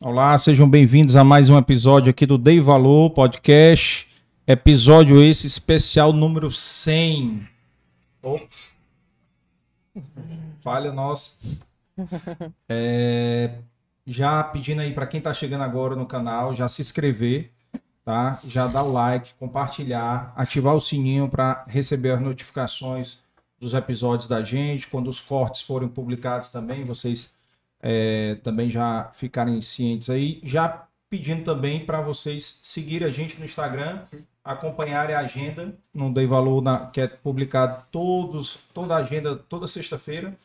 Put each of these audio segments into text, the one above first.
Olá, sejam bem-vindos a mais um episódio aqui do Dei Valor Podcast. Episódio esse especial número 100. Ops. Falha nossa. É, já pedindo aí para quem está chegando agora no canal, já se inscrever, tá? Já dar o like, compartilhar, ativar o sininho para receber as notificações dos episódios da gente. Quando os cortes forem publicados também, vocês é, também já ficarem cientes aí. Já pedindo também para vocês seguirem a gente no Instagram, acompanharem a agenda no Dei Valor, na, que é publicado todos, toda a agenda toda sexta-feira.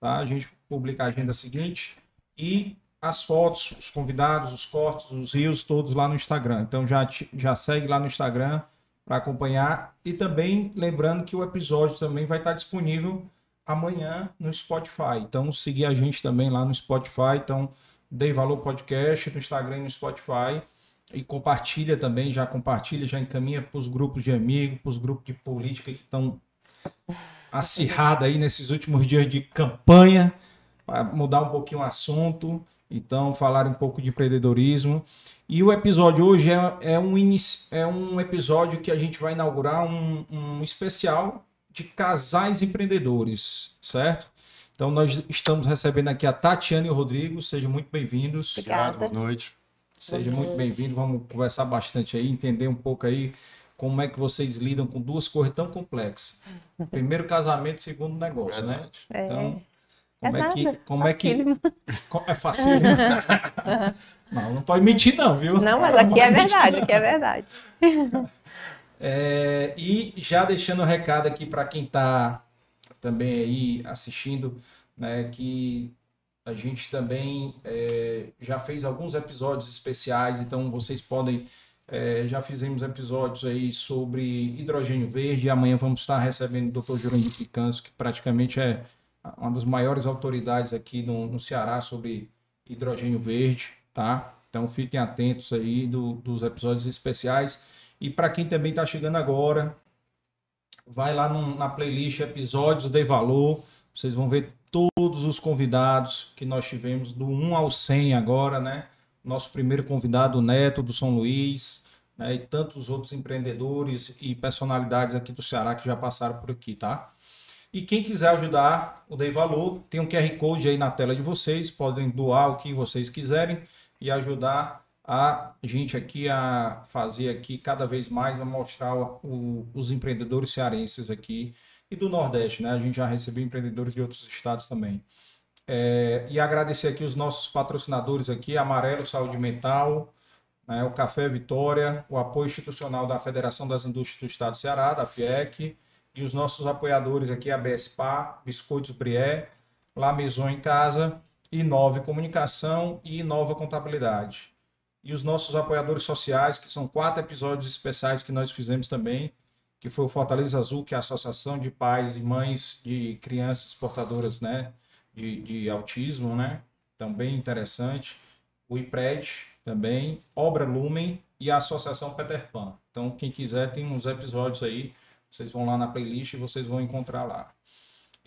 Tá? A gente publica a agenda seguinte e as fotos, os convidados, os cortes, os rios, todos lá no Instagram. Então já, já segue lá no Instagram para acompanhar. E também lembrando que o episódio também vai estar disponível amanhã no Spotify. Então, seguir a gente também lá no Spotify. Então, Dei Valor Podcast no Instagram e no Spotify. E compartilha também, já compartilha, já encaminha para os grupos de amigos, para os grupos de política que estão acirrados aí nesses últimos dias de campanha, para mudar um pouquinho o assunto. Então, falar um pouco de empreendedorismo. E o episódio hoje é, é, um, é um episódio que a gente vai inaugurar um, um especial de casais empreendedores, certo? Então nós estamos recebendo aqui a Tatiana e o Rodrigo, sejam muito bem-vindos. Obrigado, boa noite. Seja muito bem-vindo, vamos conversar bastante aí, entender um pouco aí como é que vocês lidam com duas coisas tão complexas. Primeiro casamento, segundo negócio, né? É. Então, como é, é que como é que é fácil? não, não pode mentir não, viu? Não, mas aqui é verdade, aqui é verdade. É, e já deixando o recado aqui para quem está também aí assistindo, né, que a gente também é, já fez alguns episódios especiais, então vocês podem. É, já fizemos episódios aí sobre hidrogênio verde. E amanhã vamos estar recebendo o Dr. Jurandir Picanso, que praticamente é uma das maiores autoridades aqui no, no Ceará sobre hidrogênio verde, tá? Então fiquem atentos aí do, dos episódios especiais. E para quem também está chegando agora, vai lá no, na playlist Episódios de Valor. Vocês vão ver todos os convidados que nós tivemos do 1 ao 100 agora, né? Nosso primeiro convidado, o Neto do São Luís, né? e tantos outros empreendedores e personalidades aqui do Ceará que já passaram por aqui, tá? E quem quiser ajudar o Dei Valor, tem um QR Code aí na tela de vocês, podem doar o que vocês quiserem e ajudar a gente aqui a fazer aqui cada vez mais a mostrar o, os empreendedores cearenses aqui e do Nordeste, né? A gente já recebeu empreendedores de outros estados também. É, e agradecer aqui os nossos patrocinadores aqui, Amarelo Saúde Mental, né, o Café Vitória, o apoio institucional da Federação das Indústrias do Estado do Ceará, da FIEC, e os nossos apoiadores aqui, a BSPA, Biscoitos Brié, La Maison em Casa, Inove Comunicação e Inova Contabilidade e os nossos apoiadores sociais, que são quatro episódios especiais que nós fizemos também, que foi o Fortaleza Azul, que é a Associação de Pais e Mães de Crianças Portadoras né, de, de Autismo, né? Bem interessante. O IPRED também, Obra Lumen e a Associação Peter Pan. Então, quem quiser, tem uns episódios aí, vocês vão lá na playlist e vocês vão encontrar lá.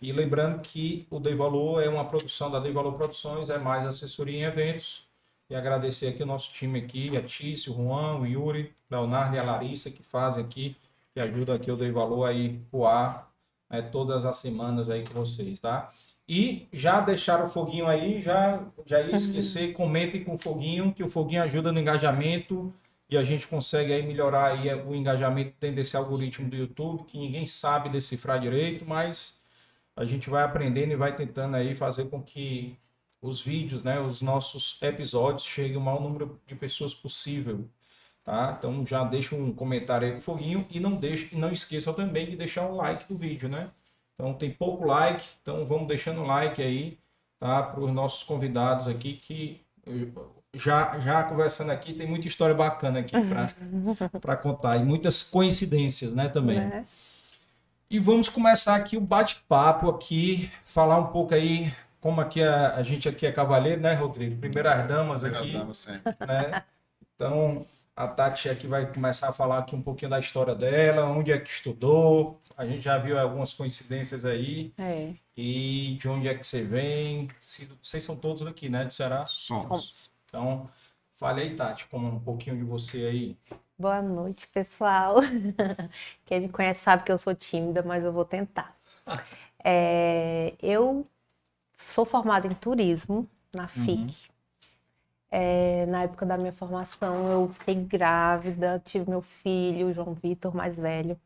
E lembrando que o Dei Valor é uma produção da Dei Valor Produções, é mais assessoria em eventos, e agradecer aqui o nosso time aqui, a Tício, o Juan, o Yuri, Leonardo e a Larissa, que fazem aqui, que ajudam aqui o Dei Valor aí o ar né, todas as semanas aí com vocês, tá? E já deixaram o foguinho aí, já, já ia esquecer, comentem com o foguinho, que o foguinho ajuda no engajamento e a gente consegue aí melhorar aí o engajamento dentro desse algoritmo do YouTube, que ninguém sabe decifrar direito, mas a gente vai aprendendo e vai tentando aí fazer com que os vídeos, né, os nossos episódios cheguem ao maior número de pessoas possível, tá? Então já deixa um comentário aí com foguinho e não deixe, não esqueçam também de deixar um like do vídeo, né? Então tem pouco like, então vamos deixando um like aí, tá? Para os nossos convidados aqui que já já conversando aqui tem muita história bacana aqui para contar e muitas coincidências, né, também. É. E vamos começar aqui o bate-papo aqui, falar um pouco aí como aqui a, a gente aqui é cavaleiro, né, Rodrigo? Primeiras damas aqui. Damas sempre. Né? Então, a Tati aqui vai começar a falar aqui um pouquinho da história dela, onde é que estudou. A gente já viu algumas coincidências aí. É. E de onde é que você vem. Se, vocês são todos daqui, né, do Ceará? Somos. Então, fale aí, Tati, como um pouquinho de você aí. Boa noite, pessoal. Quem me conhece sabe que eu sou tímida, mas eu vou tentar. É, eu sou formada em turismo na FIC. Uhum. É, na época da minha formação, eu fiquei grávida, tive meu filho, João Vitor, mais velho.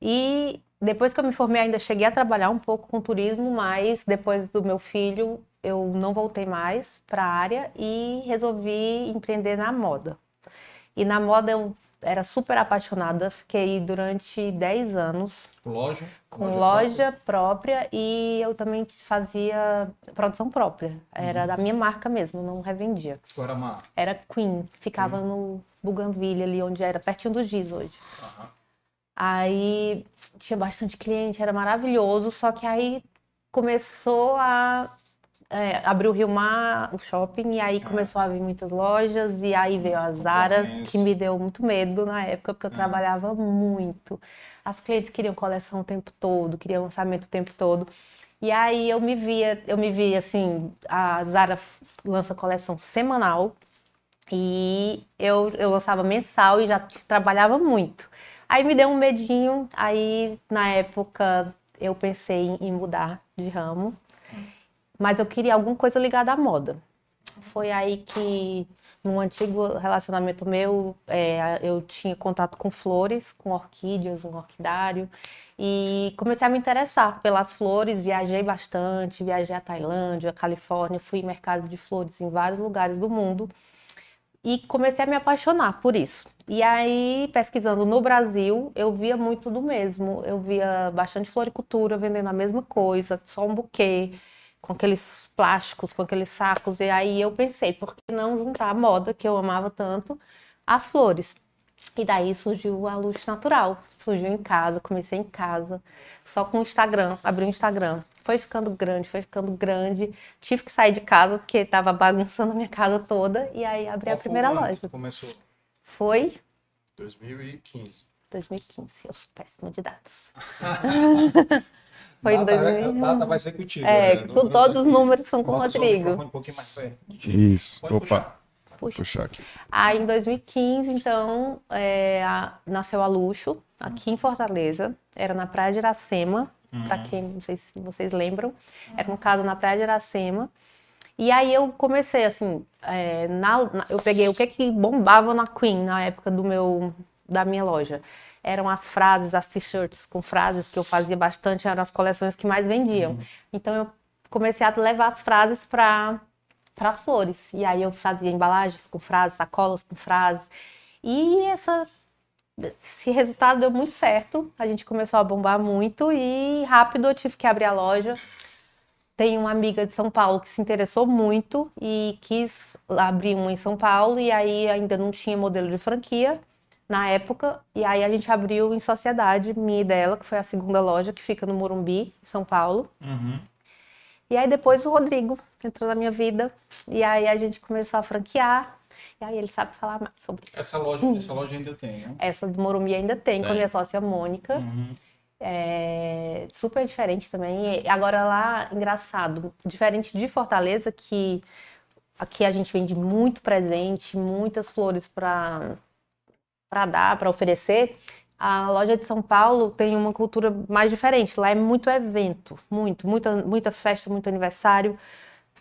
E depois que eu me formei, ainda cheguei a trabalhar um pouco com turismo, mas depois do meu filho, eu não voltei mais para a área e resolvi empreender na moda. E na moda eu era super apaixonada, fiquei durante 10 anos. Loja? Com loja, própria. própria. e eu também fazia produção própria. Era uhum. da minha marca mesmo, não revendia. Qual era a marca? Era Queen, ficava uhum. no Bougainville ali, onde era, pertinho do Giz hoje. Uhum. Aí tinha bastante cliente, era maravilhoso, só que aí começou a é, abriu o Rio Mar, o shopping, e aí começou a vir muitas lojas, e aí veio a Zara, que me deu muito medo na época, porque eu uhum. trabalhava muito. As clientes queriam coleção o tempo todo, queriam lançamento o tempo todo. E aí eu me via, eu me via assim, a Zara lança coleção semanal, e eu, eu lançava mensal e já trabalhava muito. Aí me deu um medinho, aí na época eu pensei em mudar de ramo mas eu queria alguma coisa ligada à moda. Foi aí que, num antigo relacionamento meu, é, eu tinha contato com flores, com orquídeas, um orquidário, e comecei a me interessar pelas flores. Viajei bastante, viajei à Tailândia, Califórnia, fui em mercado de flores em vários lugares do mundo e comecei a me apaixonar por isso. E aí, pesquisando no Brasil, eu via muito do mesmo. Eu via bastante floricultura vendendo a mesma coisa, só um buquê com aqueles plásticos, com aqueles sacos. E aí eu pensei, por que não juntar a moda que eu amava tanto às flores? E daí surgiu a luz natural. Surgiu em casa, comecei em casa, só com o Instagram, abri o Instagram. Foi ficando grande, foi ficando grande. Tive que sair de casa porque estava bagunçando a minha casa toda. E aí abri Qual a primeira loja. começou? Foi 2015. 2015. Eu sou péssima de datas. Foi em 2000. Data vai ser contigo. É, né? tu, todos os números são com o Rodrigo. Um pouquinho mais perto. Isso. Pode Opa. Puxar. Puxa. puxar aqui. Aí em 2015, então, é, a, nasceu a Luxo, aqui em Fortaleza. Era na Praia de Iracema, uhum. para quem, não sei se vocês lembram. Era um caso na Praia de Iracema. E aí eu comecei, assim, é, na, na, eu peguei o que que bombava na Queen na época do meu, da minha loja eram as frases, as t-shirts com frases que eu fazia bastante, eram as coleções que mais vendiam. Uhum. Então eu comecei a levar as frases para para as flores. E aí eu fazia embalagens com frases, sacolas com frases. E essa esse resultado deu muito certo. A gente começou a bombar muito e rápido eu tive que abrir a loja. Tem uma amiga de São Paulo que se interessou muito e quis abrir uma em São Paulo e aí ainda não tinha modelo de franquia na época, e aí a gente abriu em sociedade, minha e dela, que foi a segunda loja que fica no Morumbi, São Paulo. Uhum. E aí depois o Rodrigo entrou na minha vida, e aí a gente começou a franquear, e aí ele sabe falar mais sobre isso. Essa loja, essa loja ainda tem, né? Essa do Morumbi ainda tem, tem. com a minha sócia Mônica. Uhum. É super diferente também. E agora lá, engraçado, diferente de Fortaleza, que aqui a gente vende muito presente, muitas flores para para dar, para oferecer, a loja de São Paulo tem uma cultura mais diferente. Lá é muito evento, muito, muita, muita festa, muito aniversário.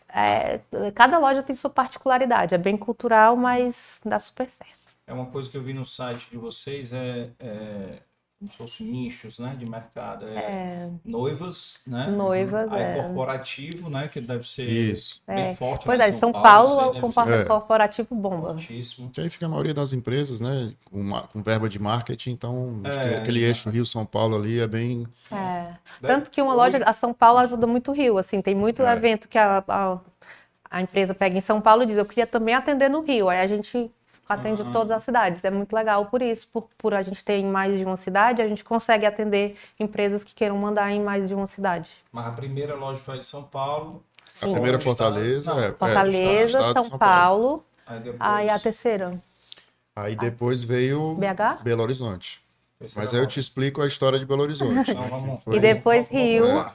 É, cada loja tem sua particularidade. É bem cultural, mas dá super certo. É uma coisa que eu vi no site de vocês, é, é como se fossem nichos né, de mercado. É, é. Noivas, né? Noivas, Aí é. corporativo, né? Que deve ser Isso. bem é. forte. Pois é, São, São Paulo, Paulo o é. corporativo bomba. Fortíssimo. E aí fica a maioria das empresas, né? Com, com verba de marketing, então é, aquele eixo Rio-São Paulo ali é bem... É. Tanto que uma loja, a São Paulo ajuda muito o Rio, assim, tem muito evento que a, a, a empresa pega em São Paulo e diz, eu queria também atender no Rio. Aí a gente atende uhum. todas as cidades. É muito legal por isso, por, por a gente ter em mais de uma cidade, a gente consegue atender empresas que queiram mandar em mais de uma cidade. Mas a primeira loja foi de São Paulo. Sim. A primeira Fortaleza, é, Fortaleza, é, São, São, Paulo. Paulo. Aí, depois... aí a terceira. Aí depois veio BH? Belo Horizonte. Mas aí eu te explico a história de Belo Horizonte. Então, vamos... E depois Rio.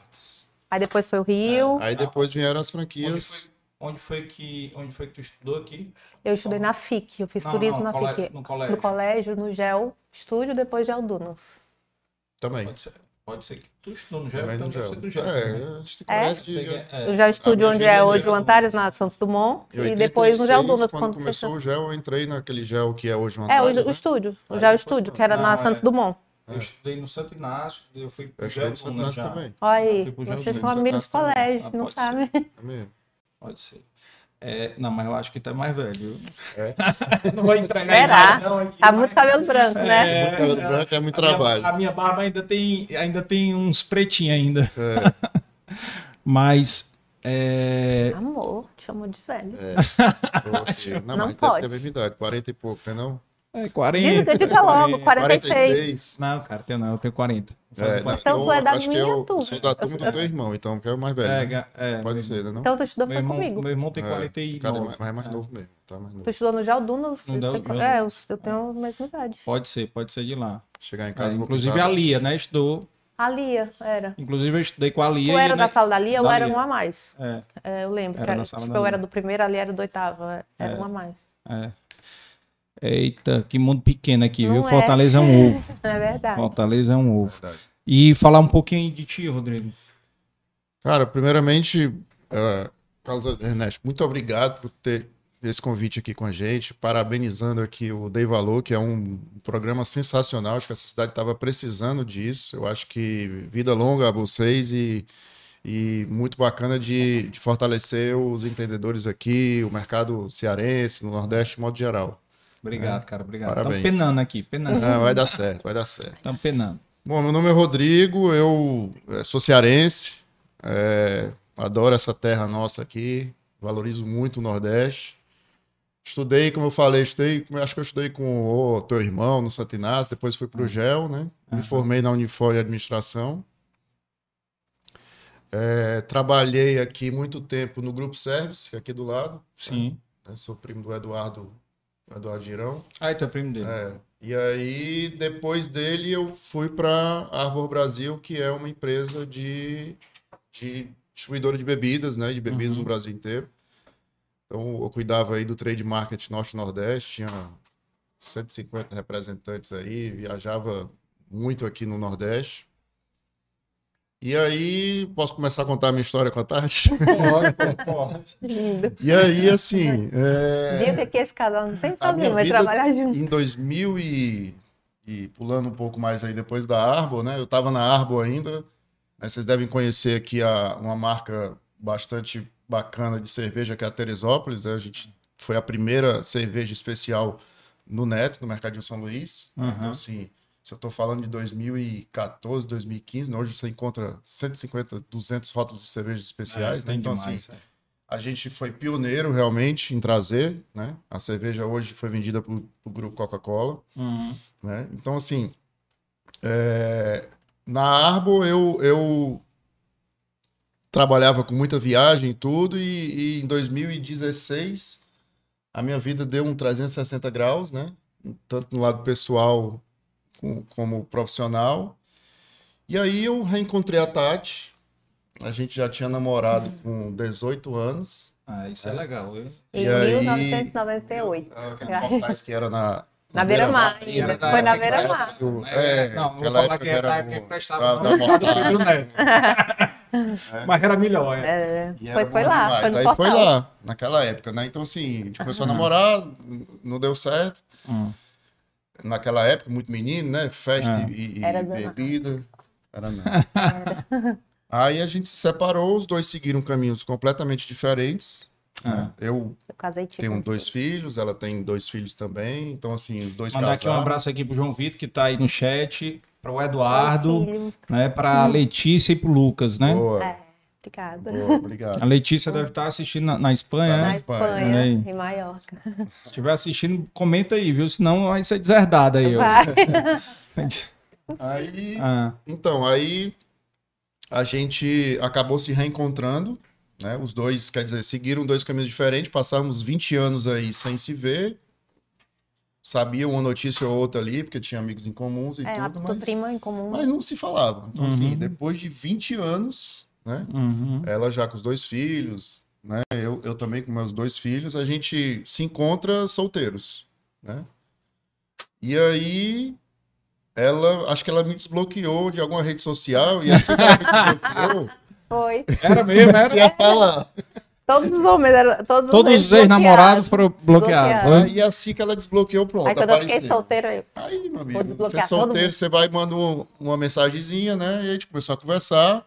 Aí depois foi o Rio. É. Aí depois vieram as franquias. Onde foi que, onde foi que tu estudou aqui? Eu estudei na FIC, eu fiz Não, turismo não, na cole- FIC. no colégio. No colégio, no GEL Estúdio, depois GEL Dunas. Também. Pode ser, pode ser que tu estudou no GEL, Também então no deve GEL. ser do GEL. É, a gente se É? conhece Sei de... é- O GEL Estúdio, onde é é hoje do o Antares, na Santos Dumont. E depois no GEL 86, Dunas. quando Quando começou o GEL, eu entrei naquele GEL que é hoje o É, o, Antares, o né? estúdio. O GEL Estúdio, que era Não, na é. Santos Dumont. Eu estudei no Santo Inácio, eu fui pro Eu GEL estudei no Santo Dunas Inácio já. também. Olha Ah, aí, vocês são amigos de Santos também. colégio, Ah, não sabe? É mesmo. Pode ser. É, não, mas eu acho que tá mais velho. É. não vou entrar na Será? idade, não, aqui, Tá mas- muito cabelo branco, né? Muito cabelo branco é muito a minha- trabalho. a minha barba ainda tem, ainda tem uns pretinhos ainda. É, Mas. É... Amor, te chamou de velho. é. Não, Não mas pode. deve ter a mesma idade, 40 e pouco, não é não? É Diga, 40. diga logo, 46. 46. Não, cara, tenho não, eu tenho 40. Vou fazer É, 40. Então eu tu é da minha eu turma. sou da turma do teu irmão, então, que é o mais velho. É, né? é, Pode meu, ser, né? Não? Então tu estudou Meu foi irmão, comigo. meu irmão tem É, 49. Cada mais, mais, mais novo mesmo. Tá mais novo. Tu estudou no Gel Dunas? No Gel É, eu, eu tenho a mesma idade. Pode ser, pode ser de lá. Chegar em É, casa. inclusive a Lia, né? Estudou. A Lia, era. Inclusive eu estudei com a Lia. Tu era né, da sala da Lia ou era Lia. um a mais? É, É, eu lembro. Era que na era, sala tipo, da eu era do primeiro, a Lia era do oitavo. é, Era É. um a mais. é. Eita, que mundo pequeno aqui, Não viu? é. Fortaleza é um ovo. É verdade. Fortaleza é um ovo. Verdade. E falar um pouquinho de ti, Rodrigo. Cara, primeiramente, eh, Carlos Ernesto, muito obrigado por ter esse convite aqui com a gente. Parabenizando aqui o Dei Valor, que é um programa sensacional. Acho que essa cidade estava precisando disso. Eu acho que vida longa a vocês e, e muito bacana de, de fortalecer os empreendedores aqui, o mercado cearense, no Nordeste, de modo geral. Obrigado, cara. Obrigado. Parabéns. Estamos penando aqui, penando. Ah, vai dar certo, vai dar certo. Estamos penando. Bom, meu nome é Rodrigo, eu eh, sou cearense, eh, adoro essa terra nossa aqui, valorizo muito o Nordeste. Estudei, como eu falei, estudei, acho que eu estudei com o teu irmão no Santo Inácio, depois fui para o GEL, né? Me Aham. formei na Unifor em Administração. Eh, trabalhei aqui muito tempo no Grupo Service, que é aqui do lado. Sim. né? Sou primo do Eduardo, Eduardo Girão. Ah, tu é primo dele. É, e aí, depois dele, eu fui para Arbor Brasil, que é uma empresa de, de distribuidora de bebidas, né? De bebidas Uhum. no Brasil inteiro. Então, eu cuidava aí do trade market Norte e Nordeste, tinha 150 representantes aí, viajava muito aqui no Nordeste. E aí, posso começar a contar a minha história com a Tati? Pode, pode, pode. Lindo. E aí, assim, é, Viu que aqui esse casal não tem A minha sozinho, vai trabalhar junto. em 2000 e, e pulando um pouco mais aí depois da Arbo, né? Eu estava na Arbo ainda. né? Vocês devem conhecer aqui a, uma marca bastante bacana de cerveja que é a Teresópolis. né? A gente foi a primeira cerveja especial no Neto, no Mercadinho São Luís. Uhum. Então, assim, se eu estou falando de 2014, 2015, né? hoje você encontra 150, 200 rótulos de cervejas especiais. É, né? Então, demais, assim, é. a gente foi pioneiro realmente em trazer, né? A cerveja hoje foi vendida para o grupo Coca-Cola, Uhum. né? Então, assim, é, na Arbo eu, eu trabalhava com muita viagem e tudo, e, e em 2016 a minha vida deu um 360 graus, né? Tanto no lado pessoal com- como profissional. E aí eu reencontrei a Tati. A gente já tinha namorado com 18 anos. Ah, isso é, legal. Eu... Em E aí- 1998. Aqueles portais que era na. Na beira-mar da Foi na beira-mar. É, É, não, vou falar época que era da época que o- prestava da- no da. Pedro Neto. Mas era melhor, é. É, E pois foi lá, demais. foi no Aí portal. foi lá, naquela época, né? Então, assim, a gente começou a namorar, não deu certo. Hum. Naquela época, muito menino, né? Festa Ah. e, e Era bebida. Era não. Aí a gente se separou, os dois seguiram caminhos completamente diferentes. né? Eu Eu casei tipo. tenho dois filhos, ela tem dois filhos também. Então, assim, os dois Mandar aqui um casaram. abraço aqui pro João Vitor, que tá aí no chat, pro Eduardo, né, pra Letícia e pro Lucas, né? Boa, É, obrigada. boa, obrigado. A Letícia deve estar assistindo na, na Espanha, Tá Na né? Espanha. Olha Espanha, em Maiorca. Se estiver assistindo, comenta aí, viu? Senão vai ser deserdada aí. Aí, Ah, então, aí a gente acabou se reencontrando, né? Os dois, quer dizer, seguiram dois caminhos diferentes, passamos 20 anos aí sem se ver. Sabia uma notícia ou outra ali, porque tinha amigos em comuns e É, a tudo, tua mas, prima em comum. mas não se falava. Então, Uhum. assim, depois de 20 anos, né? uhum. Ela já com os dois filhos, né? Eu, eu também com meus dois filhos, a gente se encontra solteiros, né? E aí ela, acho que ela me desbloqueou de alguma rede social e assim que ela me desbloqueou, Foi. Era mesmo, era. a falar. Todos os homens eram. Todos, Todos os ex-namorados foram bloqueados. Bloqueados. Aí assim que ela desbloqueou, pronto, Aí quando eu fiquei apareceu. solteira, eu. Aí, meu amigo, você é solteiro, você vai e manda um- uma mensagenzinha, né? E a gente começou a conversar.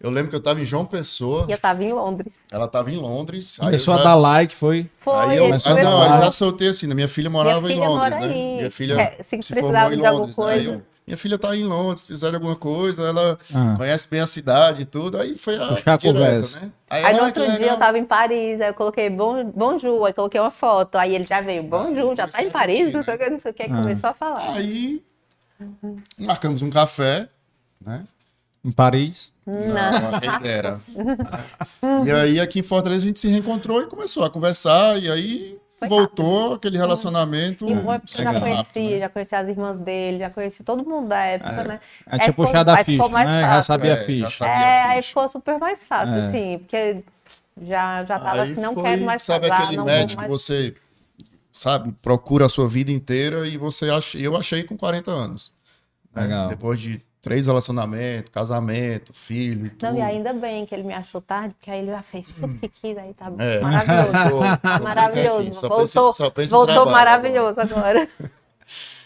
Eu lembro que eu tava em João Pessoa, E eu tava em Londres. ela tava em Londres. aí Começou eu a já- dar like, foi. Foi. Aí eu, ah, não, eu já soltei assim, né? minha filha morava Minha em filha Londres, mora né? aí. Minha filha É, se se precisava formou em de alguma Londres, né? Aí coisa. eu- minha filha tá em Londres, se precisar de alguma coisa, ela Ah. conhece bem a cidade e tudo, aí foi a Puxar direta, conversa. né? Aí ela, no "Ah, outro dia legal." eu tava em Paris, aí eu coloquei bom, bonjour, aí coloquei uma foto, aí ele já veio, bonjour, já tá em Paris, não sei o que, não sei o que, aí Ah. começou a falar. Aí marcamos um café, né? Em Paris. Não. quem dera. e aí aqui em Fortaleza a gente se reencontrou e começou a conversar, e aí Foi voltou aquele relacionamento. E bom é porque eu já conheci, rápido, né? já conheci as irmãs dele, já conheci todo mundo da época, né? Aí tinha puxado a ficha, mais né? Já fácil. sabia É, a já ficha. É, aí ficou super mais fácil, É. assim, porque já, já tava Aí assim, não foi, quero mais sabe casar, aquele não médico que mais... você sabe procura a sua vida inteira e você acha eu achei com 40 anos né? Legal. depois de três relacionamentos casamento filho e tudo Não, e ainda bem que ele me achou tarde, porque aí ele já fez tudo que quis, aí tá É. maravilhoso. Tô- tô Maravilhoso. só Voltou- pensa- só pensa em Voltou trabalho maravilhoso agora. agora.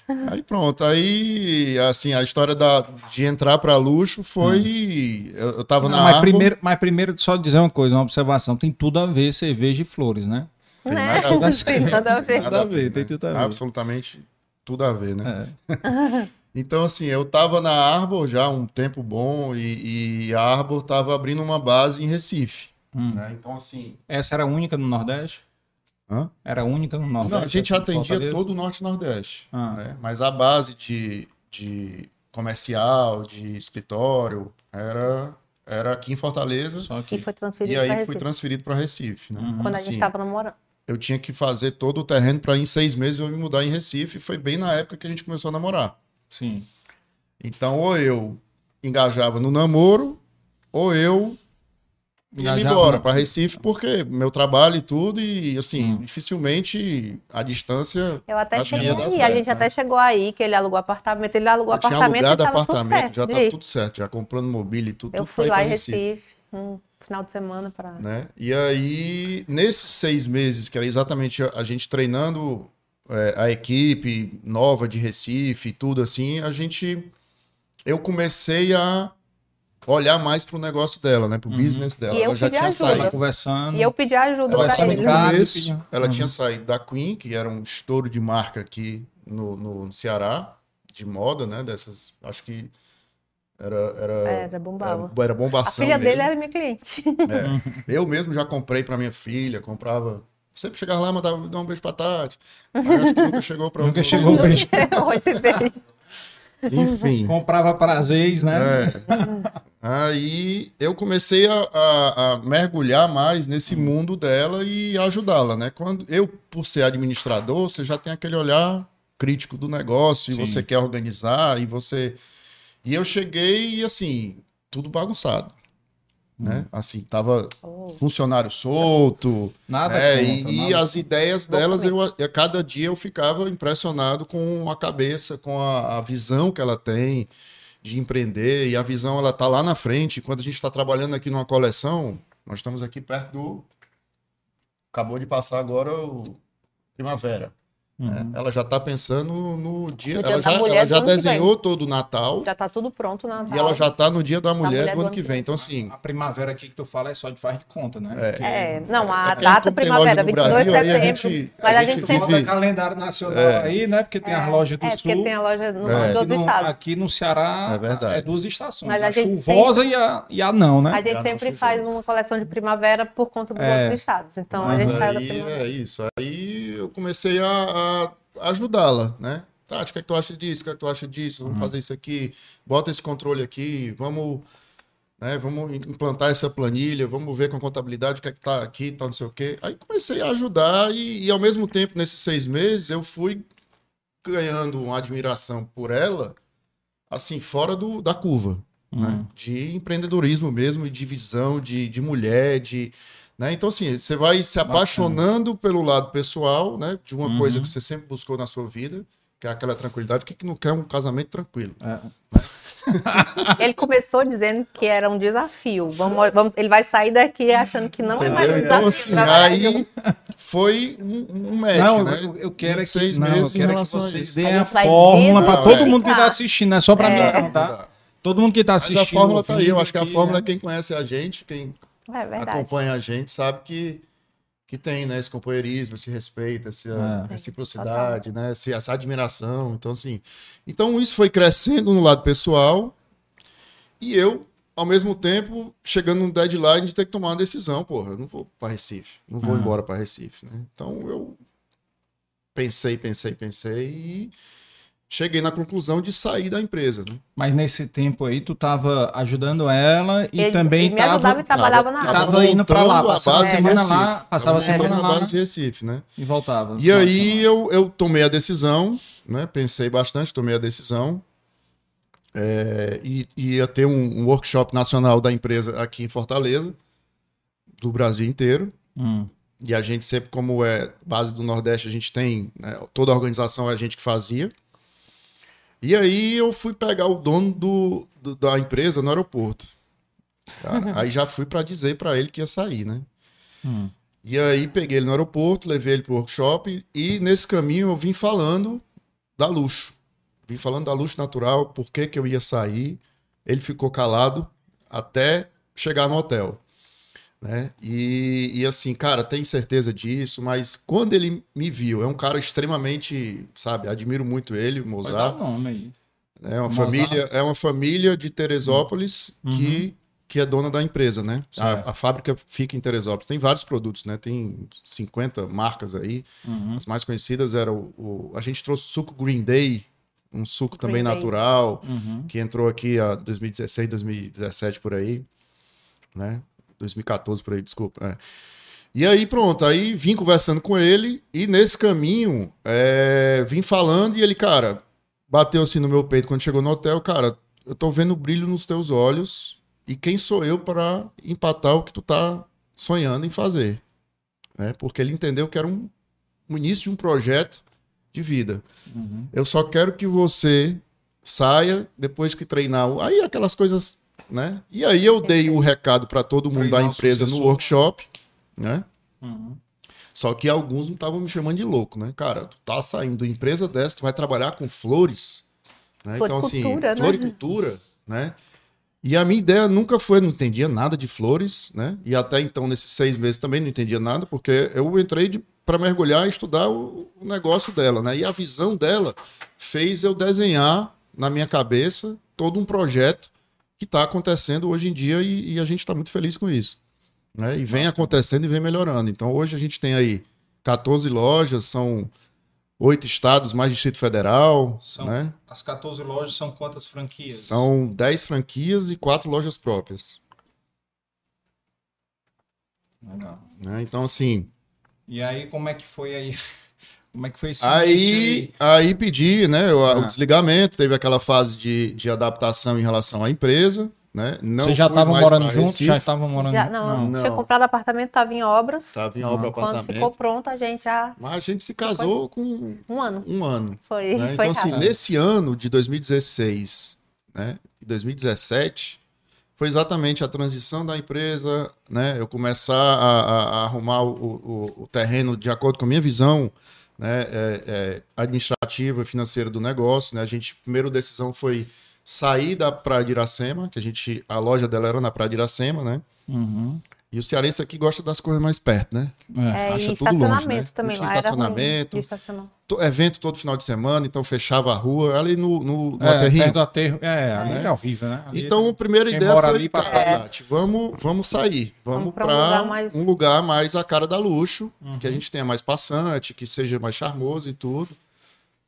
aí pronto aí assim a história da, de entrar para luxo foi eu, eu tava Não, na mas, primeiro, mas primeiro, só dizer uma coisa, uma observação. Tem tudo a ver cerveja e flores, né? Tem né? nada a ver. Não tem nada a ver. Tudo a ver, tem tudo a ver. absolutamente tudo a ver né É. Então, assim, eu tava na Arbor já há um tempo bom e, e a Arbor tava abrindo uma base em Recife. Hum. né? Então, assim. Essa era a única no Nordeste? Hã? Era a única no Nordeste? Não, a gente de atendia Fortaleza? todo o Norte e Nordeste. Ah. né? Mas a base de, de comercial, de escritório, era, era aqui em Fortaleza. Só E que foi transferido E aí fui transferido para Recife. Né? Uhum. quando a Assim, gente tava namorando. Eu tinha que fazer todo o terreno para em seis meses eu me mudar em Recife. E foi bem na época que a gente começou a namorar. Sim. Então, ou eu engajava no namoro, ou eu ia embora para Recife, porque meu trabalho e tudo, e assim, Hum. dificilmente a distância. Eu até acho que cheguei ia dar aí, a certo, gente né? até chegou aí, que ele alugou apartamento, ele alugou Eu tinha apartamento alugado e tava apartamento, tudo certo. já tá tudo certo, já comprando mobília e tudo, Eu tudo fui lá em Recife. Recife, um final de semana pra... Né? E aí, nesses seis meses, que era exatamente a, a gente treinando é, a equipe nova de Recife e tudo assim, a gente. Eu comecei a olhar mais pro negócio dela, né? Pro Uhum. business dela. E eu Ela já tinha ajuda. Saído. conversando. E eu pedi ajuda Ela pra ele. casa, começo, ela Uhum. tinha saído da Queen, que era um estouro de marca aqui no, no Ceará, de moda, né? Dessas. Acho que era. Era, Era, bombava. era, era A bombação. filha dele mesmo. era minha cliente. É. Eu mesmo já comprei pra minha filha, comprava. Sempre chegava lá e mandava dar um beijo pra Tati. Mas acho que nunca chegou pra Nunca chegou o beijo. Esse beijo. Enfim. Comprava prazeres, né? É. Aí eu comecei a, a- a mergulhar mais nesse mundo dela e ajudá-la, né? Quando eu, por ser administrador, você já tem aquele olhar crítico do negócio, e Sim. você quer organizar, e você. E eu cheguei e assim, tudo bagunçado. Né? Assim, tava Oh. funcionário solto, Nada é, contra, e, e nada. as ideias delas, eu, a cada dia eu ficava impressionado com a cabeça, com a, a visão que ela tem de empreender, e a visão ela tá lá na frente. Quando a gente está trabalhando aqui numa coleção, nós estamos aqui perto do. Acabou de passar agora o Primavera. Uhum. Ela já está pensando no dia. No dia ela da já, ela do já desenhou todo o Natal Já tá tudo pronto na e ela já está no dia da mulher, mulher do ano que vem. Então, assim, A primavera aqui que tu fala é só de faz de conta, né? É. Porque É, não, a É porque data primavera, loja no 22 de Brasil, aí a setembro. gente- mas a a gente gente vive- sempre. Bota calendário nacional É. aí, né? Porque tem as lojas do É, porque sul. tem a loja no É. dos Aqui no, estados. aqui no Ceará É verdade. é duas estações. Mas a, a gente chuvosa e, a, e a não, né? A gente sempre faz uma coleção de primavera por conta dos É. outros estados. Então a gente faz a primavera. é isso. Aí eu comecei a, ajudá-la, né? Tati, o que, é que tu acha disso? O que, é que tu acha disso? Uhum. Vamos fazer isso aqui. Bota esse controle aqui. Vamos, né, vamos implantar essa planilha. Vamos ver com a contabilidade o que é que tá aqui, tal, não sei o quê. Aí comecei a ajudar e, e ao mesmo tempo, nesses seis meses, eu fui ganhando uma admiração por ela, assim, fora do, da curva. Né? Uhum. De empreendedorismo mesmo, de visão de, de mulher, de Né? Então, assim, você vai se Bacana. apaixonando pelo lado pessoal, né? De uma Uhum. coisa que você sempre buscou na sua vida, que é aquela tranquilidade. Quem que não quer um casamento tranquilo? É. Ele começou dizendo que era um desafio. Vamos, vamos, ele vai sair daqui achando que não é mais um Entendeu? desafio. Então, assim, aí foi um, um match, Não, né? eu, eu quero De é que, seis não, eu meses em quero é que relação a vocês isso. deem A a fórmula para todo desmistificar. mundo que está assistindo, não é só para mim É. não, tá? Todo mundo que está Mas assistindo. a fórmula tá aí. Eu acho que a fórmula, né? quem conhece a gente, quem É verdade. acompanha a gente, sabe que, que tem, né? Esse companheirismo, esse respeito, essa É. reciprocidade, né? Esse, essa admiração. Então, assim. Então, isso foi crescendo no lado pessoal. E eu, ao mesmo tempo, chegando no deadline de ter que tomar uma decisão, porra. Eu não vou para Recife. Não vou Ah. embora para Recife, né? Então, eu pensei, pensei, pensei e cheguei na conclusão de sair da empresa, né? Mas nesse tempo aí, tu tava ajudando ela e Ele- também ele me ajudava tava, e trabalhava na e área. tava indo pra lá, passava a base de semana Recife. lá, passava a Tava semana a lá base de Recife, né? e voltava. E aí eu, eu tomei a decisão, né? Pensei bastante, tomei a decisão. É, e e ia ter um, um workshop nacional da empresa aqui em Fortaleza, do Brasil inteiro. Hum. E a gente sempre, como é base do Nordeste, a gente tem, né, toda a organização é a gente que fazia. E aí eu fui pegar o dono do, do- da empresa no aeroporto. Cara, Aí já fui para dizer para ele que ia sair, né? Hum. E aí peguei ele no aeroporto, levei ele pro workshop e nesse caminho eu vim falando da luxo. Vim falando da luxo natural, por que que eu ia sair. Ele ficou calado até chegar no hotel. Né? E, e assim, cara, tem certeza disso, mas quando ele me viu, é um cara extremamente, sabe, admiro muito ele, o Pode dar Mozart. nome aí. É uma Mozart. família, é uma família de Teresópolis que, que é dona da empresa, né? A, a fábrica fica em Teresópolis. Tem vários produtos, né? Tem 50 marcas aí. Uhum. As mais conhecidas eram o, o- a gente trouxe o suco Green Day, um suco Green também Day. natural, Uhum. que entrou aqui a 2016, 2017 por aí, né? 2014 por aí, desculpa. é. E aí pronto, aí vim conversando com ele e nesse caminho é, vim falando e ele, cara, bateu assim no meu peito quando chegou no hotel, cara, eu tô vendo o brilho nos teus olhos e quem sou eu para empatar o que tu tá sonhando em fazer, né? Porque ele entendeu que era um, um início de um projeto de vida. Uhum. Eu só quero que você saia depois que treinar. Aí aquelas coisas, né? E aí eu dei o recado para todo mundo Treinar da empresa no workshop, né? Uhum. Só que alguns não estavam me chamando de louco, né? Cara, tu tá saindo de empresa dessa, tu vai trabalhar com flores, né? Então assim, Floricultura, né? floricultura, né? E a minha ideia nunca foi, não entendia nada de flores, né? E até então, nesses seis meses, também não entendia nada, porque eu entrei para mergulhar e estudar o, o negócio dela, né? E a visão dela fez eu desenhar na minha cabeça todo um projeto que está acontecendo hoje em dia e, e a gente está muito feliz com isso. Né? E vem acontecendo e vem melhorando. Então, hoje a gente tem aí 14 lojas, são oito estados, mais Distrito Federal, São- né? As 14 lojas são quantas franquias? São 10 franquias e quatro lojas próprias. Legal. né? Então, assim, E aí, como é que foi aí? Como é que foi esse início aí, aí pedi né, o, Ah. o desligamento, teve aquela fase de, de adaptação em relação à empresa. Né? Não Você já estavam morando juntos? Recife, Já estavam morando Já, não, Não. tinha comprado apartamento, estava em obras. Tava em obra Ah. Quando apartamento. ficou pronto, a gente já. Mas a gente se casou com Um ano. um ano. Foi. né? foi Então, assim, nesse ano de 2016 né, e 2017, foi exatamente a transição da empresa, né, eu começar a, a- a arrumar o, o- o terreno de acordo com a minha visão né, é, é, administrativa e financeira do negócio. Né? A gente, a primeira decisão foi sair da Praia de Iracema, que a gente, a loja dela era na Praia de Iracema, né? Uhum. E o cearense aqui gosta das coisas mais perto, né? É. É, acha e tudo longe, estacionamento né? também. Lá era ruim estacionamento. de estacionar. To- Evento todo final de semana, então fechava a rua, ali no, no, no É, aterrinho. perto do aterro. É, ali É. é horrível, né? Ali Então, a primeira ideia foi, ali cara. Nath, vamos, vamos sair. Vamos, Vamos pra um para lugar mais- um lugar mais a cara da luxo, Uhum. que a gente tenha mais passante, que seja mais charmoso e tudo.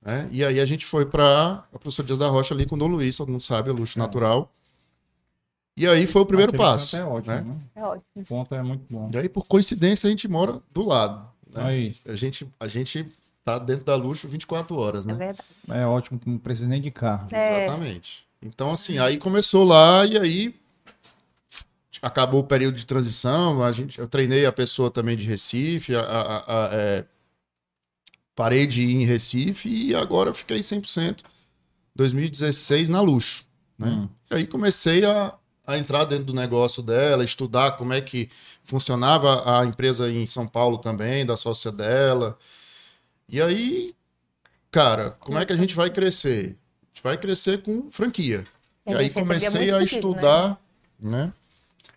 né? E aí a gente foi para a professora Dias da Rocha ali com o Dom Luiz, todo mundo sabe, é luxo natural. E aí foi o primeiro aquele passo. É ótimo, né? né? É ótimo. O ponto é muito bom. E aí, por coincidência, a gente mora do lado. né? Aí, A, gente, a gente tá dentro da luxo 24 horas, É né? verdade. é ótimo, não precisa nem de carro. É. Exatamente. Então, assim, aí começou lá e aí acabou o período de transição, a gente, eu treinei a pessoa também de Recife, a, a, a, é, parei de ir em Recife e agora fiquei 100%. 2016 na Luxo. Né? Hum. E aí comecei a, a entrar dentro do negócio dela, estudar como é que funcionava a empresa em São Paulo também, da sócia dela. E aí, cara, como é que a gente vai crescer? A gente vai crescer com franquia. E, e aí comecei a estudar, né? né?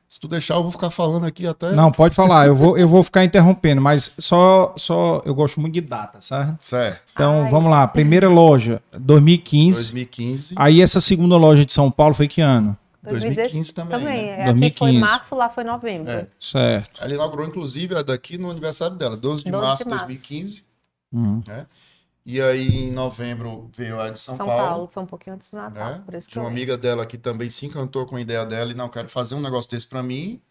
Se tu deixar, eu vou ficar falando aqui até. Não, pode falar. Eu vou, eu vou ficar interrompendo, mas só, só eu gosto muito de data, certo? Certo. Então, Ai. vamos lá. Primeira loja, 2015. 2015. Aí essa segunda loja de São Paulo foi que ano? 2015 também. Também. Né? Aqui 2015. foi março, lá foi novembro. É. Certo. Ela inaugurou, inclusive, a daqui no aniversário dela, 12 de 12 março de 2015. Uhum. Né? E aí, em novembro, veio a de São, São Paulo. São Paulo, foi um pouquinho antes do Natal. Né? Por isso de uma amiga dela que também se encantou com a ideia dela e não quero fazer um negócio desse para mim.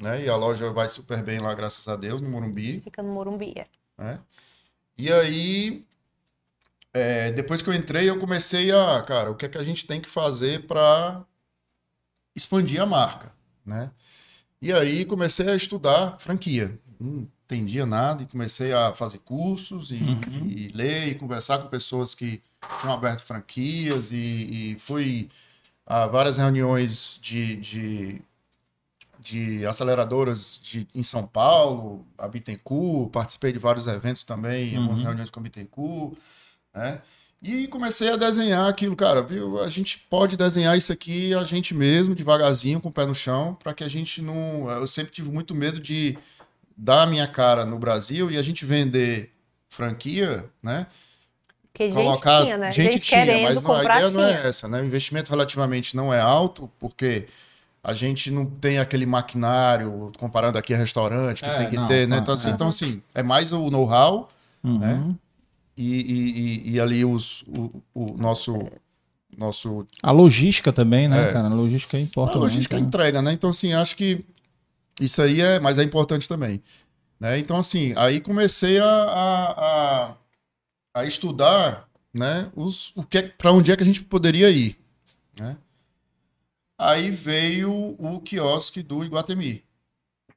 Né? E a loja vai super bem lá, graças a Deus, no Morumbi. Fica no Morumbi, é. Né? E aí, é, depois que eu entrei, eu comecei a, cara, o que é que a gente tem que fazer para expandir a marca, né? E aí comecei a estudar franquia. Hum, entendia nada e comecei a fazer cursos e, uhum. e ler e conversar com pessoas que tinham aberto franquias e, e fui a várias reuniões de, de, de aceleradoras de, em São Paulo, a Bittencourt, participei de vários eventos também, uhum. algumas reuniões com a Bittencourt, né? E comecei a desenhar aquilo, cara, viu? A gente pode desenhar isso aqui a gente mesmo, devagarzinho, com o pé no chão, para que a gente não. Eu sempre tive muito medo de dar a minha cara no Brasil e a gente vender franquia, né? Que colocar gente tinha, né? gente, gente tinha, mas não, a ideia tinha. não é essa, né? O investimento relativamente não é alto, porque a gente não tem aquele maquinário, comparando aqui a restaurante, que é, tem que não, ter, né? Então, assim, é. então, assim, é mais o know-how, uhum. né? E, e, e, ali os, o, o nosso nosso a logística também né é. cara a logística é importante a logística né? entrega né então assim acho que isso aí é, mas é importante também. Né? Então, assim, aí comecei a, a, a, a estudar né, os, o que é, para onde é que a gente poderia ir. Né? Aí veio o quiosque do Iguatemi.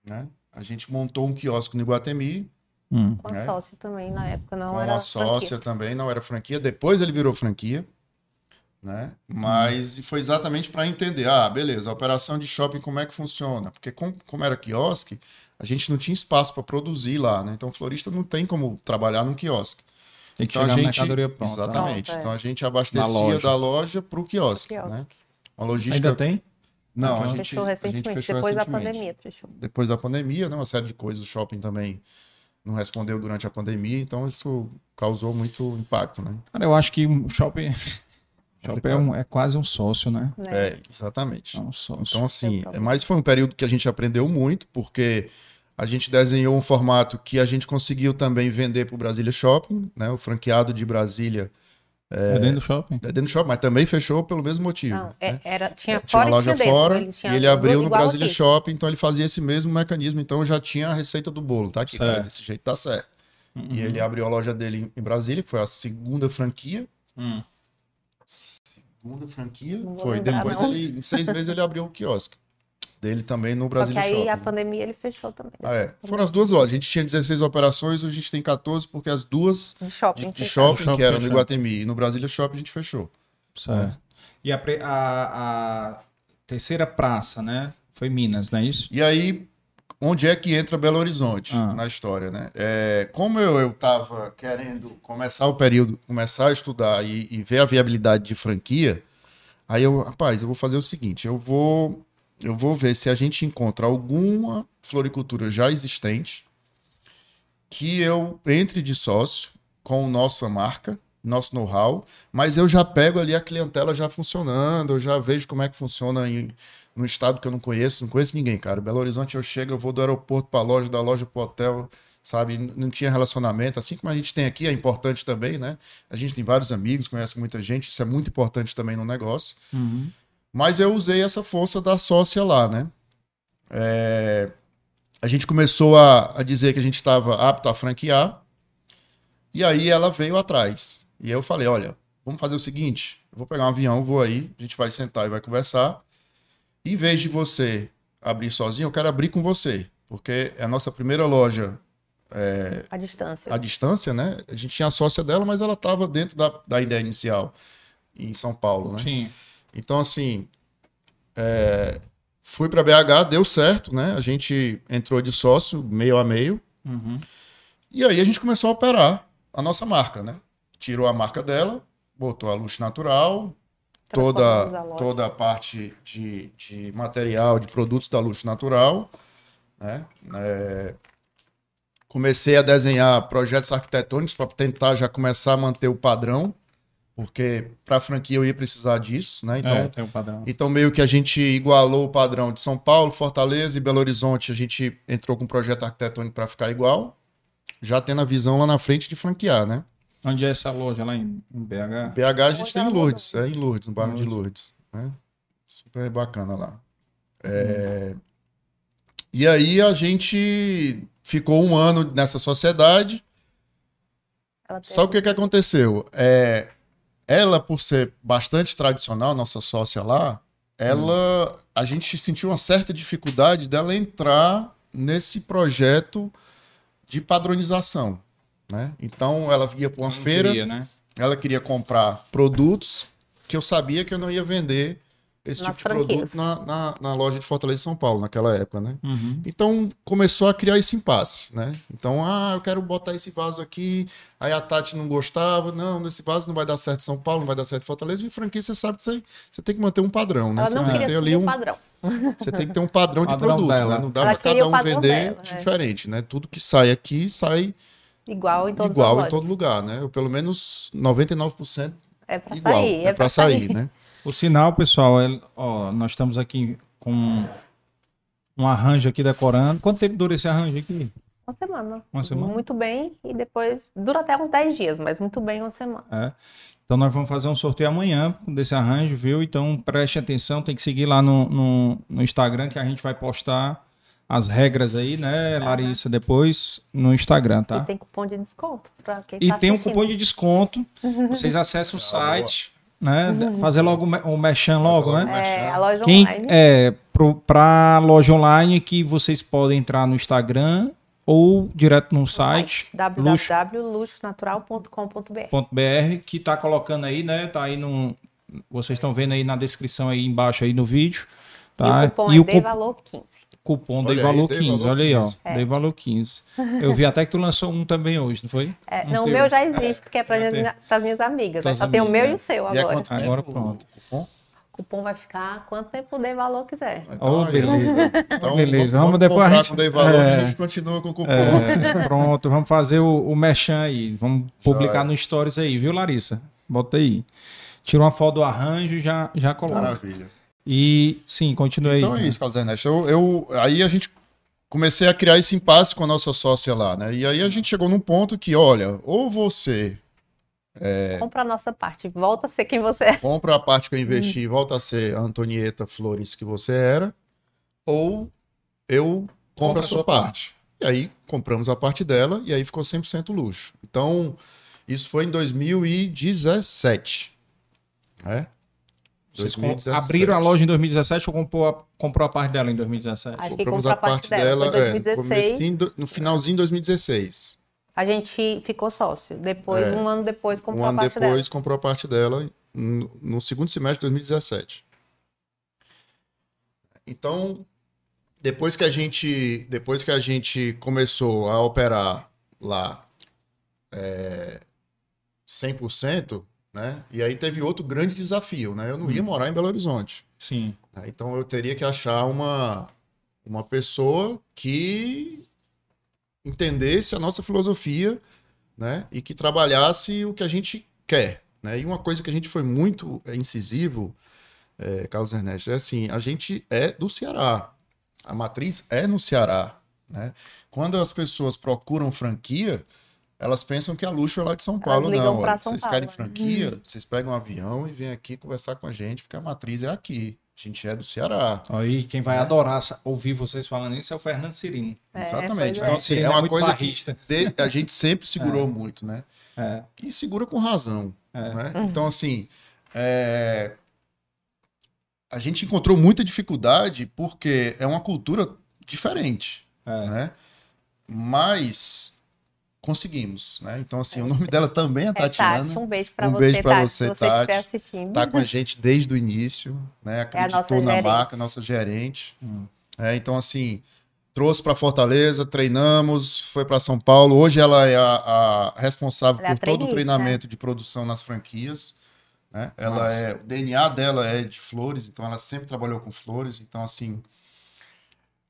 Né? A gente montou um quiosque no Iguatemi. Hum. Com né? sócio também, na época não Com era. Com a sócia franquia. também, não era franquia. Depois ele virou franquia né? Mas hum. foi exatamente para entender, ah, beleza, a operação de shopping como é que funciona? Porque com, como era quiosque, a gente não tinha espaço para produzir lá, né? Então o florista não tem como trabalhar num quiosque. Tem que então, chegar a gente, mercadoria pronta. Exatamente. Pronto, é. Então a gente abastecia loja. da loja para o quiosque, quiosque, né? Uma logística... Ainda tem? Não, a gente fechou recentemente, a gente fechou depois recentemente. da pandemia. Fechou. Depois da pandemia, né? Uma série de coisas, o shopping também não respondeu durante a pandemia, então isso causou muito impacto, né? Cara, eu acho que o shopping Shopping é, um, é, quase um sócio, né? É, é exatamente. É um sócio. Então, assim, é, mas foi um período que a gente aprendeu muito, porque a gente desenhou um formato que a gente conseguiu também vender para o Brasília Shopping, né? O franqueado de Brasília. É, é dentro do shopping. É dentro do shopping, mas também fechou pelo mesmo motivo. Não, é, né? era, tinha, tinha uma loja fora ele e ele abriu no Brasília aqui. Shopping, então ele fazia esse mesmo mecanismo. Então já tinha a receita do bolo, tá aqui, cara, desse jeito tá certo. Uhum. E ele abriu a loja dele em Brasília, que foi a segunda franquia. Uhum segunda franquia. Foi. Lembrar, Depois não. ele, em seis meses, ele abriu o quiosque. Dele também no Brasil Só que aí Shopping. a pandemia ele fechou também. Ah, é. Foram as duas lojas. A gente tinha 16 operações, hoje a gente tem 14, porque as duas de shopping, de, de shopping, shopping que eram no Iguatemi e no Brasília Shopping a gente fechou. Certo. É. E a, a, a, terceira praça, né? Foi Minas, não é isso? E aí, onde é que entra Belo Horizonte ah. na história, né? É, como eu estava querendo começar o período, começar a estudar e, e, ver a viabilidade de franquia, aí eu, rapaz, eu vou fazer o seguinte, eu vou, eu vou ver se a gente encontra alguma floricultura já existente que eu entre de sócio com nossa marca, nosso know-how, mas eu já pego ali a clientela já funcionando, eu já vejo como é que funciona em num estado que eu não conheço, não conheço ninguém, cara. Belo Horizonte eu chego, eu vou do aeroporto para a loja, da loja para o hotel, sabe? Não tinha relacionamento, assim como a gente tem aqui, é importante também, né? A gente tem vários amigos, conhece muita gente, isso é muito importante também no negócio. Uhum. Mas eu usei essa força da sócia lá, né? É... A gente começou a, a dizer que a gente estava apto a franquear, e aí ela veio atrás. E eu falei: olha, vamos fazer o seguinte: eu vou pegar um avião, vou aí, a gente vai sentar e vai conversar. Em vez de você abrir sozinho, eu quero abrir com você. Porque é a nossa primeira loja é, A distância. à distância, né? A gente tinha a sócia dela, mas ela estava dentro da, da ideia inicial em São Paulo, né? Sim. Então, assim, é, fui para BH, deu certo, né? A gente entrou de sócio meio a meio. Uhum. E aí a gente começou a operar a nossa marca, né? Tirou a marca dela, botou a Luxo Natural, Transformamos a toda, toda a parte de, de material, de produtos da Luxo Natural, né? É, comecei a desenhar projetos arquitetônicos para tentar já começar a manter o padrão, porque para a franquia eu ia precisar disso, né? Então, é, tem o padrão. então, meio que a gente igualou o padrão de São Paulo, Fortaleza e Belo Horizonte. A gente entrou com um projeto arquitetônico para ficar igual, já tendo a visão lá na frente de franquear, né? Onde é essa loja? Lá em, em BH? BH a gente tem em é Lourdes, é em Lourdes, no bairro de Lourdes. Né? Super bacana lá. É, E aí a gente ficou um ano nessa sociedade. Só o que, que aconteceu? É, ela, por ser bastante tradicional, nossa sócia lá, ela. A gente sentiu uma certa dificuldade dela entrar nesse projeto de padronização. Né? Então ela ia para uma Não feira, queria, né? ela queria comprar produtos que eu sabia que eu não ia vender esse Nas tipo de produto franquias. na, na, na loja de Fortaleza e São Paulo, naquela época, né? Uhum. Então começou a criar esse impasse, né? Então, ah, eu quero botar esse vaso aqui. Aí a Tati não gostava, não, esse vaso não vai dar certo em São Paulo, não vai dar certo em Fortaleza. E franquia, você sabe que você, você tem que manter um padrão, né? Ela Você não tem que queria ter ali um, padrão. você tem que ter um padrão de Padrão produto, dela. né? Não dá Ela pra queria cada um padrão vender dela, é. diferente, né? Tudo que sai aqui sai Igual em igual em todo lugar, né? Ou pelo menos 99% É pra igual. sair. é pra sair, né? O sinal, pessoal, é, ó, nós estamos aqui com um arranjo aqui decorando. Quanto tempo dura esse arranjo aqui? Uma semana. Uma semana? Muito bem. E depois dura até uns 10 dias, mas muito bem uma semana. É. Então nós vamos fazer um sorteio amanhã desse arranjo, viu? Então preste atenção, tem que seguir lá no, no, no Instagram que a gente vai postar as regras aí, né, Larissa, depois no Instagram, E tá? tem cupom de desconto pra quem E tá tem um assistindo. cupom de desconto. Vocês acessam o Ah, site, né? Fazer logo o me- o mechan logo, logo né? É, a loja Quem online. é para loja online que vocês podem entrar no Instagram ou direto no site luxo- www.luxonatural.com.br .br que tá colocando aí, né? Tá aí no vocês estão vendo aí na descrição aí embaixo aí no vídeo, tá? E o cupom E é o de cu- valor 15. Cupom Olha dei aí, valor dei 15, valor olha aí, ó, 15. dei valor 15. Eu vi até que tu lançou um também hoje, não foi? É, Um não, o teu. meu já existe, porque é para minhas, tem. minhas amigas. Tuas Né? Só tem o meu né? e o seu E é agora. Agora tempo pronto. o cupom? O cupom vai ficar quanto tempo o Dei Valor quiser. Oh, aí, beleza. Então, Beleza, vamos, vamos depois a gente- com Dei Valor É. a gente continua com o cupom. É, pronto, vamos fazer o, o merchan aí. Vamos publicar Joia. no Stories aí, viu, Larissa? Bota aí. Tira uma foto do arranjo e já, já coloca. Maravilha. E sim, continue Então aí. é isso, Carlos Ernesto. Eu, eu- aí a gente comecei a criar esse impasse com a nossa sócia lá, né? E aí a gente chegou num ponto que, olha, ou você É. Compra a nossa parte. Volta a ser quem você é. compra a parte que eu investi e volta a ser a Antonieta Flores que você era, ou eu compro Compra a sua parte. E aí compramos a parte dela e aí ficou 100% luxo. Então, isso foi em 2017. Né? Vocês com- 2017. abriram a loja em 2017 ou comprou a, comprou a parte dela em 2017? Acho Compramos comprou a parte dela, Foi é, no, 2016. comecinho do- no finalzinho de 2016. A gente ficou sócio. Depois, É. um ano depois, comprou um ano a parte depois comprou a parte dela no, no segundo semestre de 2017. Então, depois que a gente, depois que a gente começou a operar lá é, 100%, né? E aí teve outro grande desafio, né? Eu não ia Hum. morar em Belo Horizonte. Sim. né? Então eu teria que achar uma, uma pessoa que entendesse a nossa filosofia né? e que trabalhasse o que a gente quer. Né? E uma coisa que a gente foi muito é, incisivo, é, Carlos Ernesto, é assim, a gente é do Ceará. A matriz é no Ceará. Né? Quando as pessoas procuram franquia, elas pensam que a luxo é lá de São Paulo. ligam Não, São vocês Paulo, querem né? franquia, vocês pegam um avião e vêm aqui conversar com a gente, porque a matriz é aqui. A gente é do Ceará. Aí quem vai É. adorar ouvir vocês falando isso é o Fernando Cirino. É, Exatamente. Então, é. assim, é é uma coisa barrista. que a gente sempre segurou muito, né? É. E segura com razão. É. né? Uhum. Então, assim, é, a gente encontrou muita dificuldade porque é uma cultura diferente, É. né? Mas conseguimos, né? Então, assim, o nome dela também é É Tatiana. Tati, um beijo pra Um você, beijo pra Tati, você, você estiver Tati. assistindo. tá com a gente desde o início, né? Acreditou nossa na gerente. marca, nossa gerente. Hum. É, então, assim, trouxe para Fortaleza, treinamos, foi para São Paulo. Hoje ela é a, a responsável Ela é por todo o treinamento de produção nas franquias. Né? Ela Nossa. é, o DNA dela é de flores, então ela sempre trabalhou com flores. Então, assim,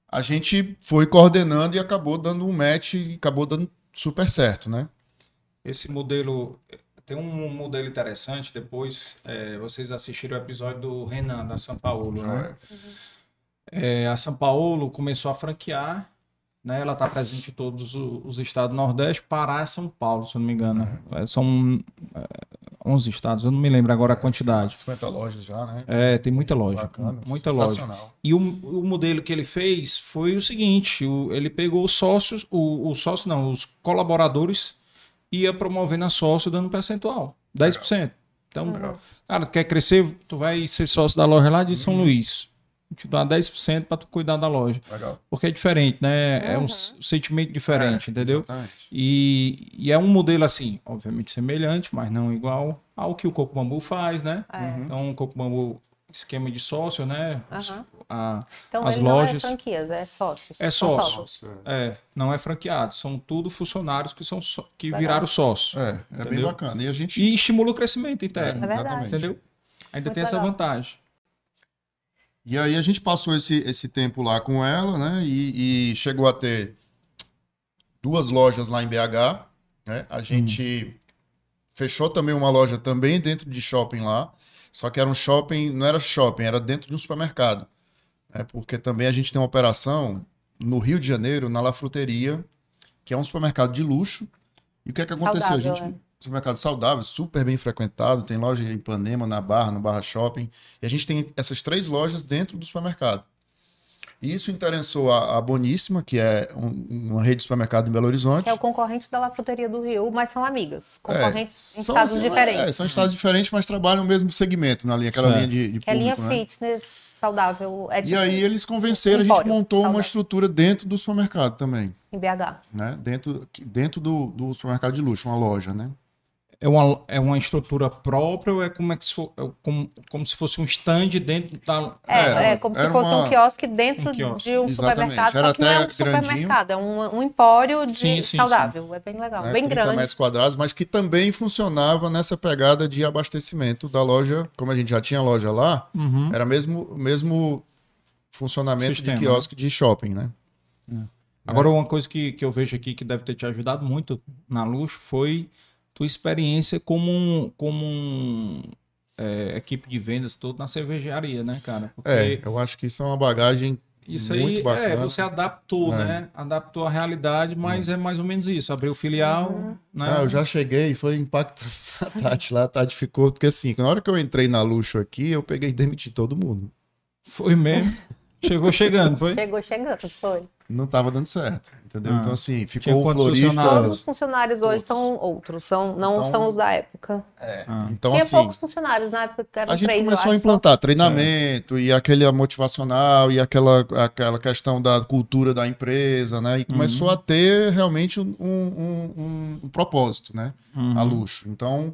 a gente foi coordenando e acabou dando um match e acabou dando super certo, né? Esse modelo. Tem um modelo interessante, depois é, vocês assistiram o episódio do Renan, da São Paulo, né? É, a São Paulo começou a franquear, né? Ela está presente em todos os estados do Nordeste, Pará São Paulo, se não me engano. É, são é, 11 estados, eu não me lembro agora a quantidade. 50 lojas já, né? É, tem muita loja, Bacana, muita loja. E o, o modelo que ele fez foi o seguinte: o- ele pegou os sócios, o, os sócios não, os colaboradores, ia promovendo a sócio dando percentual, 10%. Então, Legal. cara, quer crescer, tu vai ser sócio da loja lá de São Luís. Te dá 10% para tu cuidar da loja. Legal. Porque é diferente, né? É um Uhum. sentimento diferente, É, entendeu? Exatamente. E, e é um modelo assim, obviamente semelhante, mas não igual ao que o Coco Bambu faz, né? É. Uhum. Então, o Coco Bambu, esquema de sócio, né? Os- Aham. a- Então As ele não é lojas- franquias, é sócios. É sócio. sócios. Nossa, É, não é franqueado, são tudo funcionários que são só- que Legal. viraram sócios. É, é bem Entendeu? bacana. E a gente. E estimula o crescimento interno, É verdade. exatamente. entendeu? Ainda Muito tem essa legal. vantagem. E aí a gente passou esse, esse tempo lá com ela, né? E, e chegou a ter duas lojas lá em BH. Né? A gente fechou também uma loja também dentro de shopping lá. Só que era um shopping, não era shopping, era dentro de um supermercado. Né? Porque também a gente tem uma operação no Rio de Janeiro, na La Fruteria, que é um supermercado de luxo. E o que é que aconteceu? Saudável, a gente, né? Supermercado saudável, super bem frequentado, tem loja em Ipanema, na Barra, no Barra Shopping. E a gente tem essas três lojas dentro do supermercado. E isso interessou a, a Boníssima, que é um- uma rede de supermercado em Belo Horizonte. Que é o concorrente da La Fruteria do Rio, mas são amigas. É, Concorrentes em são, estados assim, diferentes. é, são estados diferentes, mas trabalham no mesmo segmento, na linha, aquela Certo. linha de, de que é linha público, né? fitness, saudável. É E tipo aí eles convenceram, a gente montou uma saudável. estrutura dentro do supermercado também, em BH. né? Dentro, dentro do, do supermercado de luxo, uma loja, né? É uma, é uma estrutura própria ou é como, é que se for- é como, como se fosse um stand dentro da. É, Era- é como se fosse uma- um quiosque dentro Um quiosque, de um exatamente. supermercado, Era só que não é um até grandinho. supermercado, é um, um empório de Sim, sim, saudável. É bem legal, né? bem 30 grande. metros quadrados, mas que também funcionava nessa pegada de abastecimento da loja, como a gente já tinha loja lá, Uhum. era mesmo mesmo funcionamento Sistema, de quiosque de shopping, né? Agora, uma coisa que, que eu vejo aqui que deve ter te ajudado muito na Luxo foi tua experiência como, um- como um, é, equipe de vendas todo na cervejaria, né, cara? Porque É, eu acho que isso é uma bagagem isso muito aí é, bacana. você adaptou, É. né? Adaptou a realidade, mas é mais ou menos isso. Abriu filial, Uhum. né? Ah, eu já cheguei, foi impactante. A Tati lá, a Tati ficou, porque assim, na hora que eu entrei na luxo aqui, eu peguei e demiti todo mundo. Foi mesmo. Chegou chegando, foi? Chegou chegando, foi. Não tava dando certo, entendeu? Ah. Então, assim, Tinha ficou o florista. funcionários? Os funcionários hoje Todos. são outros, são, não Então- são os da época. Ah. Então, Tinha assim, poucos funcionários na época, que eram a gente três, começou a implantar treinamento e aquele motivacional e aquela, aquela questão da cultura da empresa, né? E começou a ter realmente um, um- um- um propósito, né? Uhum. a luxo. Então,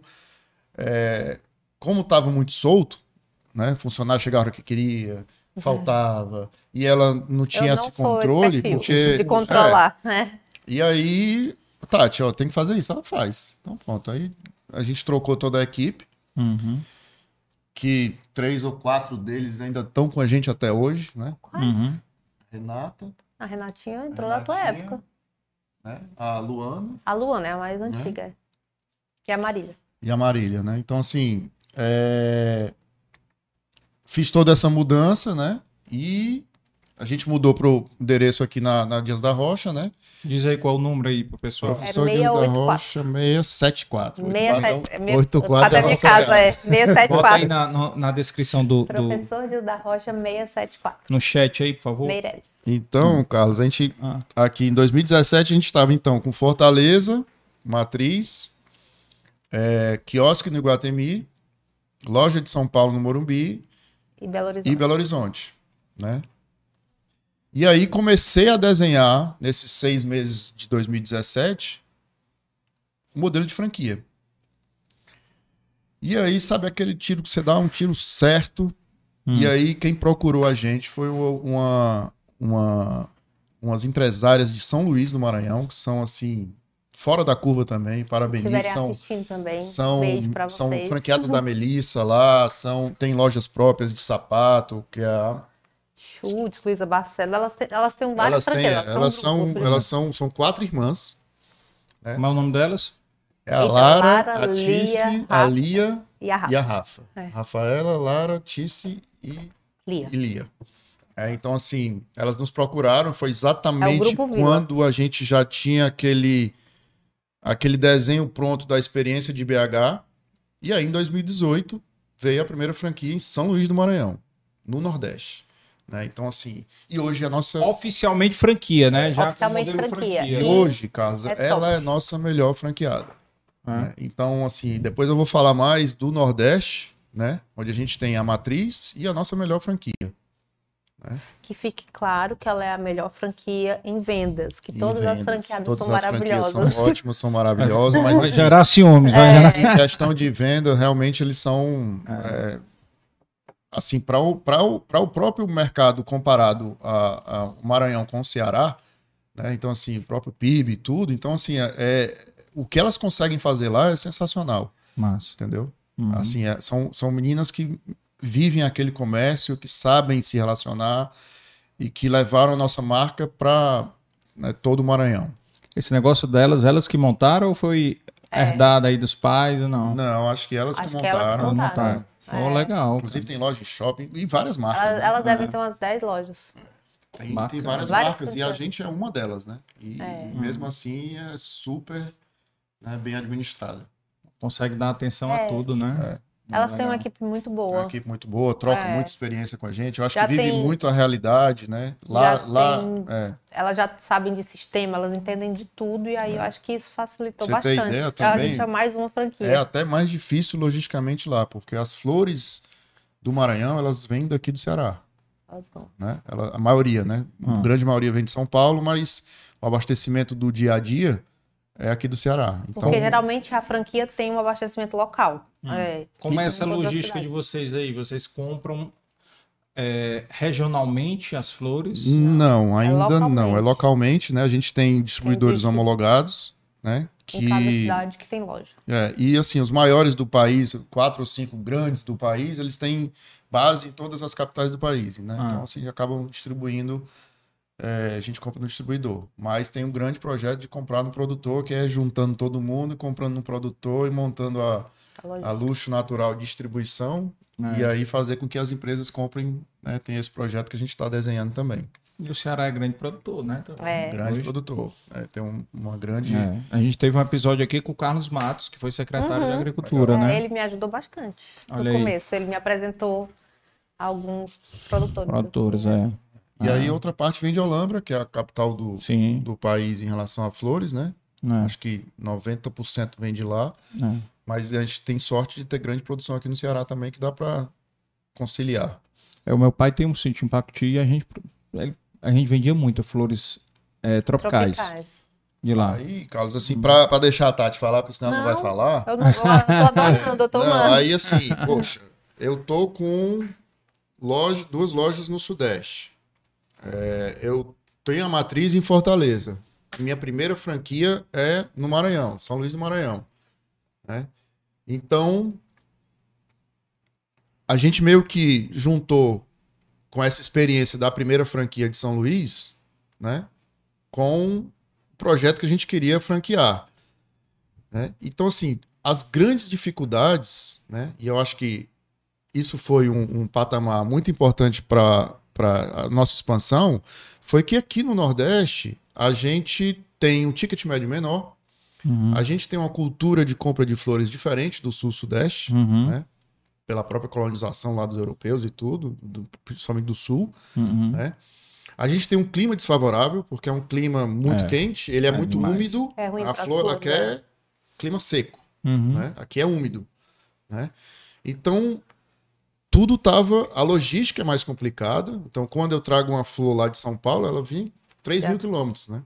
é, como estava muito solto, né? Funcionário chegava a hora que queria, faltava, e ela não tinha eu esse não sou controle, esse porque de controlar, né? é, e aí, Tati, ó, tem que fazer isso, ela faz. Então, pronto, aí a gente trocou toda a equipe, Uhum. que três ou quatro deles ainda estão com a gente até hoje, né? Uhum. Renata, A Renatinha entrou na tua Renatinha. época. né? A Luana A Luana é a mais antiga. é. E a Marília. e a Marília, né? Então, assim, é, fiz toda essa mudança, né? E a gente mudou pro endereço aqui na, na Dias da Rocha, né? Diz aí qual o número aí pro pessoal. Professor É Dias da 684. Rocha 674. 67, é minha- 84 quase é a a minha nossa casa, casa. é. Bota aí 674. na, no- na descrição do, do- Professor Dias da Rocha 674. no chat aí, por favor. Meirelles. Então, Carlos, a gente Ah. aqui em 2017 a gente estava então com Fortaleza, Matriz, é, quiosque no Iguatemi, loja de São Paulo no Morumbi E Belo Horizonte. e Belo Horizonte, né? E aí comecei a desenhar, nesses seis meses de 2017, o modelo de franquia. E aí, sabe aquele tiro que você dá um tiro certo, e aí quem procurou a gente foi uma, uma, umas empresárias de São Luís, no Maranhão, que são assim, fora da curva também, Estiverem são, também. são, Beijo pra são franqueadas da Melissa lá, são, tem lojas próprias de sapato, que é a Chutes, Luísa Barcelo. Elas, têm- elas têm várias elas têm, franquias. elas são um grupo, elas são, são quatro irmãs. Como é o nome delas? É a Lara, Lara, a Tice, Lia, a. Lia E a Rafa. e a Rafa. É. Rafaela, Lara, Tice e, Lia. e Lia. É, então, assim, elas nos procuraram, foi exatamente É quando a gente já tinha aquele, aquele desenho pronto da experiência de BH. E aí, em 2018, veio a primeira franquia em São Luís do Maranhão, no Nordeste. né? Então, assim, e hoje a nossa. Oficialmente franquia, né? Já com Oficialmente franquia. E E- hoje, Carlos, é ela top. é nossa melhor franqueada. É. né? Então, assim, depois eu vou falar mais do Nordeste, né? Onde a gente tem a matriz e a nossa melhor franquia. Que fique claro que ela é a melhor franquia em vendas. Que Em todas as vendas. franqueadas Todas são as franquias maravilhosas. são ótimas, são maravilhosas, mas Vai assim, gerar ciúmes, vai É. gerar. em questão de venda, realmente eles são. é, assim, para o, pra o, pra o próprio mercado comparado a, a o Maranhão com o Ceará, né? Então, assim, o próprio PIB e tudo. Então, assim, é, é- o que elas conseguem fazer lá é sensacional, Massa. entendeu? Uhum. Assim, é- são, são meninas que vivem aquele comércio, que sabem se relacionar e que levaram a nossa marca para todo o Maranhão. Esse negócio delas, elas que montaram ou foi herdada aí dos pais ou não? Não, acho que elas que Acho que elas que montaram. Elas montaram. montaram. Oh, É. legal. Inclusive tem loja de shopping e várias marcas. Elas, né? elas devem É. ter umas 10 lojas. Tem, tem várias, Várias marcas e a gente é uma delas, né? E É. mesmo assim é super né, bem administrada. Consegue dar atenção a É. tudo, né? Elas têm uma equipe muito É uma boa. equipe muito boa, troca É. muita experiência com a gente. Eu acho Já que vive tem- muito a realidade, né? Lá, Já lá tem- é, Elas já sabem de sistema, elas entendem de tudo, e aí eu acho que isso facilitou Você tem bastante. ideia a também? gente é mais uma franquia. é até mais difícil logisticamente lá, porque as flores do Maranhão, elas vêm daqui do Ceará. Elas vão. né? Ela, a maioria, né? Ah. A grande maioria vem de São Paulo, mas o abastecimento do dia a dia é aqui do Ceará. Então, Porque geralmente a franquia tem um abastecimento local. É, Como é essa logística de vocês aí? Vocês compram é, regionalmente as flores? não, ainda não. localmente. É localmente, né? A gente tem distribuidores distribu- homologados, né? Em cada Que, cidade que tem loja. é, e assim, os maiores do país, quatro ou cinco grandes do país, eles têm base em todas as capitais do país, né? Ah. Então, assim, acabam distribuindo, é, a gente compra no distribuidor. Mas tem um grande projeto de comprar no produtor, que é juntando todo mundo, comprando no produtor e montando a, A a luxo natural de distribuição É. e aí fazer com que as empresas comprem, né? Tem esse projeto que a gente está desenhando também. E o Ceará é grande produtor, né? Então, É. Grande hoje- produtor. É, tem um- uma grande. É. A gente teve um episódio aqui com o Carlos Matos, que foi secretário de Uhum. Agricultura, É, né? Ele me ajudou bastante Olha no aí. começo. Ele me apresentou alguns produtores. Produtores, aqui, E aí Ah. outra parte vem de Olambra, que é a capital do. Sim. do país em relação a flores, né? É, Acho que 90% vem de lá. é. Mas a gente tem sorte de ter grande produção aqui no Ceará também, que dá para conciliar. É, o meu pai tem um sítio em Pacuti e a gente, a gente vendia muito flores é, tropicais, Tropicais. de lá. Aí, Carlos, assim, para deixar a Tati falar, porque senão ela não vai Não. falar. Eu não eu tô adorando, eu tô Não, amando. aí assim, poxa, eu tô com loja, duas lojas no Sudeste. É, eu tenho a matriz em Fortaleza. Minha primeira franquia é no Maranhão, São Luís do Maranhão. né? Então, a gente meio que juntou com essa experiência da primeira franquia de São Luís, né? Com o projeto que a gente queria franquear. né? Então, assim, as grandes dificuldades, né? E eu acho que isso foi um, um patamar muito importante para a nossa expansão, foi que aqui no Nordeste a gente tem um ticket médio menor, Uhum. a gente tem uma cultura de compra de flores diferente do Sul-Sudeste, Uhum. né? pela própria colonização lá dos europeus e tudo, do- principalmente do Sul. Uhum. né? A gente tem um clima desfavorável, porque é um clima muito É, quente, ele é, é muito demais. úmido, É a flor ela flores, né? quer clima seco Uhum. né? Aqui é úmido, né? Então, tudo tava. A logística é mais complicada. Então, quando eu trago uma flor lá de São Paulo, ela vem 3 mil quilômetros, né?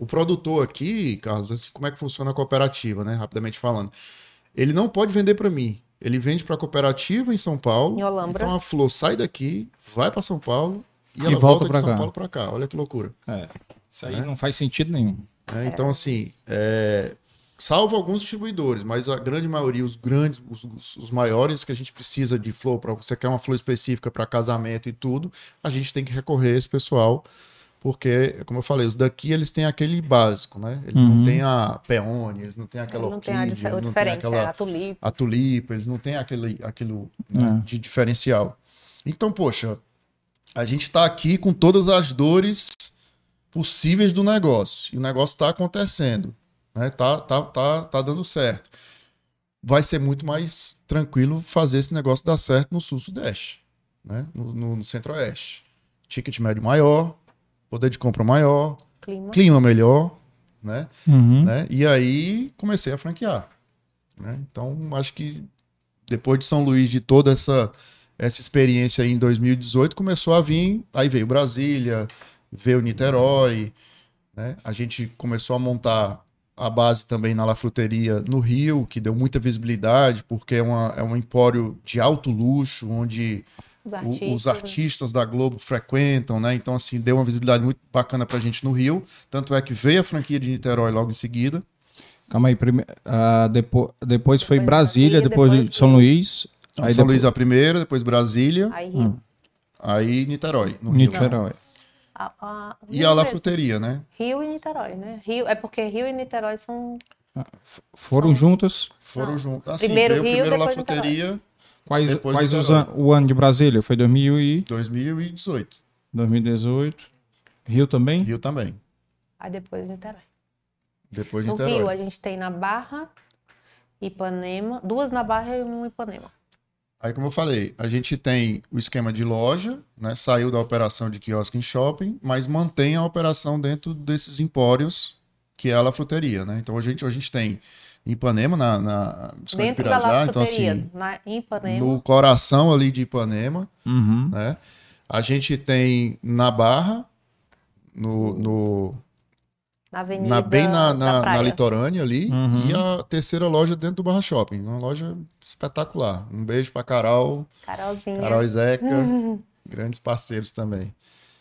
O produtor aqui, Carlos, assim, como é que funciona a cooperativa, né? Rapidamente falando. Ele não pode vender para mim. Ele vende para a cooperativa em São Paulo. Em Olambra. Então a flor sai daqui, vai para São Paulo e, E ela volta volta, pra de São cá. Paulo para cá. Olha que loucura. É. Isso aí Né? não faz sentido nenhum. né? Então, assim, é, salvo alguns distribuidores, mas a grande maioria, os grandes, os, os- maiores que a gente precisa de flor, para você quer uma flor específica para casamento e tudo, a gente tem que recorrer a esse pessoal, porque, como eu falei, os daqui eles têm aquele básico, né? Eles Uhum. não têm a peone, eles não têm aquela não orquídea, eles o não têm diferente, é aquela a tulipa. a tulipa, eles não têm aquele, aquilo né, É. de diferencial. Então, poxa, a gente está aqui com todas as dores possíveis do negócio. E o negócio está acontecendo. Né? Tá, tá, tá, tá dando certo. Vai ser muito mais tranquilo fazer esse negócio dar certo no sul-sudeste, né? no, no, no centro-oeste. Ticket médio maior, poder de compra maior, Clima. clima melhor, né? Uhum. né? E aí comecei a franquear. né? Então, acho que depois de São Luís, de toda essa, essa experiência aí em 2018, começou a vir. Aí veio Brasília, veio Niterói. Né? A gente começou a montar a base também na La Fruteria no Rio, que deu muita visibilidade, porque é, uma, é um empório de alto luxo, onde Os o- artistas. os artistas da Globo frequentam, né? Então, assim, deu uma visibilidade muito bacana pra gente no Rio. Tanto é que veio a franquia de Niterói logo em seguida. Calma aí. Prime... ah, depo... Depois foi Depois Brasília, Brasília, depois, depois São. Luís. Então, aí São depois... Luís a primeira, depois Brasília, Aí Rio. Hum. aí Niterói, no Rio. Niterói. A- a- E a La. Fruteria, né? Rio e Niterói, né? Rio, é porque Rio e Niterói são. F- Foram juntas. Foram Não. juntos. Assim, Primeiro veio Rio, primeiro La. Fruteria, Quais, Depois quais os an... o ano de Brasília? Foi 2000 e... 2018. 2018. Rio também? Rio também. Aí depois Niterói. Depois No Niterói. Rio, a gente tem na Barra, Ipanema, duas na Barra e um em Ipanema. Aí, como eu falei, a gente tem o esquema de loja, né? Saiu da operação de quiosque em shopping, mas mantém a operação dentro desses empórios, que é a La Fruteria, né? Então, a gente, a gente tem em Ipanema, na, na de Dentro da Pirajá, La então, Fruteria, assim, na, no coração ali de Ipanema, Uhum. né? A gente tem na Barra, no, no, Na avenida. na, bem na, na, na litorânea ali, Uhum. e a terceira loja dentro do Barra Shopping, uma loja espetacular. Um beijo pra Carol, Carolzinha. Carol e Zeca, Uhum. grandes parceiros também.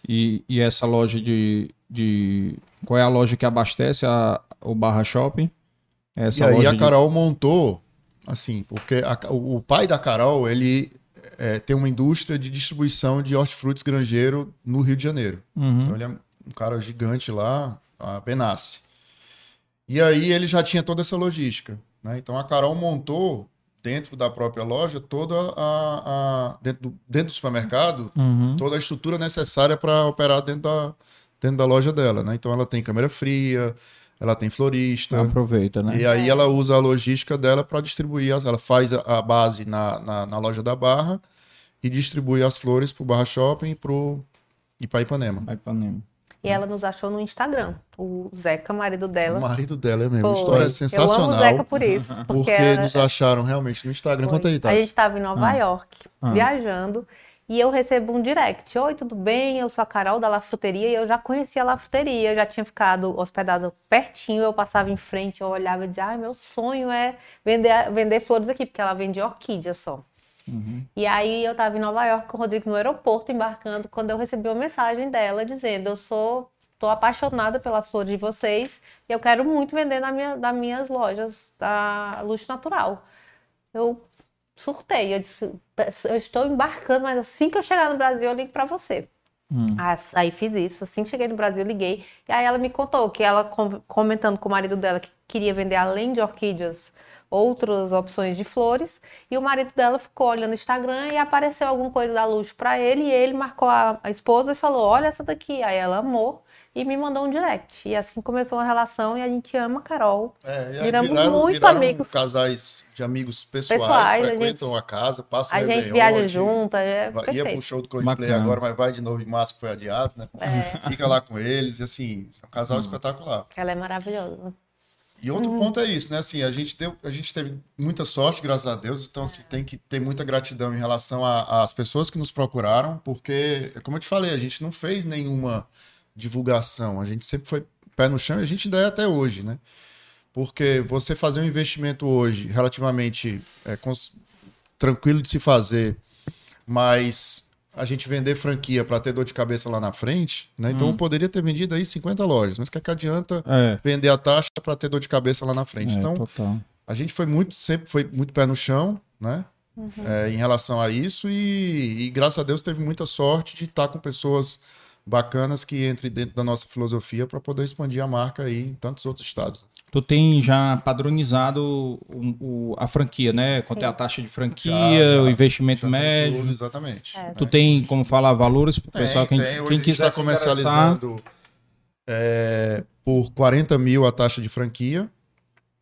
E, e essa loja de, de. Qual é a loja que abastece a, o Barra Shopping? Essa e aí loja a de- Carol montou, assim, porque a- o, o pai da Carol, ele é, tem uma indústria de distribuição de hortifrutis granjeiro no Rio de Janeiro. Uhum. Então ele é um cara gigante lá, a Benassi. E aí ele já tinha toda essa logística. Né? Então a Carol montou dentro da própria loja toda a, a- dentro, do, dentro do supermercado Uhum. toda a estrutura necessária para operar dentro da, dentro da loja dela. Né? Então ela tem câmera fria, ela tem florista. Aproveita, né? E aí ela usa a logística dela para distribuir. As, ela faz a, base na, na, na loja da Barra e distribui as flores para o Barra Shopping e pro, e para Ipanema. Nemo. E ela nos achou no Instagram. O Zeca, marido O dela. marido dela é mesmo. Foi. A história é Eu amo o sensacional. Zeca por isso. Porque, Porque era- nos acharam realmente no Instagram. Foi. Conta aí, tá? A gente estava em Nova Ah. York, Ah. viajando, e eu recebo um direct. Oi, tudo bem? Eu sou a Carol da La Fruteria e eu já conhecia a La Fruteria, eu já tinha ficado hospedada pertinho, eu passava em frente, eu olhava e dizia, ai, meu sonho é vender, vender flores aqui, porque ela vende orquídea só. Uhum. E aí eu estava em Nova York com o Rodrigo no aeroporto, embarcando, quando eu recebi uma mensagem dela dizendo, eu sou, tô apaixonada pelas flores de vocês e eu quero muito vender na minha, nas minhas lojas da Luxo Natural. Eu surtei, eu disse, eu estou embarcando, mas assim que eu chegar no Brasil eu ligo para você. Hum. Aí fiz isso, assim que cheguei no Brasil, liguei. E aí ela me contou que ela com- comentando com o marido dela que queria vender além de orquídeas outras opções de flores. E o marido dela ficou olhando o Instagram e apareceu alguma coisa da luxo para ele. E ele marcou a, a esposa e falou: Olha essa daqui. Aí ela amou e me mandou um direct. E assim começou uma relação e a gente ama a Carol. É, e Viramos viraram, muito viraram amigos. casais de amigos pessoais, Pessoais, a frequentam a, casa, passam A gente Réveillon, viaja de- junto, é vai- Ia pro show do Coldplay agora, mas vai de novo em março, que foi adiado, né? É, Fica lá com eles, e assim, é um Hum. casal espetacular. ela é maravilhosa. E outro uhum. ponto é isso, né? Assim, a gente, deu, a gente teve muita sorte, graças a Deus, então assim, tem que ter muita gratidão em relação às pessoas que nos procuraram, porque, como eu te falei, a gente não fez nenhuma divulgação, a gente sempre foi pé no chão e a gente ainda é até hoje, né? Porque você fazer um investimento hoje relativamente é, tranquilo de se fazer, mas a gente vender franquia para ter dor de cabeça lá na frente, né? Então hum. poderia ter vendido aí 50 lojas, mas que, é que adianta é. vender a taxa para ter dor de cabeça lá na frente? É, então, total. a gente foi muito, sempre foi muito pé no chão, né? Uhum. É, em relação a isso e, e, graças a Deus teve muita sorte de estar com pessoas bacanas que entrem dentro da nossa filosofia para poder expandir a marca aí em tantos outros estados. Tu tem já padronizado o, o, a franquia, né? Quanto é a taxa de franquia, já, já, o investimento médio. Tudo, exatamente. É. Tu tem como falar valores para o pessoal, quem, tem. quem quiser está comercializando é, por 40 mil a taxa de franquia.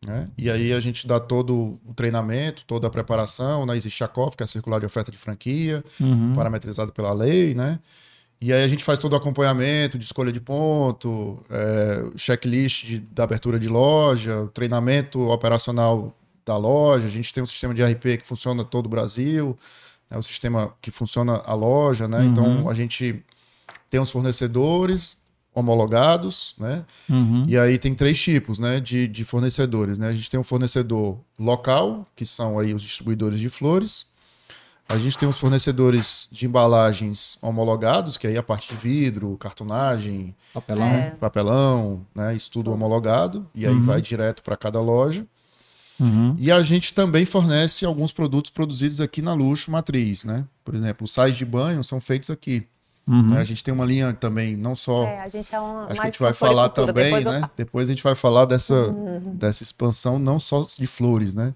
Né? E aí a gente dá todo o treinamento, toda a preparação, né? existe a COF, que é a circular de oferta de franquia, uhum. parametrizado pela lei, né? E aí a gente faz todo o acompanhamento de escolha de ponto, é, checklist de, da abertura de loja, treinamento operacional da loja. A gente tem um sistema de RP que funciona todo o Brasil, é o sistema que funciona a loja, né? Então, uhum. Então a gente tem os fornecedores homologados, né? Uhum. E aí tem três tipos, né, de, de fornecedores, né? A gente tem um fornecedor local, que são aí os distribuidores de flores. A gente tem os fornecedores de embalagens homologados, que aí é a parte de vidro, cartonagem, papelão, é. papelão né? Isso tudo homologado. E aí uhum. vai direto para cada loja. Uhum. E a gente também fornece alguns produtos produzidos aqui na Luxo Matriz, né? Por exemplo, os sais de banho são feitos aqui. Uhum. Né? A gente tem uma linha também, não só. É, a gente é uma, acho que a gente vai falar também, depois né? Eu... Depois a gente vai falar dessa, uhum. dessa expansão, não só de flores, né?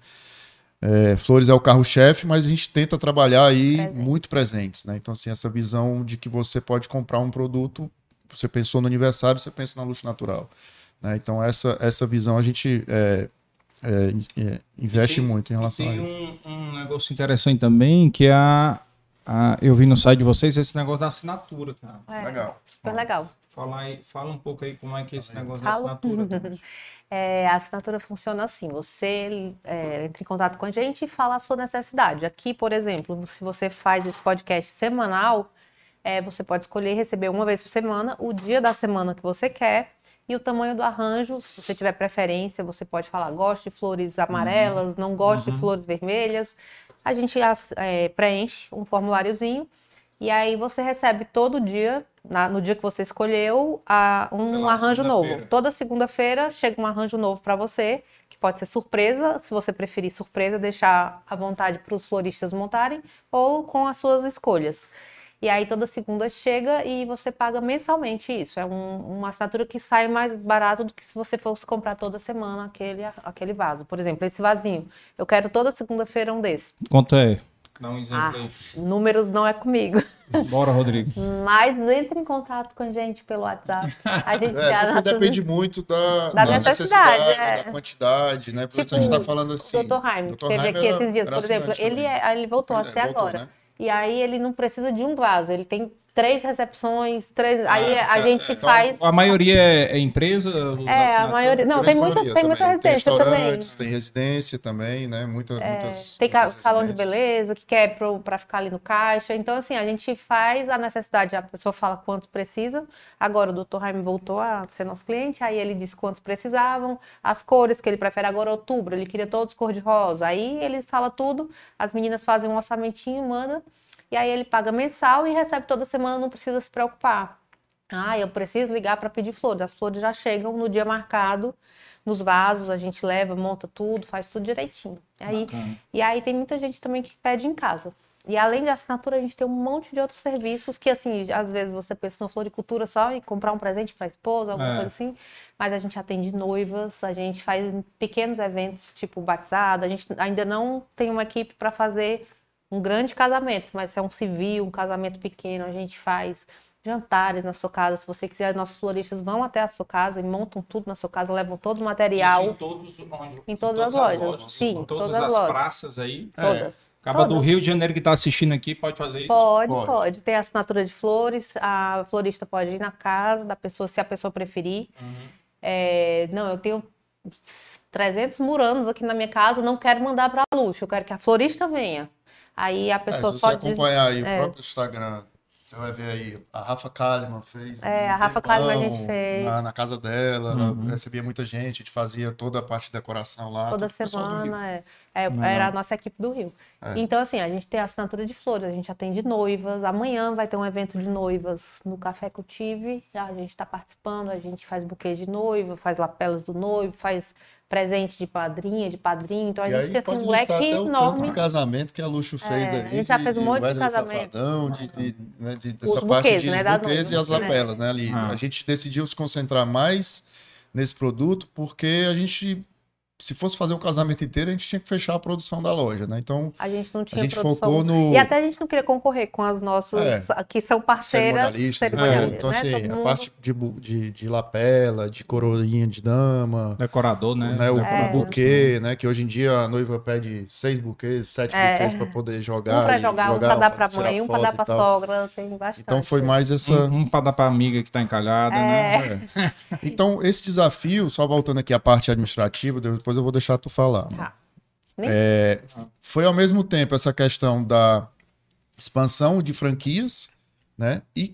É, flores é o carro-chefe, mas a gente tenta trabalhar aí Presente. muito presentes, né? Então, assim, essa visão de que você pode comprar um produto, você pensou no aniversário, você pensa na luxo natural. Né? Então, essa, essa visão a gente é, é, é investe tem, muito em relação a isso. Tem um, um, negócio interessante também, que é a, a, eu vi no site de vocês esse negócio da assinatura, cara. É, legal. Super legal. Fala, aí, fala um pouco aí como é que é esse negócio Falo. da assinatura. É, a assinatura funciona assim: você é, entra em contato com a gente e fala a sua necessidade. Aqui, por exemplo, se você faz esse podcast semanal, é, você pode escolher receber uma vez por semana o dia da semana que você quer e o tamanho do arranjo. Se você tiver preferência, você pode falar: gosto de flores amarelas, uhum. não gosto uhum. de flores vermelhas. A gente é, preenche um formuláriozinho e aí você recebe todo dia, na, no dia que você escolheu, a, um arranjo novo. Toda segunda-feira chega um arranjo novo para você, que pode ser surpresa, se você preferir surpresa, deixar à vontade para os floristas montarem, ou com as suas escolhas. E aí toda segunda chega e você paga mensalmente isso. É um, uma assinatura que sai mais barato do que se você fosse comprar toda semana aquele, aquele vaso. Por exemplo, esse vasinho. Eu quero toda segunda-feira um desse. Quanto é? Dá um exemplo ah, aí. Números não é comigo. Bora, Rodrigo. Mas entre em contato com a gente pelo WhatsApp. A gente é, já depende muito da, da, da necessidade, necessidade é. da quantidade, né? Por tipo, a gente está falando assim. O Dr. Jaime, Dr. teve aqui esses dias, por exemplo, ele, é, ele voltou a ser agora. Né? E aí ele não precisa de um vaso, ele tem três recepções, três. Ah, aí a é, gente então, faz. A maioria é, é empresa? É, a maioria. Não, tem muita, tem muita residência tem também. Tem residência também, né? Muita, é, muitas. Tem muitas salão de beleza que quer para ficar ali no caixa. Então, assim, a gente faz a necessidade, a pessoa fala quantos precisam. Agora o doutor Jaime voltou a ser nosso cliente, aí ele disse quantos precisavam, as cores que ele prefere agora outubro, ele queria todos cor-de-rosa. Aí ele fala tudo, as meninas fazem um orçamentinho, manda. E aí ele paga mensal e recebe toda semana, não precisa se preocupar. Ah, eu preciso ligar para pedir flores. As flores já chegam no dia marcado, nos vasos, a gente leva, monta tudo, faz tudo direitinho. E aí, e aí tem muita gente também que pede em casa. E além de assinatura, a gente tem um monte de outros serviços que, assim, às vezes você pensa na floricultura só e comprar um presente para a esposa, alguma é. coisa assim. Mas a gente atende noivas, a gente faz pequenos eventos, tipo batizado. A gente ainda não tem uma equipe para fazer um grande casamento, mas se é um civil, um casamento pequeno, a gente faz jantares na sua casa. Se você quiser, nossos floristas vão até a sua casa e montam tudo na sua casa, levam todo o material. Isso em, todos, onde, em todas, todas as lojas. lojas. Sim, em todas, todas as, as lojas. praças aí. Todas. É. Acaba do Rio de Janeiro que está assistindo aqui, pode fazer isso? Pode, pode, pode. Tem assinatura de flores, a florista pode ir na casa da pessoa, se a pessoa preferir. Uhum. É, não, eu tenho 300 muranos aqui na minha casa, não quero mandar para luxo, eu quero que a florista venha. Aí a É, pessoa se você pode acompanhar aí é. o próprio Instagram, você vai ver aí, a Rafa Kalimann fez. É, um a Rafa tempão Kalimann a gente fez. Na, na casa dela, Uhum. ela recebia muita gente, a gente fazia toda a parte de decoração lá. toda semana. É, É, era a nossa equipe do Rio. É. Então, assim, a gente tem a assinatura de flores, a gente atende noivas. Amanhã vai ter um evento de noivas no Café Cultive. A gente está participando, a gente faz buquê de noiva, faz lapelas do noivo, faz presente de padrinha, de padrinho. Então a E gente tem assim, um leque até o tanto enorme. de casamento que a Luxo fez É, aí. a gente já de- fez um de monte de Wesley casamento. Safadão, de, de, né, de- Os dessa parte buquês, de né, buquês e as né? lapelas, né? Ali. Ah. A gente decidiu se concentrar mais nesse produto porque a gente, se fosse fazer o casamento inteiro, a gente tinha que fechar a produção da loja, né? Então, A gente não a tinha gente produção. focou no E até a gente não queria concorrer com as nossas, É. que são parceiras cerimonialistas. tudo. cerimonialistas, Então, né? assim, Todo a parte de, de, de lapela, de coroinha de dama, Decorador, né? né, o, Decorador. o buquê, né? Que hoje em dia a noiva pede seis buquês, sete É. buquês para poder jogar. Um pra e jogar, um pra dar pra tirar mãe, um foto dar tal. sogra, tem bastante. Então foi mais essa. Um, um pra dar pra amiga que tá encalhada, né? É. Então, esse desafio, só voltando aqui à parte administrativa, depois eu vou deixar tu falar. Tá. É, foi ao mesmo tempo essa questão da expansão de franquias, né? E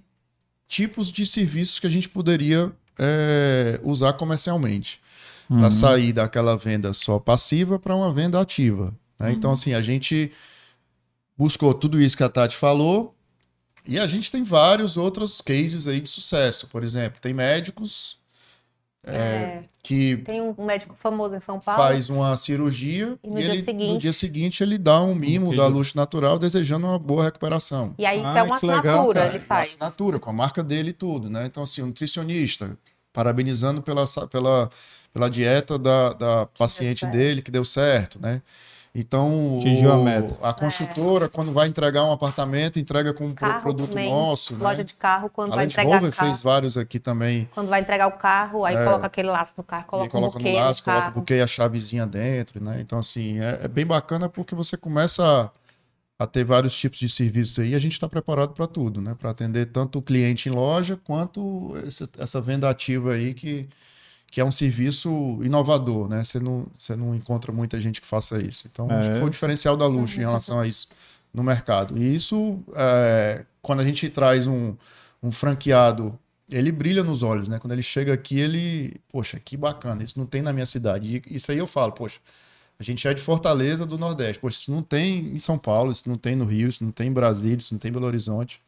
tipos de serviços que a gente poderia é, usar comercialmente para Uhum. sair daquela venda só passiva para uma venda ativa. né? Então, assim, a gente buscou tudo isso que a Tati falou e a gente tem vários outros cases aí de sucesso. Por exemplo, tem médicos É, que tem um médico famoso em São Paulo. faz uma cirurgia E no e dia ele, no seguinte- dia seguinte ele dá um mimo Entendi. da luxo natural desejando uma boa recuperação. E aí isso Ah, é uma legal, assinatura, cara. ele Com a faz. assinatura, com a marca dele e tudo, né? Então, assim, o nutricionista, parabenizando pela, pela, pela dieta da, da paciente dele, que deu certo, né? Então, a o- meta. a construtora, quando vai entregar um apartamento, entrega com um Carro produto também, nosso, Loja né? de carro, quando A vai Land entregar Rover carro. fez vários aqui também. Quando vai entregar o carro, aí É. coloca aquele laço no carro, e coloca, coloca um buquê no laço, no coloca o buquê e a chavezinha dentro, né? Então, assim, é, é bem bacana porque você começa a, a ter vários tipos de serviços aí e a gente está preparado para tudo, né? Para atender tanto o cliente em loja quanto essa, essa venda ativa aí que, que é um serviço inovador, né? Você não, você não encontra muita gente que faça isso. Então, acho que É. foi o diferencial da Luxo em relação a isso no mercado. E isso, é, quando a gente traz um, um franqueado ele brilha nos olhos, né? Quando ele chega aqui, ele, poxa, que bacana, isso não tem na minha cidade. E isso aí eu falo, poxa, a gente é de Fortaleza do Nordeste, poxa, isso não tem em São Paulo, isso não tem no Rio, isso não tem em Brasília, isso não tem em Belo Horizonte.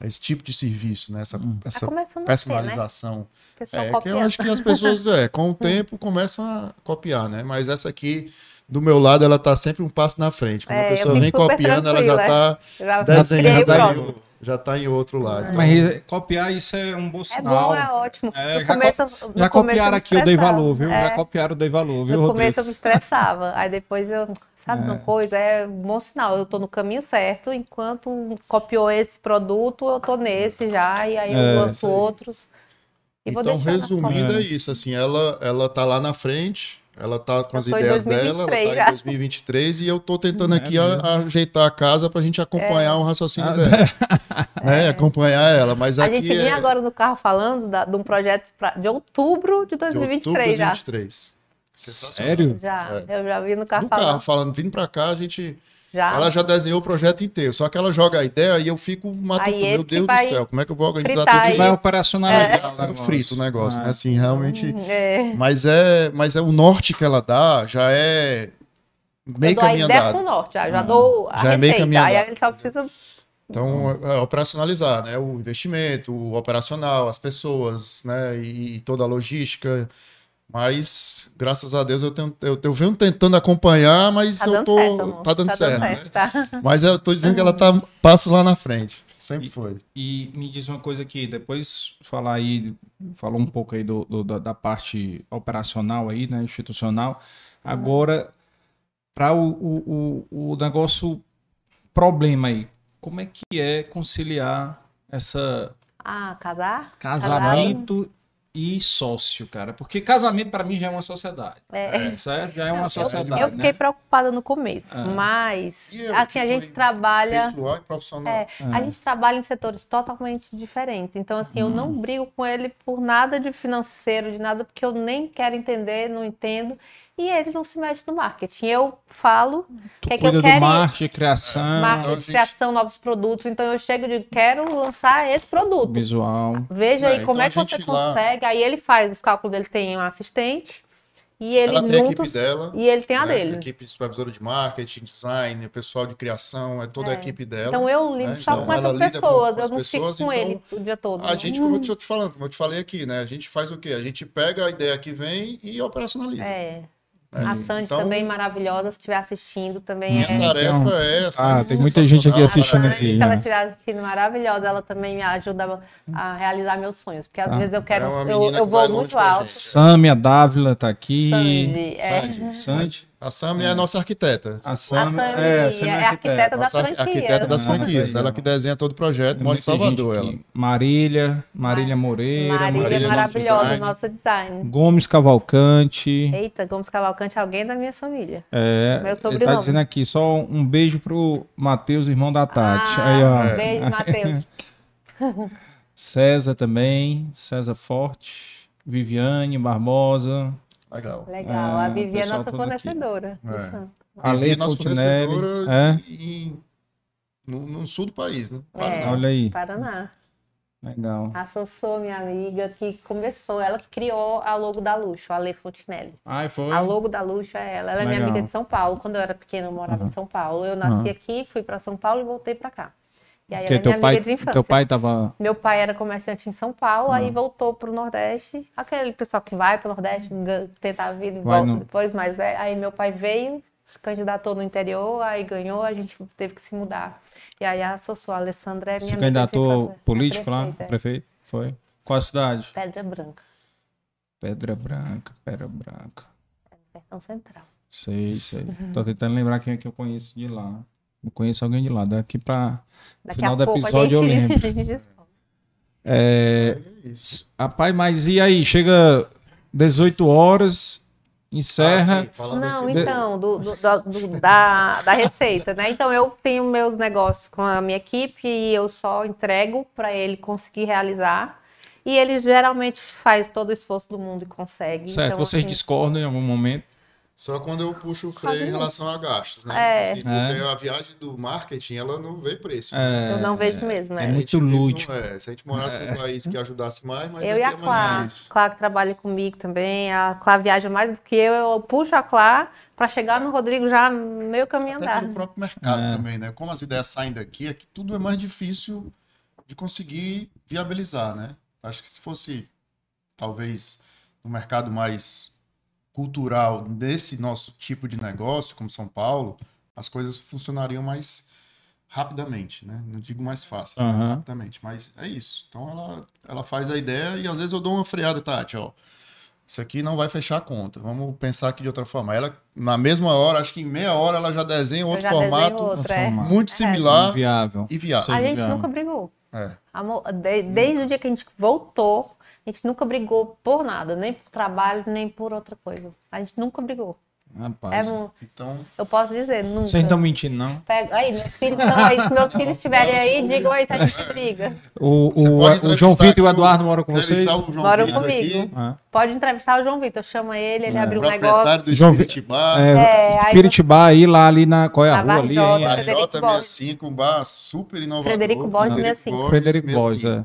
É esse tipo de serviço, né? Essa, essa Tá a ter, né? personalização. É, que eu acho que as pessoas, é, com o tempo, começam a copiar, né? Mas essa aqui, do meu lado, ela tá sempre um passo na frente. Quando É, a pessoa vem copiando, ela já tá Eu já desenhando, já tá, em, já tá em outro lado. Mas copiar isso é um bom É sinal. bom, é ótimo. É, no já começo, no Já copiaram aqui, eu dei valor, viu? É, Já copiaram, eu dei valor, viu, no Rodrigo? começo eu me estressava. Aí depois eu, sabe uma coisa? É um bom sinal. Eu tô no caminho certo. Enquanto copiou esse produto, eu tô nesse já. E aí eu É, lanço outros. E Então, resumindo, é isso. Assim, ela, ela tá lá na frente, ela tá com Eu as ideias dela, ela 2023 tá já. em 2023 e eu tô tentando É aqui a- mesmo. ajeitar a casa pra gente É. acompanhar o raciocínio Ah, dela. né? Acompanhar ela. Mas A aqui gente vinha é agora no carro falando da- de um projeto pra- de outubro de de outubro de 2023 já. 2023. Sério? Já, É. eu já vi no carro No falando. carro, falando, vindo pra cá, a gente. Já. Ela já desenhou o projeto inteiro. Só que ela joga a ideia e eu fico ele Meu Deus do céu, como é que eu vou organizar tudo isso? Vai operacionalizar o É negócio. frito o negócio, Ah. né? Assim, realmente. É. Mas é, mas é o norte que ela dá, já é meio eu dou a norte, já, já dou a Já é meio receita. caminho aí ele só precisa. Então, é, é operacionalizar, né? O investimento, o operacional, as pessoas, né? E, toda a logística. Mas, graças a Deus, eu, tenho, eu, eu venho tentando acompanhar, mas Tá eu dando tô. certo, amor. tá dando certo, né? tá? Mas eu tô dizendo que ela tá passos lá na frente. Sempre foi. E me diz uma coisa aqui, depois falar aí, falou um pouco aí do, do- da, da parte operacional aí, né, institucional. Agora, para o, o, o, o negócio problema aí, como é que é conciliar essa Ah, casar? casamento e sócio, cara. Porque casamento para mim já é uma sociedade. É. Certo? Já é uma Eu- sociedade. Eu fiquei né? preocupada no começo, Ah. mas eu, assim que a gente trabalha, Pessoal e profissional. é, a gente trabalha em setores totalmente diferentes. Então assim, eu não brigo com ele por nada de financeiro, de nada porque eu nem quero entender, não entendo. E ele não se mexe no marketing. Eu falo Tu o que, é que eu do quero marketing, criação, marketing, então a gente- criação, novos produtos. Então eu chego e digo, quero lançar esse produto. visual. Veja É, aí como então é a que você lá- consegue. Aí ele faz os cálculos, ele tem um assistente e ele Ela tem a equipe juntos dela. e ele tem a né? dele. Equipe de supervisora de marketing, design, o pessoal de criação, é toda a equipe dela. Então eu lido né? só Então, com essas com- pessoas, com eu as não pessoas, fico com então, ele o dia todo. A né? gente, como eu tô te falando, como eu te falei aqui, né? A gente faz o quê? A gente pega a ideia que vem e operacionaliza. É. né? A Sandy Então, também maravilhosa, se estiver assistindo, também Minha é. tarefa Então- é. Ah, sabe, tem muita gente aqui assistindo aqui, se né? ela estiver assistindo, maravilhosa, ela também me ajuda a realizar meus sonhos. Porque às Tá. vezes eu quero. É eu eu que vou muito alto. Sâmia Dávila tá aqui. Sandy, é. Sandy. Sandy. A Sam é a nossa arquiteta. A Sandy é, é, é arquiteta da franquia. arquiteta das franquias. Ela que desenha todo o projeto, Tem mora em Salvador. Ela. Marília, Marília Moreira, Marília, Marília, é nosso maravilhosa, design. nossa design. Gomes Cavalcante. Eita, Gomes Cavalcante, alguém da minha família. É, Meu ele tá sobrenome. dizendo aqui, só um beijo pro Matheus, irmão da Tati. Ah, Aí, ó. É. Beijo, Matheus. César também, César Forte, Viviane Barbosa, Legal. Legal. A Vivi é nossa fornecedora. É. Isso. Ale Vivi é nossa Fontinelli, fornecedora é? em- no, no sul do país, né? É. Paraná. olha aí, Paraná. legal. A Sossô, minha amiga, que começou, ela que criou a logo da Luxo, a Ale Fontinelli. Ai, foi. A logo da Luxo é ela. Ela é minha Legal. amiga de São Paulo. Quando eu era pequena, eu morava em São Paulo. Eu nasci Aham. aqui, fui para São Paulo e voltei para cá. E aí Porque é teu minha pai, teu pai tava. Meu pai era comerciante em São Paulo, aí Ah. voltou pro Nordeste. Aquele pessoal que vai pro Nordeste, ga- tentar a vida e Vai volta no- depois, mas velho. Aí meu pai veio, se candidatou no interior, aí ganhou, a gente teve que se mudar. E aí a Sossô, a Alessandra é minha Se candidatou é político lá? é. Prefeito? Foi. Qual a cidade? Pedra Branca, Pedra Branca, Pedra Branca. é no Sertão Central. Sei, sei. Tô tentando lembrar quem é que eu conheço de lá. Eu conheço alguém de lá. Daqui. Daqui Final a do episódio eu lembro. É, É rapaz, mas e aí? Chega 18 horas, encerra. Ah, sim, Não, aqui. então, do, do- da- do- da, da receita, né? Então, eu tenho meus negócios com a minha equipe e eu só entrego para ele conseguir realizar. E ele geralmente faz todo o esforço do mundo e consegue. certo, Então, vocês assim, discordam em algum momento. Só quando eu puxo o Quase freio em relação a gastos, né? É. Se tu É. a viagem do marketing, ela não vê preço. É, eu não vejo mesmo, é né? A muito lúdico. é, se a gente morasse num país que ajudasse mais, mas Eu aqui e a é mais Clá. Clá que trabalha comigo também. A Clá viaja mais do que eu. Eu puxo a Clá para chegar no Rodrigo já meio caminho Até andado. pelo próprio mercado É. também, né? Como as ideias saem daqui, é que tudo é mais difícil de conseguir viabilizar, né? Acho que se fosse, talvez, no mercado mais cultural desse nosso tipo de negócio, como São Paulo, as coisas funcionariam mais rapidamente, né? Não digo mais fácil, mais Aham. rapidamente, mas é isso. Então ela, ela faz a ideia e às vezes eu dou uma freada, Tati, ó. Isso aqui não vai fechar a conta. Vamos pensar aqui de outra forma. Ela, na mesma hora, acho que em meia hora, ela já desenha outro já formato outro, é. muito similar Inviável. e viável. A gente viável. nunca brigou. É. Amor, de- desde o dia que a gente voltou, a gente nunca brigou por nada, nem por trabalho, nem por outra coisa. A gente nunca brigou. Rapaz. É um- Então, eu posso dizer, nunca. Vocês não estão mentindo, não? Pega- aí, meus filhos estão aí. Se meus filhos estiverem aí, digam aí se a gente briga. O, o, o João Vitor e o Eduardo moram com vocês? Moram comigo. aqui, Ah. Pode entrevistar o João Vitor, chama ele, ele É. abriu um negócio. do João Bar, É, É, aí Spiritbar aí lá ali na. Qual é a Na rua ali? Varjota, hein? a Frederico J65, um bar super inovador. Frederico Borges, 65. Frederico Borges, é.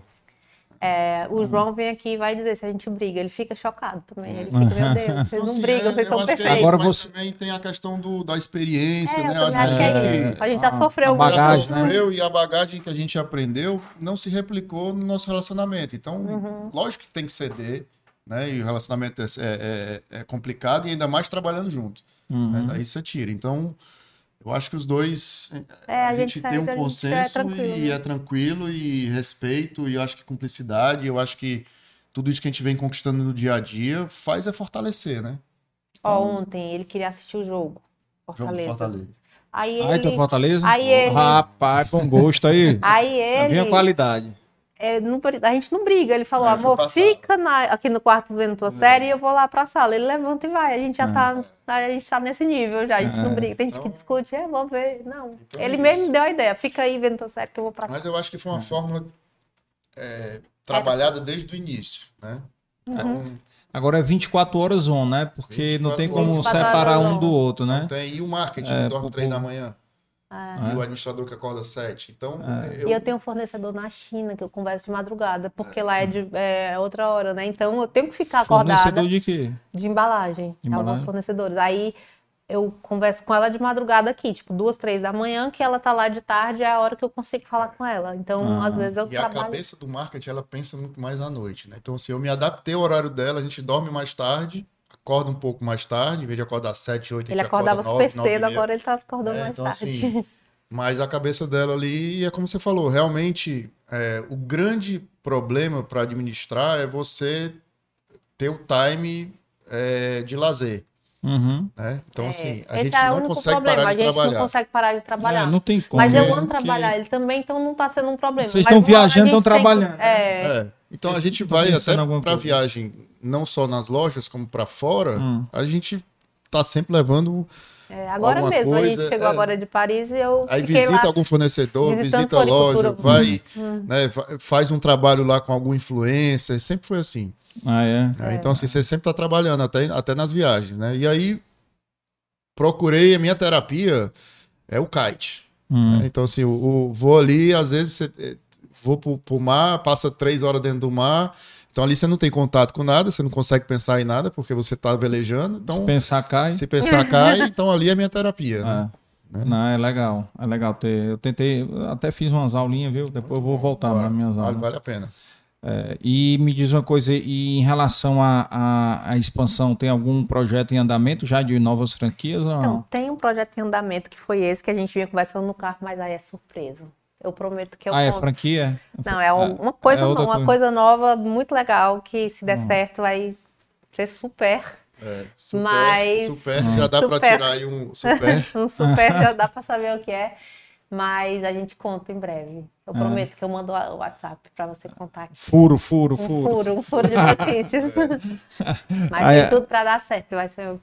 É, o João vem aqui e vai dizer se a gente briga. Ele fica chocado também. Ele fica, meu Deus, vocês Então, não assim, brigam, é, vocês eu são é perfeitos. isso, Agora você- também tem a questão do, da experiência, É, né? acho que é isso. A gente já a- sofreu a muito. bagagem, já né? sofreu e a bagagem que a gente aprendeu não se replicou no nosso relacionamento. Então, Uhum. lógico que tem que ceder, né? E o relacionamento é, é- é- é complicado e ainda mais trabalhando junto. Uhum. Né? Daí você tira. Então, eu acho que os dois É, a, a gente, gente tem um a é consenso tranquilo, e né? é tranquilo e respeito e eu acho que cumplicidade, eu acho que tudo isso que a gente vem conquistando no dia a dia faz é fortalecer, né? Ó, ontem ele queria assistir o jogo. Jogo Fortaleza. do Fortaleza. Aí Ai, ele. teu Fortaleza? Aí ele- Rapaz, bom gosto aí. Aí Vem a ele. qualidade. É, não, a gente não briga. Ele falou, amor, passar. fica na- aqui no quarto vendo tua É. série e eu vou lá pra sala. Ele levanta e vai. A gente já É. tá. A gente tá nesse nível já, a gente É. não briga. Tem gente que Então- discute, é, vou ver. Não. Então ele é mesmo isso. me deu a ideia. Fica aí vendo tua série que eu vou pra Mas eu acho que foi uma fórmula é, trabalhada desde o início, né? Uhum. Então, Agora é 24 horas on, né? Porque não tem 24 como separar 24 um do outro, né? Então tem, e o marketing, É, dorme pro 3 da manhã, É. e o administrador que acorda às 7. Então, É. E eu tenho um fornecedor na China que eu converso de madrugada, porque lá é, de, é outra hora, né? Então eu tenho que ficar acordada Fornecedor de quê? de embalagem, De alguns embalagem. fornecedores. Aí eu converso com ela de madrugada aqui, tipo duas, três da manhã, que ela tá lá de tarde, é a hora que eu consigo falar com ela. Então, Ah. às vezes eu E a trabalho. cabeça do marketing, ela pensa muito mais à noite, né? Então, assim, eu me adaptei ao horário dela, a gente dorme mais tarde, acorda um pouco mais tarde, em vez de acordar às 7, 8, a Ele acorda acordava 9, super 9 e cedo, meia. agora ele tá acordando É, mais então, tarde. assim, mas a cabeça dela ali, é como você falou, realmente, é, o grande problema para administrar é você ter o time é, de lazer, Uhum. né? Então, É, assim, a esse gente é não consegue problema, parar a de gente trabalhar. não consegue parar de trabalhar. É, não tem como. Mas eu amo Porque- trabalhar ele também, então não tá sendo um problema. Vocês estão a viajando, estão tem que- trabalhando. É, É, Então a gente vai até para viagem, não só nas lojas como para fora, Hum. a gente tá sempre levando é, agora mesmo, a coisa, gente chegou é. agora de Paris e eu Aí visita lá. algum fornecedor, visita a loja, vai, Hum. né, faz um trabalho lá com algum influencer, sempre foi assim. Ah, é? né? Então, assim, você sempre está trabalhando, até, até nas viagens, né? E aí, procurei a minha terapia, é o kite. Hum. né? Então, assim, o, o- vou ali, às vezes, você, eh, vou pro, pro mar, passa três horas dentro do mar, então ali você não tem contato com nada, você não consegue pensar em nada, porque você está velejando, então, Se pensar cai. se pensar cai, então ali é minha terapia, né? É. Não, é legal. É legal ter. Eu tentei, até fiz umas aulinhas, viu? Depois eu vou voltar nas minhas Vale, aulas. vale a pena. É, e me diz uma coisa, e em relação à expansão, tem algum projeto em andamento já de novas franquias Então, não? tem um projeto em andamento que foi esse que a gente vinha conversando no carro, mas aí é surpresa. Eu prometo que eu ah, é conto. franquia? Não, é um- uma coisa, é uma coisa. coisa nova, muito legal, que se der Hum. certo vai ser super. É, super, Mas- super, já dá para tirar aí um super. Um super, já dá pra saber o que é. Mas a gente conta em breve. Eu É. prometo que eu mando o WhatsApp pra você contar aqui. Furo, furo, Um furo. furo, um furo de notícias. Mas Ah, tem é. tudo pra dar certo. Vai ser um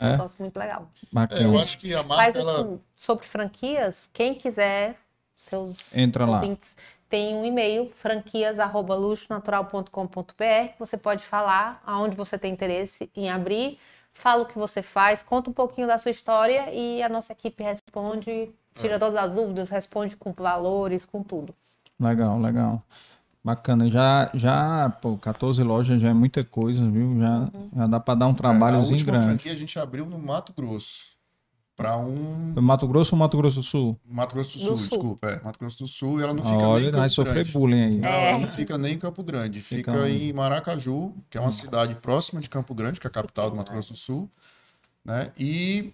É, negócio muito legal. É, bacana. eu acho que a marca, Mas ela... assim, sobre franquias, quem quiser, seus Entra lá. ouvintes, tem um e-mail, franquias.luxonatural.com.br, que você pode falar aonde você tem interesse em abrir, fala o que você faz, conta um pouquinho da sua história e a nossa equipe responde, tira todas as dúvidas, responde com valores, com tudo. Legal, legal. Bacana. Já, já, pô, 14 lojas já é muita coisa, viu? Já, já dá para dar um a trabalhozinho última grande. franquia a gente abriu no Mato Grosso. Para um. Mato Grosso ou Mato Grosso do Sul? Mato Grosso do Do Sul, Sul. desculpa. É, Mato Grosso do Sul e ela não fica nem em Olha, Campo sofrer Grande. bullying aí. Não, É. ela não fica nem em Campo Grande. Fica, Fica em Maracaju, que é uma cidade próxima de Campo Grande, que é a capital do Mato Grosso do Sul. Né? E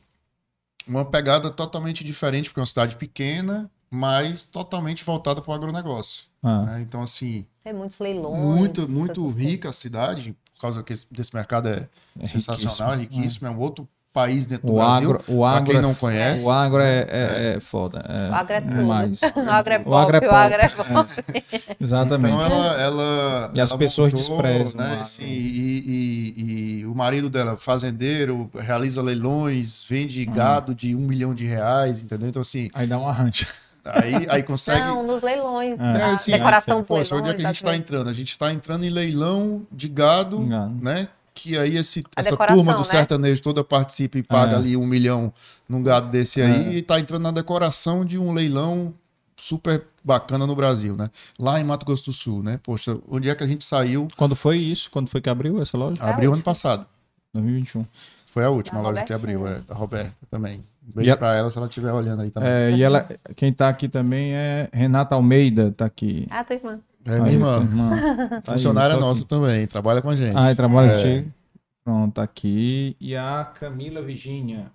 uma pegada totalmente diferente, porque é uma cidade pequena, mas totalmente voltada para o agronegócio. Ah, né? Então, assim, Tem muitos leilões. muito, muito rica a cidade, por causa desse mercado é, é sensacional, é riquíssimo. riquíssimo, é um outro país dentro do O Brasil. agro, o Pra agro quem é não conhece. O agro é, é, é foda. É, O agro é tudo. demais. O agro é O agro é pop, o agro é pop. pop. Exatamente. Então ela, ela E as ela pessoas montou, desprezam né? assim, e, e- e o marido dela, fazendeiro, realiza leilões, vende Hum. gado de um milhão de reais, entendeu? Então assim, Aí dá uma rancha. aí, aí consegue. Não, nos leilões, É, a assim, decoração dos Poxa, leilões. onde é que a gente está entrando? A gente está entrando em leilão de gado, Engano. né? Que aí esse, essa turma do né? sertanejo toda participa e paga É. ali um milhão num gado desse aí É. e está entrando na decoração de um leilão super bacana no Brasil, né? Lá em Mato Grosso do Sul, né? Poxa, onde é que a gente saiu? Quando foi isso? Quando foi que abriu essa loja? a Abriu ano passado. 2021. Foi a última Da loja que abriu, é, da Roberta também. Um beijo a- pra ela se ela estiver olhando aí também. É, e ela, quem tá aqui também é Renata Almeida, tá aqui. Ah, tua irmã. É, Aí, minha irmã. irmã. Tá aí, Funcionária aqui. nossa também, trabalha com a gente. Ah, e trabalha É. contigo. Pronto, tá aqui. E a Camila Virgínia.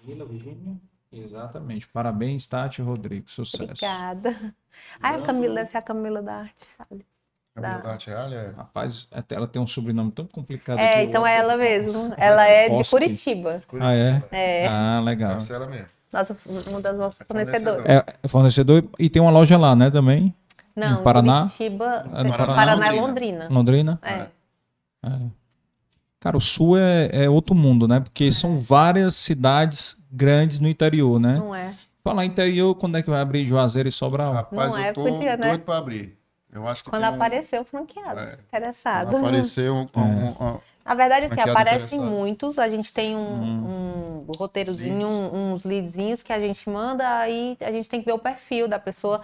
Camila Virgínia? Exatamente. Parabéns, Tati Rodrigo. Sucesso. Obrigada. Ah, a Camila deve ser a Camila da arte. Camila da Arte Real, é. Rapaz, até ela tem um sobrenome tão complicado É, aqui, então é ela mesmo. Ela é de Oski. Curitiba. Ah, é? É, Ah, legal. Deve ser ela mesmo. nossa, uma das nossas É fornecedora. fornecedoras. É é fornecedor e tem uma loja lá, né, também? Não, No Paraná? Curitiba, É, no Paraná, Paraná, é Londrina. Londrina. Londrina? É. É. Cara, o sul é, é outro mundo, né? Porque são várias cidades grandes no interior, né? Não é. Falar interior, quando é que vai abrir Juazeiro e Sobral? Rapaz, Não eu é, tô podia, né? doido pra abrir. Eu acho que Quando tem um- apareceu, franqueado. É. Interessado. Quando apareceu um, um- um- Na verdade, assim, aparecem interessado. muitos. A gente tem um, Hum. um roteirozinho, Leads. um- uns leadzinhos que a gente manda, aí a gente tem que ver o perfil da pessoa,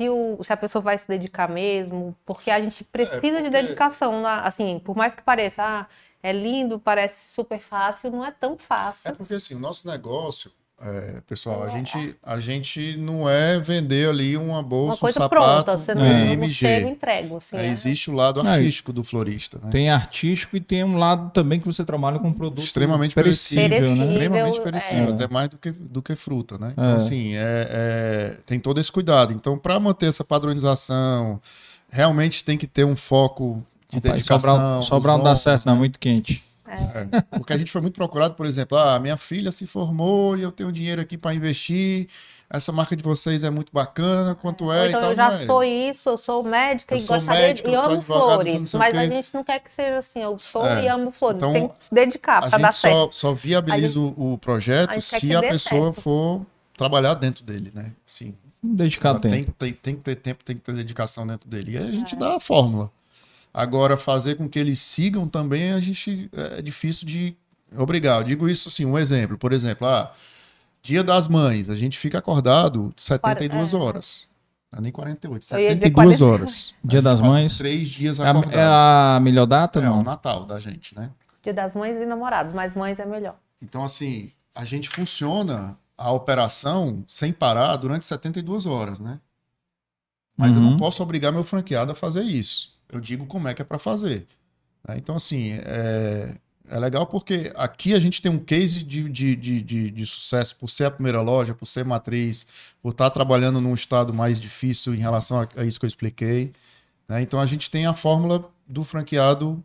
se, o, se a pessoa vai se dedicar mesmo, porque a gente precisa de É, porque- dedicação. na- assim, por mais que pareça, ah, é lindo, parece super fácil, não é tão É fácil. porque assim, o nosso negócio, é, pessoal, a gente, a gente não é vender ali uma bolsa, Uma coisa um sapato, pronta, você não, é, não chega e entrega. Assim, É, é. existe o lado artístico do florista. né? Tem artístico e tem um lado também que você trabalha com produto Extremamente perecível, perecível. né? Extremamente é. perecível, É. até mais do que, do que fruta, né? Então, É. assim, é, é- tem todo esse cuidado. Então, para manter essa padronização, realmente tem que ter um foco de Rapaz, dedicação. Sobral, Sobral não dá certo, não, é muito quente. É, porque a gente foi muito procurado, por exemplo, ah, minha filha se formou e eu tenho dinheiro aqui para investir. Essa marca de vocês é muito bacana, quanto é então eu já é. sou isso, eu sou médica Eu e sou gostaria médica, de, e amo flores, mas a gente não quer que seja assim, eu sou É. e amo flores, Então, tem que se dedicar para dar gente só, certo. só viabiliza o, o projeto a gente se a pessoa certo. for trabalhar dentro dele, né? Sim. Dedicar tem, tempo. tem, tem que ter tempo, tem que ter dedicação dentro dele. E aí a gente dá a fórmula. Agora, fazer com que eles sigam também, a gente é difícil de obrigar. Eu digo isso assim, um exemplo. Por exemplo, ah, Dia das Mães, a gente fica acordado 72 É. horas. Não é nem 48, Eu ia dizer 72 40. horas. Dia das Mães. Três dias É acordados. é a melhor data, É, o não? Natal da gente, né? Dia das mães e namorados, mas mães é melhor. Então, assim, a gente funciona a operação sem parar durante 72 horas, né? Mas eu Uhum. não posso obrigar meu franqueado a fazer isso. Eu digo como é que é para fazer. né? Então, assim, é, é legal porque aqui a gente tem um case de, de, de, de, de sucesso por ser a primeira loja, por ser matriz, por estar trabalhando num estado mais difícil em relação a, a isso que eu expliquei. né? Então, a gente tem a fórmula do franqueado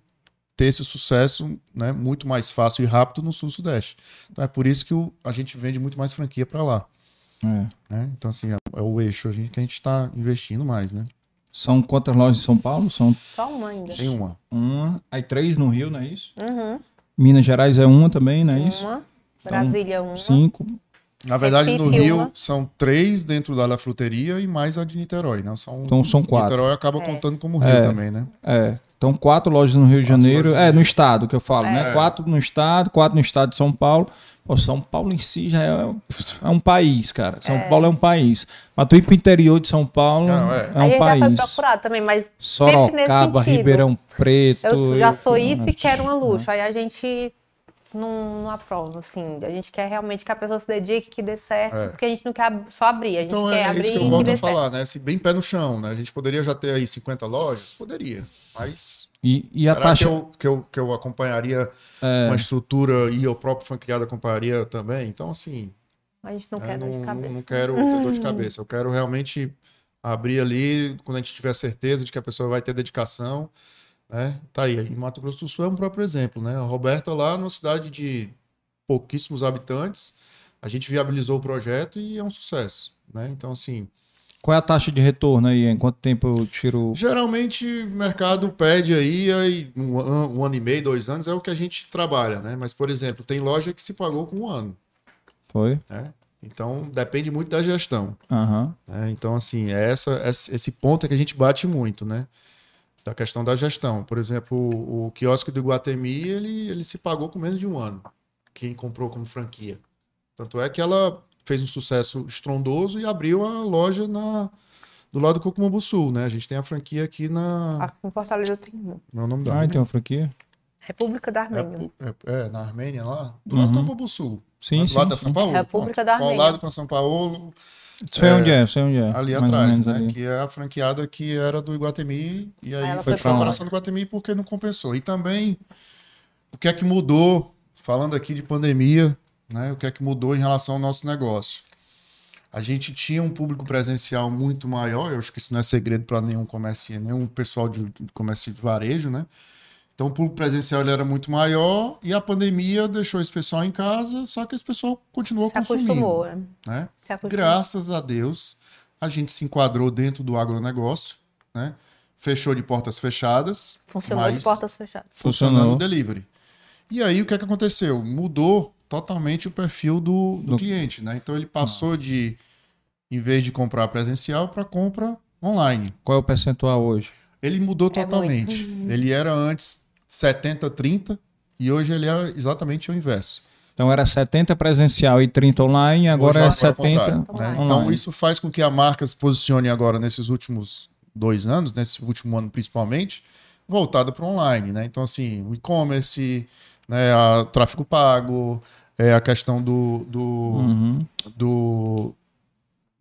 ter esse sucesso né, muito mais fácil e rápido no sul-sudeste. Então, é por isso que o- a gente vende muito mais franquia para lá. É. né? Então, assim, é, é o eixo a gente, que a gente está investindo mais, né? São quantas lojas em São Paulo? São Só uma ainda. Tem uma. uma. Aí três no Rio, não é isso? Uhum. Minas Gerais é uma também, não é isso? Uma. Brasília, uma. Cinco. Na verdade, no Recife, Rio uma. são três dentro da La Fruteria e mais a de Niterói, né? São, Então são quatro. Niterói acaba É. contando como Rio É. também, né? É. Então, quatro lojas no Rio de Janeiro. É, no estado que eu falo, né? É. Quatro no estado, quatro no estado de São Paulo. Pô, São Paulo em si já é, é um país, cara. São Paulo é um país. Mas tu ir pro interior de São Paulo Não, é. é, a um gente já foi país. procurado também, mas Sorocaba. Ribeirão Preto. eu já sou eu- isso e quero uma luxo. Aí a gente não, não aprova, assim. A gente quer realmente que a pessoa se dedique, que dê certo, É. porque a gente não quer só abrir, a gente Então quer é abrir isso que eu volto a certo. falar, né? Se bem pé no chão, né? A gente poderia já ter aí 50 lojas? Poderia. Mas E, e a será taxa. que, eu, que, eu, que eu acompanharia É. uma estrutura e eu próprio franqueado acompanharia também? Então, assim, A gente não né, quer dor não, de cabeça. não quero ter dor de cabeça. Eu quero realmente abrir ali quando a gente tiver certeza de que a pessoa vai ter dedicação. Né? Tá aí. Em Mato Grosso do Sul é um próprio exemplo. Né? A Roberta, lá numa cidade de pouquíssimos habitantes, a gente viabilizou o projeto e é um sucesso. Né? Então, assim, Qual é a taxa de retorno aí? Em quanto tempo eu tiro. geralmente o mercado pede aí, aí um, um ano e meio, dois anos é o que a gente trabalha. Né? Mas, por exemplo, tem loja que se pagou com um ano. Foi? Né? Então, depende muito da gestão. Aham. né? Então, assim, é essa, esse esse ponto é que a gente bate muito, né? Da questão da gestão. Por exemplo, o, o quiosque do Iguatemi, ele, ele se pagou com menos de um ano, quem comprou como franquia. Tanto é que ela fez um sucesso estrondoso e abriu a loja na, do lado do Cocumambu Sul, né? A gente tem a franquia aqui na... Em Fortaleza tem. Não é o nome da Ah, tem uma franquia? República da Armênia. é, é, é, na Armênia lá, do lado Uhum. do Cocumambu Sul. Sim, do sim. lado da. São Paulo. República pronto. da Ao Armênia. lado com a São Paulo, Sei onde é, sei onde é. ali atrás, né? ali. Que é a franqueada que era do Iguatemi e aí Aí ela foi foi para pra a operação do Iguatemi porque não compensou. E também o que é que mudou, falando aqui de pandemia, né? O que é que mudou em relação ao nosso negócio? A gente tinha um público presencial muito maior, eu acho que isso não é segredo para nenhum comerciante, nenhum pessoal de comércio de varejo, né? Então o público presencial ele era muito maior e a pandemia deixou esse pessoal em casa, só que esse pessoal continuou Se consumindo, acostumou, né? Se acostumou. Graças a Deus, a gente se enquadrou dentro do agronegócio, né? Fechou de portas fechadas. Funcionou de portas fechadas. Funcionando Funcionou. o delivery. E aí o que, é que aconteceu? Mudou totalmente o perfil do, do, do... cliente, né? Então ele passou ah. de, em vez de comprar presencial, para compra online. Qual é o percentual hoje? Ele mudou é totalmente. Muito. Ele era antes 70-30 e hoje ele é exatamente o inverso. Então era 70 presencial e 30 online, agora é 70 é né? Então isso faz com que a marca se posicione agora nesses últimos dois anos, nesse último ano principalmente, voltada para online, né? Então assim, o e-commerce, né, a tráfego pago, é a questão do, do, uhum. do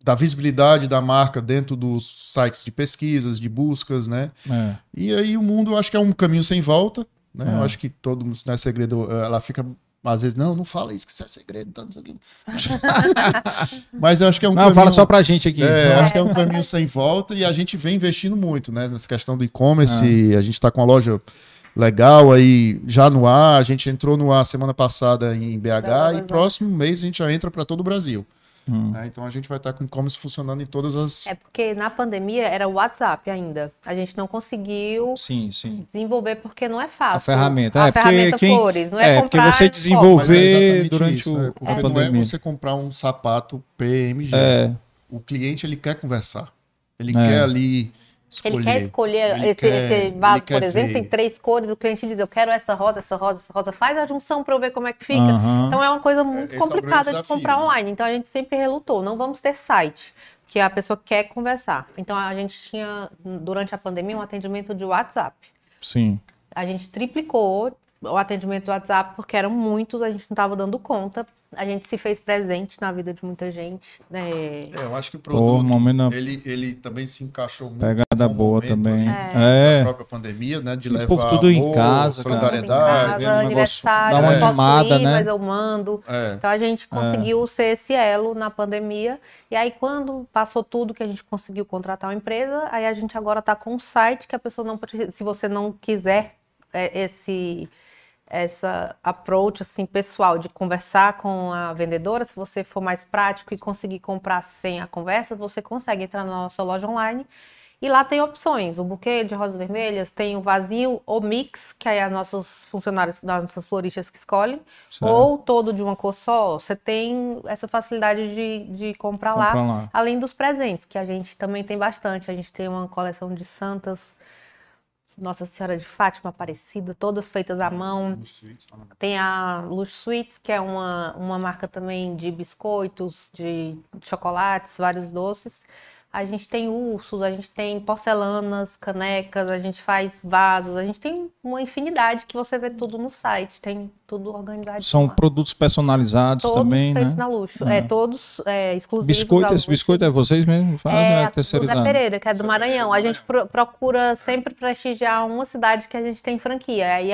da visibilidade da marca dentro dos sites de pesquisas, de buscas, né? É. E aí o mundo, acho que é um caminho sem volta, né? É. Eu acho que todo mundo, não é segredo, ela fica às vezes, não, não fala isso, que isso é segredo, tá, isso aqui. Mas eu acho que é um não, caminho... fala só pra gente aqui. É, acho que é um caminho sem volta e a gente vem investindo muito, né? Nessa questão do e-commerce, é. a gente tá com a loja legal aí já no ar. A gente entrou no ar semana passada em BH e próximo mês a gente já entra para todo o Brasil. Hum. Né? Então a gente vai estar com o e-commerce funcionando em todas as. É porque na pandemia era o WhatsApp ainda. A gente não conseguiu sim, sim. desenvolver porque não é fácil. A ferramenta, a é, ferramenta quem... Flores, não é, é porque você desenvolver é durante isso, o, é, porque a pandemia. não é você comprar um sapato PMG. É. O cliente ele quer conversar. Ele é. quer ali Escolher. Ele quer escolher ele esse, quer, esse vaso, por exemplo, ver. em três cores. O cliente diz: Eu quero essa rosa, essa rosa, essa rosa. Faz a junção para eu ver como é que fica. Uhum. Então é uma coisa muito esse complicada é de comprar né? online. Então a gente sempre relutou: não vamos ter site, que a pessoa quer conversar. Então a gente tinha, durante a pandemia, um atendimento de WhatsApp. Sim. A gente triplicou o atendimento do WhatsApp, porque eram muitos, a gente não estava dando conta. A gente se fez presente na vida de muita gente. Né? É, eu acho que o produto, Pô, ele, ele também se encaixou muito. Pegada boa também. É. Na própria pandemia, né? De levar povo tudo amor, em casa, solidariedade. Em casa, aniversário, dá uma animada, ir, né? mas eu mando. É. Então a gente é. conseguiu é. ser esse elo na pandemia. E aí quando passou tudo que a gente conseguiu contratar uma empresa, aí a gente agora está com um site que a pessoa não precisa, se você não quiser é, esse essa approach assim pessoal de conversar com a vendedora, se você for mais prático e conseguir comprar sem a conversa, você consegue entrar na nossa loja online e lá tem opções, o buquê de rosas vermelhas, tem o vazio ou mix, que aí é nossos funcionários, das nossas floristas que escolhem, certo. ou todo de uma cor só. Você tem essa facilidade de, de comprar, comprar lá, lá, além dos presentes, que a gente também tem bastante. A gente tem uma coleção de santas nossa Senhora de Fátima Aparecida, todas feitas à mão. Tem a Luz Sweets, que é uma, uma marca também de biscoitos, de chocolates, vários doces. A gente tem ursos, a gente tem porcelanas, canecas, a gente faz vasos, a gente tem uma infinidade que você vê tudo no site, tem tudo organizado. São produtos personalizados todos também, feitos né? na luxo, é, é todos é, exclusivos. Biscoito, esse biscoito é vocês mesmos fazem? É, é terceirizado? Zé Pereira, que é do Maranhão. A gente pro, procura sempre prestigiar uma cidade que a gente tem franquia. Aí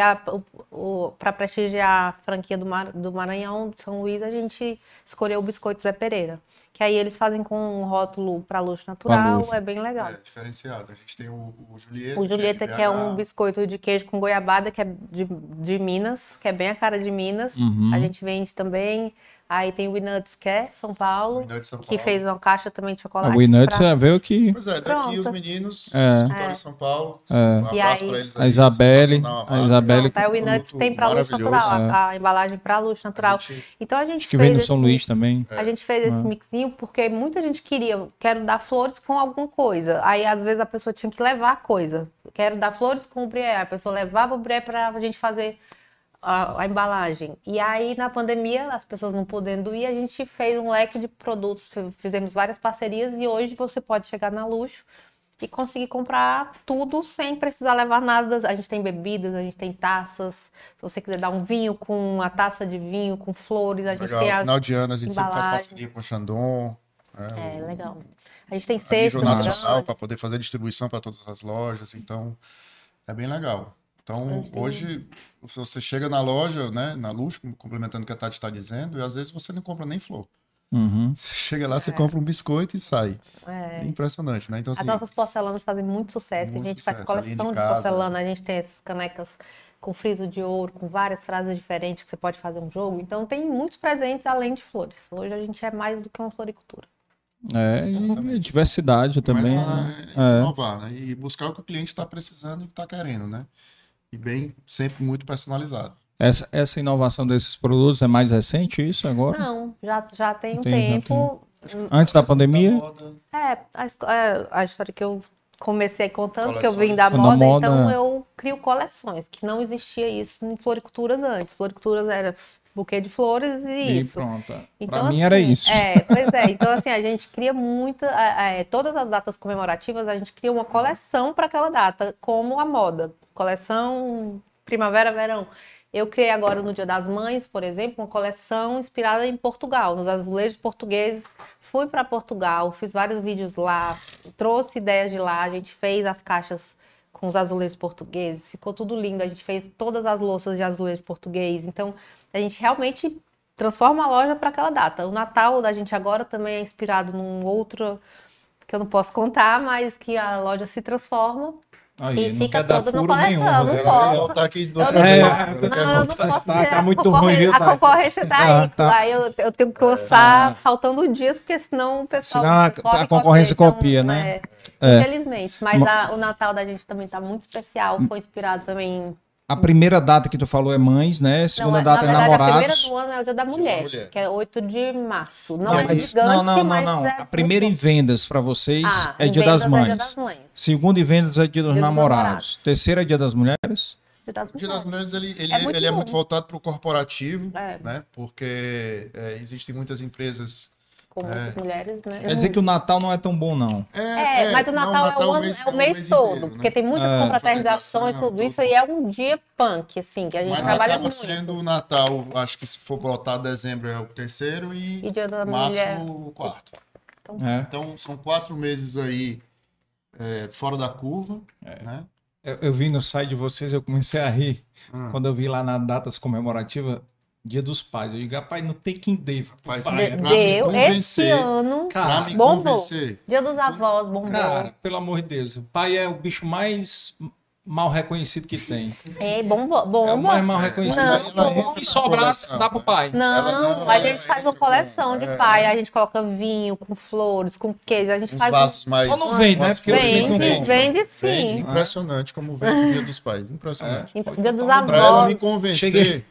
para prestigiar a franquia do, Mar, do Maranhão, São Luís, a gente escolheu o biscoito Zé Pereira que aí eles fazem com um rótulo para luxo natural, luxo. é bem legal. É, diferenciado. A gente tem o, o Julieta. O Julieta, que é, que é, um biscoito de queijo com goiabada, que é de, de Minas, que é bem a cara de Minas. Uhum. A gente vende também Aí tem o Winuts, que é São Paulo, São Paulo. que fez uma caixa também de chocolate. O Winuts pra... veio aqui. Pois é, daqui Pronto. os meninos, é. escritório é. São Paulo. É. Um abraço para eles. Aí, a Isabelle. A Isabelle. Pronto, aí o Winuts tem para luxo natural, é. a, embalagem para luxo natural. A gente... Então a gente Acho que veio no São Luís também. A gente fez esse é. mixinho porque muita gente queria, quero dar flores com alguma coisa. Aí às vezes a pessoa tinha que levar a coisa. Quero dar flores com o brié. A pessoa levava o brié para a gente fazer a, a, embalagem. E aí, na pandemia, as pessoas não podendo ir, a gente fez um leque de produtos, fizemos várias parcerias e hoje você pode chegar na Luxo e conseguir comprar tudo sem precisar levar nada. A gente tem bebidas, a gente tem taças. Se você quiser dar um vinho com uma taça de vinho com flores, a gente legal. tem as Final de ano a gente sempre faz parceria com o Chandon. É, é legal. A gente tem cestos nacional para poder fazer distribuição para todas as lojas, então é bem legal. Então, hoje, se você chega na loja, né, na luz, complementando o que a Tati está dizendo, e às vezes você não compra nem flor. Uhum. Chega lá, você é. compra um biscoito e sai. É, é impressionante, né? Então, assim, As nossas porcelanas fazem muito sucesso. Muito a gente sucesso. faz coleção de, de, porcelana, a gente tem essas canecas com friso de ouro, com várias frases diferentes que você pode fazer um jogo. Então tem muitos presentes além de flores. Hoje a gente é mais do que uma floricultura. É, e diversidade também. Começa a né? É. inovar, né? E buscar o que o cliente está precisando e está querendo, né? E bem, sempre muito personalizado. Essa, essa inovação desses produtos é mais recente, isso agora? Não, já, já tem um Tem, já tempo. Antes da pandemia? moda, É, a, é, a história que eu comecei contando, que eu vim Coleções. da Da moda, moda, então eu crio coleções, que não existia isso em floriculturas antes. Floriculturas era buquê de flores e, E isso. pronto. Então, pra mim era assim, isso. É, pois é. Então, assim, a gente cria muita. é, é, todas as datas comemorativas, a gente cria uma coleção para aquela data, como a moda. Coleção primavera, verão. Eu criei agora no Dia das Mães, por exemplo, uma coleção inspirada em Portugal, nos azulejos portugueses. Fui para Portugal, fiz vários vídeos lá, trouxe ideias de lá, a gente fez as caixas com os azulejos portugueses, ficou tudo lindo. A gente fez todas as louças de azulejo português. Então, a gente realmente transforma a loja para aquela data. O Natal da gente agora também é inspirado num outro que eu não posso contar, mas que a loja se transforma Aí, e não fica quer dar toda no coleção, não Rodrigo. posso. Tá aqui do Eu outra não. É, posso, né? não, eu não Tá- posso tá- tá a muito concorrência- ruim, viu, A Thay? concorrência tá Ah, aí. tá. Aí eu, eu tenho que lançar faltando dias, porque senão o pessoal. Senão a- corre, a concorrência copia, copia, né? é, É. Infelizmente. Mas a- o Natal da gente também tá muito especial. Foi inspirado também. A primeira data que tu falou é mães, né? Segunda Não, data na é verdade, a primeira namorados. do ano é o Dia da Mulher, Mulher. que é 8 de março. Não, Não, é mas- gigante, não, não, não, não. é A primeira em vendas pra vocês Ah, é Dia das vendas é Mães. Dia das Mães. Segundo em vendas é Dia dos Dia dos Namorados. Namorados. Terceira é Dia das Mulheres. Dia das O Dia das Mulheres. Mulheres ele, ele, É é, muito ele é muito voltado para o corporativo, É. né? Porque é, existem muitas empresas. Com muitas mulheres, né? Quer dizer que o Natal não é tão bom, não. É, mas o não, Natal, é, o, ano, mês- é o mês, todo, inteiro, porque né? tem muitas É. confraternizações, tudo isso, e é um dia punk, assim, que a gente Mas trabalha acaba muito. sendo o Natal, acho que se for botar dezembro é o terceiro e, E Dia da março Mulher. o quarto. É. Então são quatro meses aí é, fora da curva, É. né? Eu, eu vi no site de vocês, eu comecei a rir. Hum. Quando eu vi lá nas datas comemorativas, Dia dos Pais. Eu digo, rapaz, não tem quem dê. Pai, pra né? me Deu, esse convencer. ano, Cara, me bombou. convencer. Dia dos Avós, bombou. cara, pelo amor de Deus. O pai é o bicho mais mal reconhecido que tem. É, bombou, É o mais mal reconhecido. Não, Ela entra O que na sobrar, coleção, dá pro pai. Não, não, a gente faz uma coleção de é, pai, é. a gente coloca vinho com flores, com queijo, a gente Uns faz um- vasos mais. Só não vende, né? Porque não Vende, vende. vende sim. Vende, impressionante como vende o Dia dos Pais. Impressionante. Então, Dia dos Pra Pra ela avós. me convencer. Cheguei.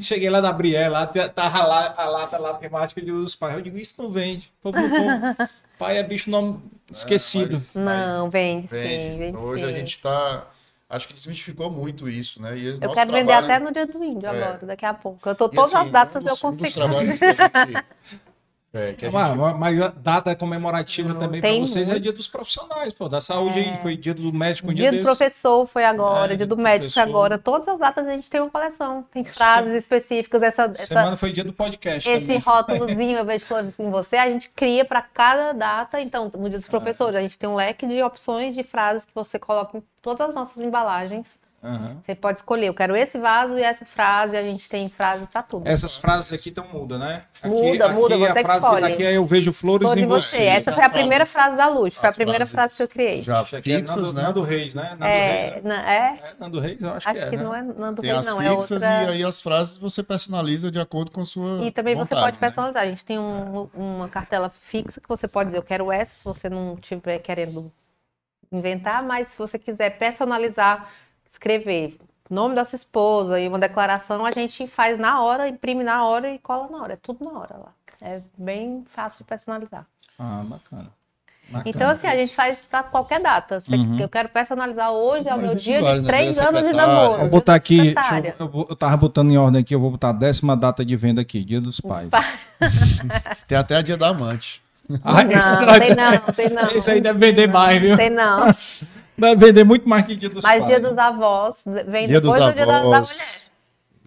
Cheguei lá da Brielle, lá tá- tava lá, a lata lá temática de dos pais. Eu digo, isso não vende. Povo não come. Pai é bicho não esquecido. Mas- Não, mas vende, sim, vende. vende Hoje a sim. gente tá. Acho que desmistificou muito isso, né? E Eu nosso quero vender trabalho- até no dia do índio É. agora, daqui a pouco. Eu tô todas assim, as datas um dos, eu um dos consigo. trabalhos que a gente. É, que a Ah, gente mas- Mas a data comemorativa também pra Tem vocês é muito. dia dos profissionais, pô, da saúde aí. Foi dia do médico um dia, Dia do desse. professor foi agora, É, dia do do médico foi agora. Todas as datas a gente tem uma coleção. Tem Essa frases específicas. Essa, essa, Semana foi dia do podcast esse também. rótulozinho, eu vejo flores em você, a gente cria para cada data. Então, no dia dos professores, a gente tem um leque de opções de frases que você coloca em todas as nossas embalagens. Aham. Você pode escolher, eu quero esse vaso e essa frase, a gente tem frase para tudo. Essas frases aqui estão muda, né? Aqui, Muda, muda, aqui você a que frase escolhe. aqui é eu vejo flores Flor em você. você. Essa foi a primeira frases- frase da Luz, foi a primeira frase que eu criei. já é fixas, Nando, né? Nando Reis, né? Nando É, Reis. na- é, É, Nando Reis, eu acho, acho que é. que né? não é Nando Tem Reis, as não, é fixas outra. e aí as frases você personaliza de acordo com a sua. E também você vontade, pode né? personalizar. A gente tem um- uma cartela fixa que você pode dizer, eu quero essa, se você não estiver querendo inventar, mas se você quiser personalizar, escrever nome da sua esposa e uma declaração, a gente faz na hora, imprime na hora e cola na hora. É tudo na hora lá. É bem fácil de personalizar. Ah, bacana. Bacana. Então, assim, a gente faz para qualquer data. Você- Uhum. Eu quero personalizar hoje, é o Não, meu dia de né? três anos de namoro. Vou botar aqui, eu, eu, tava botando em ordem aqui, eu vou botar a décima data de venda aqui, Dia dos Pais. Tem até a dia da amante. Ah, esse, Não, tem não, tem não. esse aí deve vender mais, viu? Tem não. Deve vender muito mais que Dia dos Mas Pais. dia dos avós vem Dia depois dos do dia da, da mulher. avós.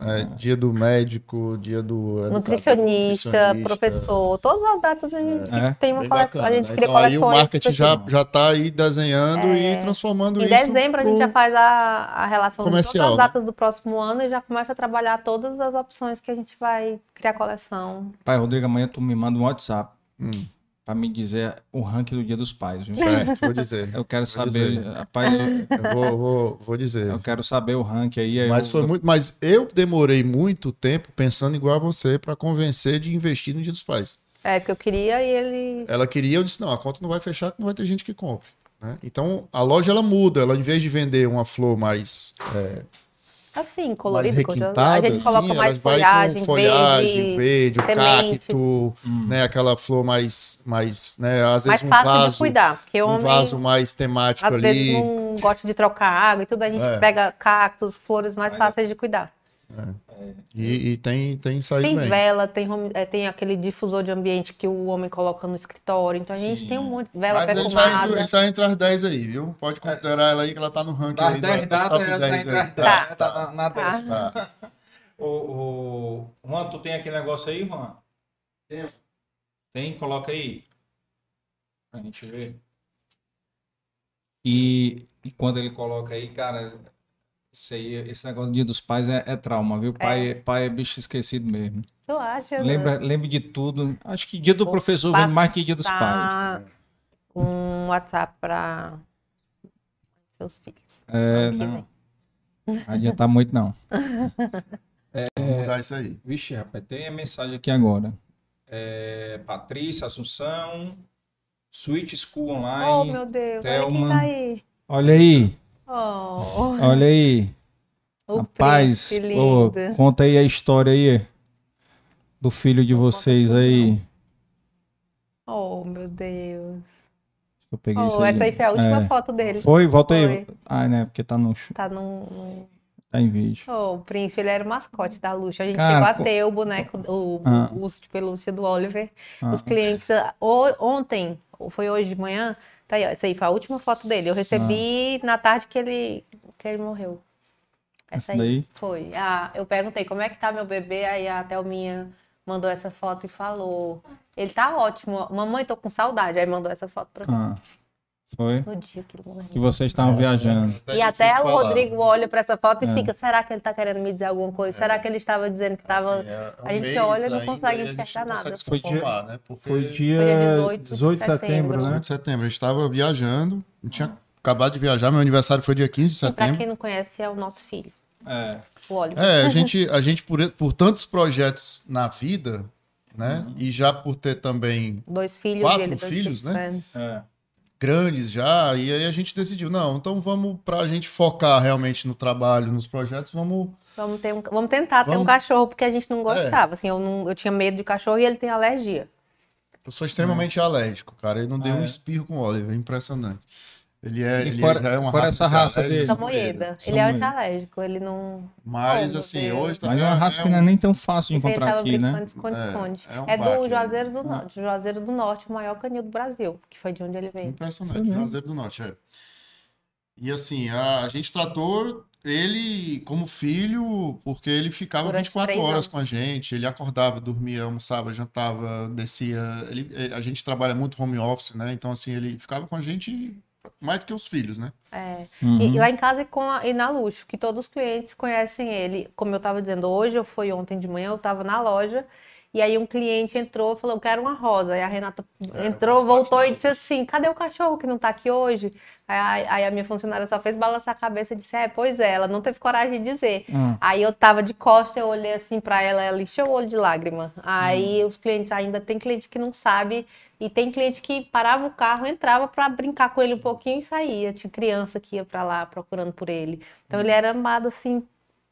é, dia do médico, dia do educador, Nutricionista, nutricionista. professor, todas as datas a gente É. tem uma coleção. bacana, a gente né? cria Então aí o coleções. marketing já, já tá aí desenhando e transformando Em isso. dezembro a gente pro- já faz a, a relação comercial, de todas né? as datas do próximo ano e já começa a trabalhar todas as opções que a gente vai criar coleção. Pai, Rodrigo, amanhã tu me manda um WhatsApp Hum, pra me dizer o ranking do Dia dos Pais, viu? certo, vou dizer. Eu quero Vou saber, dizer. rapaz, eu, Eu vou, vou, vou dizer. eu quero saber o ranking aí. aí Mas eu- foi muito, mas eu demorei muito tempo pensando igual a você para convencer de investir no Dia dos Pais. É, porque eu queria e ele. Ela queria, eu disse, não, a conta não vai fechar, que não vai ter gente que compre. Né? Então, a loja, ela muda. Ela, em vez de vender uma flor mais... É, Assim, colorido. mais requintada, a gente coloca assim, mais ela vai folhagem, com folhagem, verde, verde, o cacto, Hum. né? Aquela flor mais, mais né? Às mais vezes um fácil de vaso, cuidar. Um homem, vaso mais temático às vezes, ali. não gosta de trocar água e tudo. A gente É. pega cactos, flores mais Mas- fáceis de cuidar. E, e tem, tem saído Tem bem. vela, tem, home- é, tem aquele difusor de ambiente que o homem coloca no escritório. Então a gente Sim. tem um monte de vela Mas tá, perfumada. entre, ele tá entre as 10 aí, viu? Pode considerar ela aí que ela tá no ranking Das aí 10 da- top ela tá 10 entre aí. as 10, Tá, tá na, na Tá. décima. tá. O, o... Juan, tu tem aquele negócio aí, Juan? Tenho. Tem? Coloca aí. Pra gente ver. E, e quando ele coloca aí, cara, isso aí, esse negócio do Dia dos Pais é, é trauma, viu? Pai é. pai é bicho esquecido mesmo. Tu acha? né? Lembra, lembra de tudo. Acho que Dia do Vou Professor vem mais que Dia dos Pais. Um WhatsApp para seus filhos. É, não. vem. Não adianta muito, não. Vamos mudar isso aí. Vixe, rapaz, tem a mensagem aqui agora. É, Patrícia, Assunção, Switch School Oh, Online. meu Deus. Thelma. Olha quem tá aí. Olha aí, Oh, olha aí. o Rapaz, príncipe conta aí a história aí do filho de vocês aí. Oh, meu Deus. Eu peguei Oh, essa aí foi a última É. foto dele. Foi? Volta aí. Foi. Ah, né? Porque tá no Tá num- tá em vídeo. Oh, o príncipe, ele era o mascote da Luxa. A gente Cara, chegou a co- ter o boneco, o, Ah. o urso de pelúcia do Oliver. Ah, Os clientes, ontem, ou foi hoje de manhã, tá aí, ó, essa aí foi a última foto dele. Eu recebi na tarde que ele, que ele morreu. Essa Essa aí daí? foi. Ah, eu perguntei como é que tá meu bebê, aí a Thelminha mandou essa foto e falou: ele tá ótimo, mamãe, tô com saudade. Aí mandou essa foto pra mim ah, foi? no dia que ele morreu. Que vocês estavam viajando. E até o falar. Rodrigo olha pra essa foto e É. fica: será que ele tá querendo me dizer alguma coisa? Será que ele estava dizendo que tava. Assim, é um a gente olha e não consegue enxergar não nada. consegue se Foi dia- né? Porque Foi dia Foi dia 18 de 18 de setembro, né? 18 de setembro. A gente estava viajando. A gente tinha acabado de viajar. Meu aniversário foi dia 15 de E pra setembro. quem não conhece, é o nosso filho, É. o Oliver. É, a gente, a gente por, por tantos projetos na vida, né? E já por ter também Dois filhos Quatro dele. dois filhos, né? é. É. grandes já, e aí a gente decidiu, não, então vamos, pra gente focar realmente no trabalho, nos projetos, vamos... Vamos, ter um- vamos tentar ter um Vamos. cachorro, porque a gente não É. gostava. Assim, eu, não, eu tinha medo de cachorro e ele tem alergia. Eu sou extremamente alérgico, cara. Ele não deu Ah, um é? espirro com óleo, é impressionante. Ele é, ele qual- já é uma qual é raça, essa raça dele? Samoyeda. São Ele é Moeda. antialérgico, ele não. Mas assim, hoje Mas é também uma raça que não é nem tão fácil de encontrar aqui, né? esconde-esconde. É, é um É, do baque, Juazeiro do Ah. Norte. Juazeiro do Norte, o maior canil do Brasil, que foi de onde ele veio. Impressionante, Foi mesmo. Juazeiro do Norte, é. E assim, a, a gente tratou ele como filho, porque ele ficava Durante 24 três horas anos. com a gente, ele acordava, dormia, almoçava, jantava, descia. Ele, eh, a gente trabalha muito home office, né? Então, assim, ele ficava com a gente mais do que os filhos, né? É. Uhum. E, e lá em casa e, com a- e na Luxo, que todos os clientes conhecem ele. Como eu estava dizendo, hoje eu fui ontem de manhã, eu estava na loja, e aí um cliente entrou e falou, eu quero uma rosa. Aí a Renata É, entrou, voltou e disse assim, cadê o cachorro que não tá aqui hoje? Aí, aí a minha funcionária só fez balançar a cabeça e disse, é, pois é, ela não teve coragem de dizer. Ah, Aí eu tava de costa, eu olhei assim pra ela, ela encheu o olho de lágrima. Aí Hum. os clientes ainda tem cliente que não sabe e tem cliente que parava o carro, entrava pra brincar com ele um pouquinho e saía. Tinha criança que ia pra lá procurando por ele. Então ele era amado assim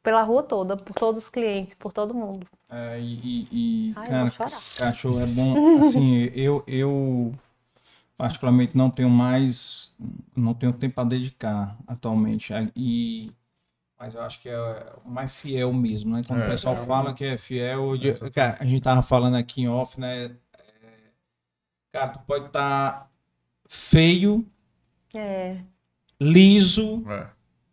pela rua toda, por todos os clientes, por todo mundo. é, e, e- Ai, cara, cachorro é bom. Assim, eu, eu particularmente não tenho mais, não tenho tempo para dedicar atualmente. É, E, mas eu acho que é o mais fiel mesmo, né? Quando É. o pessoal fala que é fiel, de- Exatamente. cara, a gente tava falando aqui em off, né? É, cara, tu pode estar feio, É. liso, É.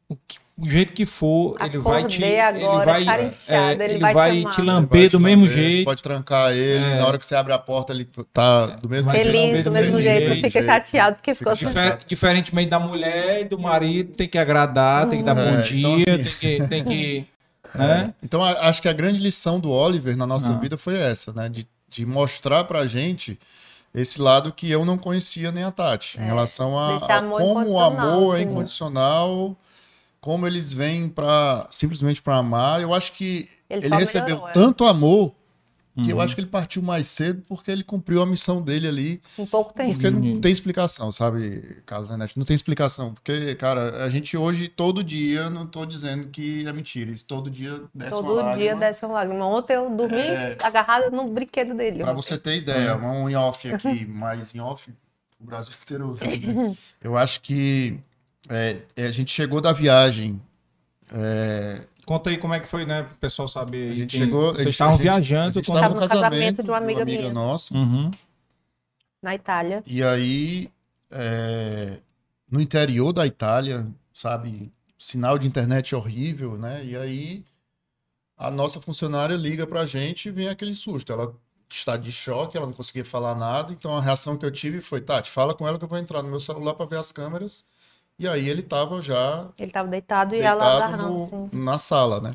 o que- o jeito que for, ele vai te, Acordei ele agora, vai, cara é, inchada, ele ele vai te vai te Ele vai lamber te do mesmo lamber, Você jeito. pode trancar ele, É. na hora que você abre a porta, ele tá do mesmo te jeito. lamber Feliz do mesmo mesmo jeito, não jeito, fica chateado porque Fica ficou chateado. Difer- diferentemente da mulher e do marido, tem que agradar, tem que dar É, bom então, dia, assim- tem que. Tem que né? Então, acho que a grande lição do Oliver na nossa Ah. vida foi essa, né? De, de mostrar pra gente esse lado que eu não conhecia nem a Tati, em relação a, a como o amor é assim, né? incondicional, como eles vêm para simplesmente para amar. Eu acho que Ele ele, recebeu melhorou, é. tanto amor que eu Uhum. acho que ele partiu mais cedo porque ele cumpriu a missão dele ali. Em pouco tempo. Porque não Uhum. tem explicação, sabe, Carlos Neto? Não tem explicação. Porque, cara, a gente hoje, todo dia, não tô dizendo que é mentira. Isso todo dia desce uma Todo dia lágrima. desce uma lágrima. Ontem eu dormi É. agarrada no brinquedo dele. Pra ontem. você ter ideia, Uhum. um em off aqui, mais em off, o Brasil inteiro ouvindo, né? Eu acho que é, é, a gente chegou da viagem. é, Conta aí como é que foi, né? Pro pessoal saber. a gente chegou. a Vocês gente- estavam a gente- viajando A gente quando. estava no casamento, casamento de uma amiga minha. nossa. Uhum. Na Itália. E aí, é, no interior da Itália, sabe, sinal de internet horrível, né? E aí, a nossa funcionária liga pra gente e vem aquele susto. Ela está de choque, ela não conseguia falar nada. Então, a reação que eu tive foi: Tati, fala com ela que eu vou entrar no meu celular para ver as câmeras. E aí, ele tava já Ele tava deitado e ela deitado agarrando, assim. na sala, né?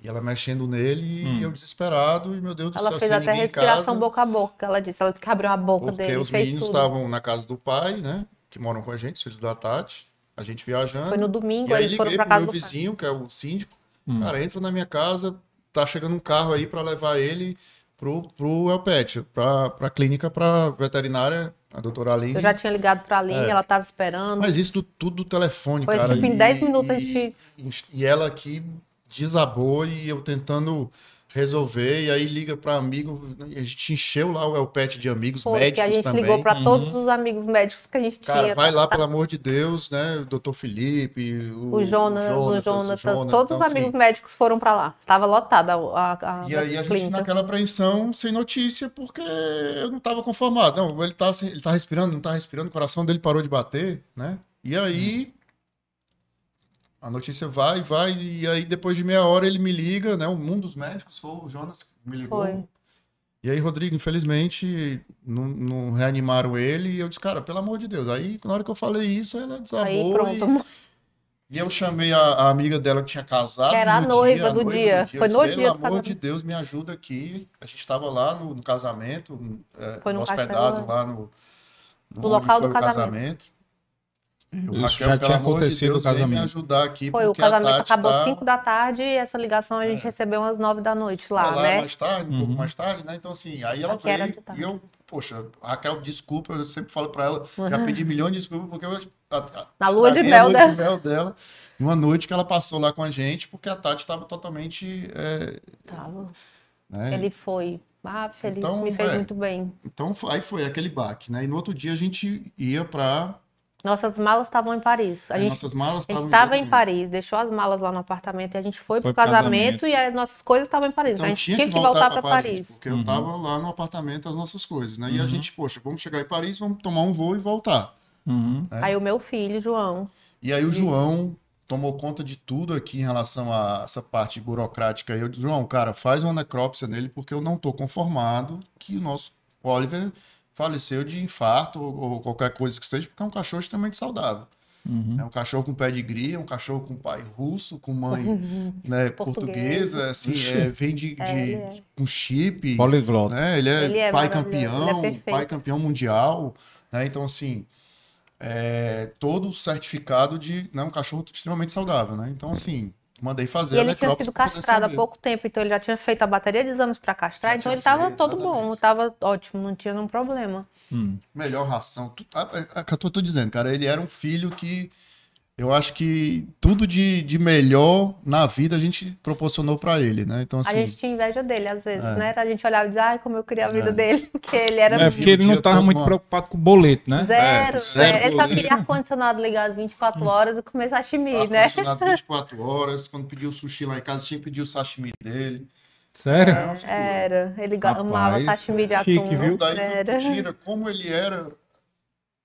E ela mexendo nele Hum. e eu desesperado. E meu Deus do Ela céu, fez sem até respiração casa. boca a boca, ela disse. Ela disse que abriu a boca Porque dele, os fez meninos estavam na casa do pai, né? Que moram com a gente, os filhos da Tati. A gente viajando. Foi no domingo, E aí eles foram pra pro casa meu do pai. vizinho, que é o síndico. Hum. Cara, entra na minha casa, tá chegando um carro aí pra levar ele pro, pro Elpet, pra, pra clínica, pra veterinária, a doutora Aline. Eu já tinha ligado pra Aline, É. ela tava esperando. Mas isso do- tudo do telefone, Foi cara. tipo em e- 10 minutos a gente. E ela aqui desabou e eu tentando resolver, e aí liga pra amigo, e a gente encheu lá o Elpet de amigos, Foi, que médicos a gente também. ligou pra Uhum. todos os amigos médicos que a gente Cara, tinha. vai lá, tá- pelo amor de Deus, né? O doutor Felipe, o, O Jonas, o Jonatas, todos então, os assim, amigos médicos foram pra lá. Tava lotada a, a, a E aí a gente clínica. naquela apreensão, sem notícia, porque eu não estava conformado. Não, ele tá, ele tá respirando, não tá respirando, o coração dele parou de bater, né? E aí a notícia vai, vai, e aí depois de meia hora ele me liga, né? Um dos médicos foi o Jonas que me ligou. Foi. E aí, Rodrigo, infelizmente, não, não reanimaram ele. E eu disse, cara, pelo amor de Deus. Aí, na hora que eu falei isso, ela desabou. Aí e- pronto. e eu chamei a, a amiga dela que tinha casado. Era a no noiva a do dia. Eu Foi disse, no Pelo dia do amor casamento." de Deus, me ajuda aqui. A gente estava lá no, no casamento, é, no hospedado castelo, lá no, No local do o casamento. Eu, Isso Raquel, já tinha de acontecido Deus, o vem me casamento. ajudar aqui. Foi, o casamento acabou tá- 5 da tarde e essa ligação a gente É. recebeu umas 9 da noite lá, lá né? mais tarde, um pouco Uhum. mais tarde, né? Então, assim, aí ela Aqui veio tarde. e eu, poxa, Raquel, desculpa, eu sempre falo pra ela, já Uhum. pedi milhões de desculpas, porque eu a- a- Na lua de mel dela. de mel dela, numa noite que ela passou lá com a gente, porque a Tati estava totalmente. é, Tava. né? Ele foi. Ah, ele Então, me fez é. muito bem. Então, aí foi aquele baque, né? E no outro dia a gente ia pra. Nossas malas estavam em Paris. A as gente nossas malas A gente estavam estava em. Paris, deixou as malas lá no apartamento e a gente foi, Foi pro pro casamento, e as nossas coisas estavam em Paris. Então a gente tinha tinha que voltar, voltar para Paris, Paris. porque Uhum. eu tava lá no apartamento as nossas coisas, né? E a Uhum. gente, poxa, vamos chegar em Paris, vamos tomar um voo e voltar. Uhum. É. Aí o meu filho, João, E aí o João tomou conta de tudo aqui em relação a essa parte burocrática. E eu disse, João, cara, faz uma necrópsia nele, porque eu não tô conformado que o nosso Oliver faleceu de infarto ou, ou qualquer coisa que seja, porque é um cachorro extremamente saudável. Uhum. É um cachorro com pedigree, é um cachorro com pai russo, com mãe né, Portuguesa. assim, é, vem de, de- ele é. com chip, Poliglota. né? Ele é, Ele é pai campeão, é perfeito. pai campeão mundial, né? Então, assim, é, todo certificado de né, um cachorro extremamente saudável, né? Então, assim, mandei fazer e a ele tinha sido castrado há pouco tempo, então ele já tinha feito a bateria de exames para castrar, Já então ele estava todo bom, estava ótimo, não tinha nenhum problema. Hum. Melhor ração. Tu- a- a que eu tô dizendo, cara, ele era um filho que eu acho que tudo de, de melhor na vida a gente proporcionou pra ele, né? Então, A assim, gente tinha inveja dele, às vezes, É. né? A gente olhava e dizia, ai, como eu queria a vida É. dele, porque ele era É porque ele não dia tava todo muito uma- preocupado com o boleto, né? zero, É, zero. Ele só queria ar-condicionado ligado 24 horas e comer sashimi, ar né? condicionado 24 horas. Quando pediu sushi lá em casa, tinha que pedir o sashimi dele. Sério? É. Era, ele Rapaz, amava sashimi de atum. chique, viu? Daí tu- Era. tu tira como ele era,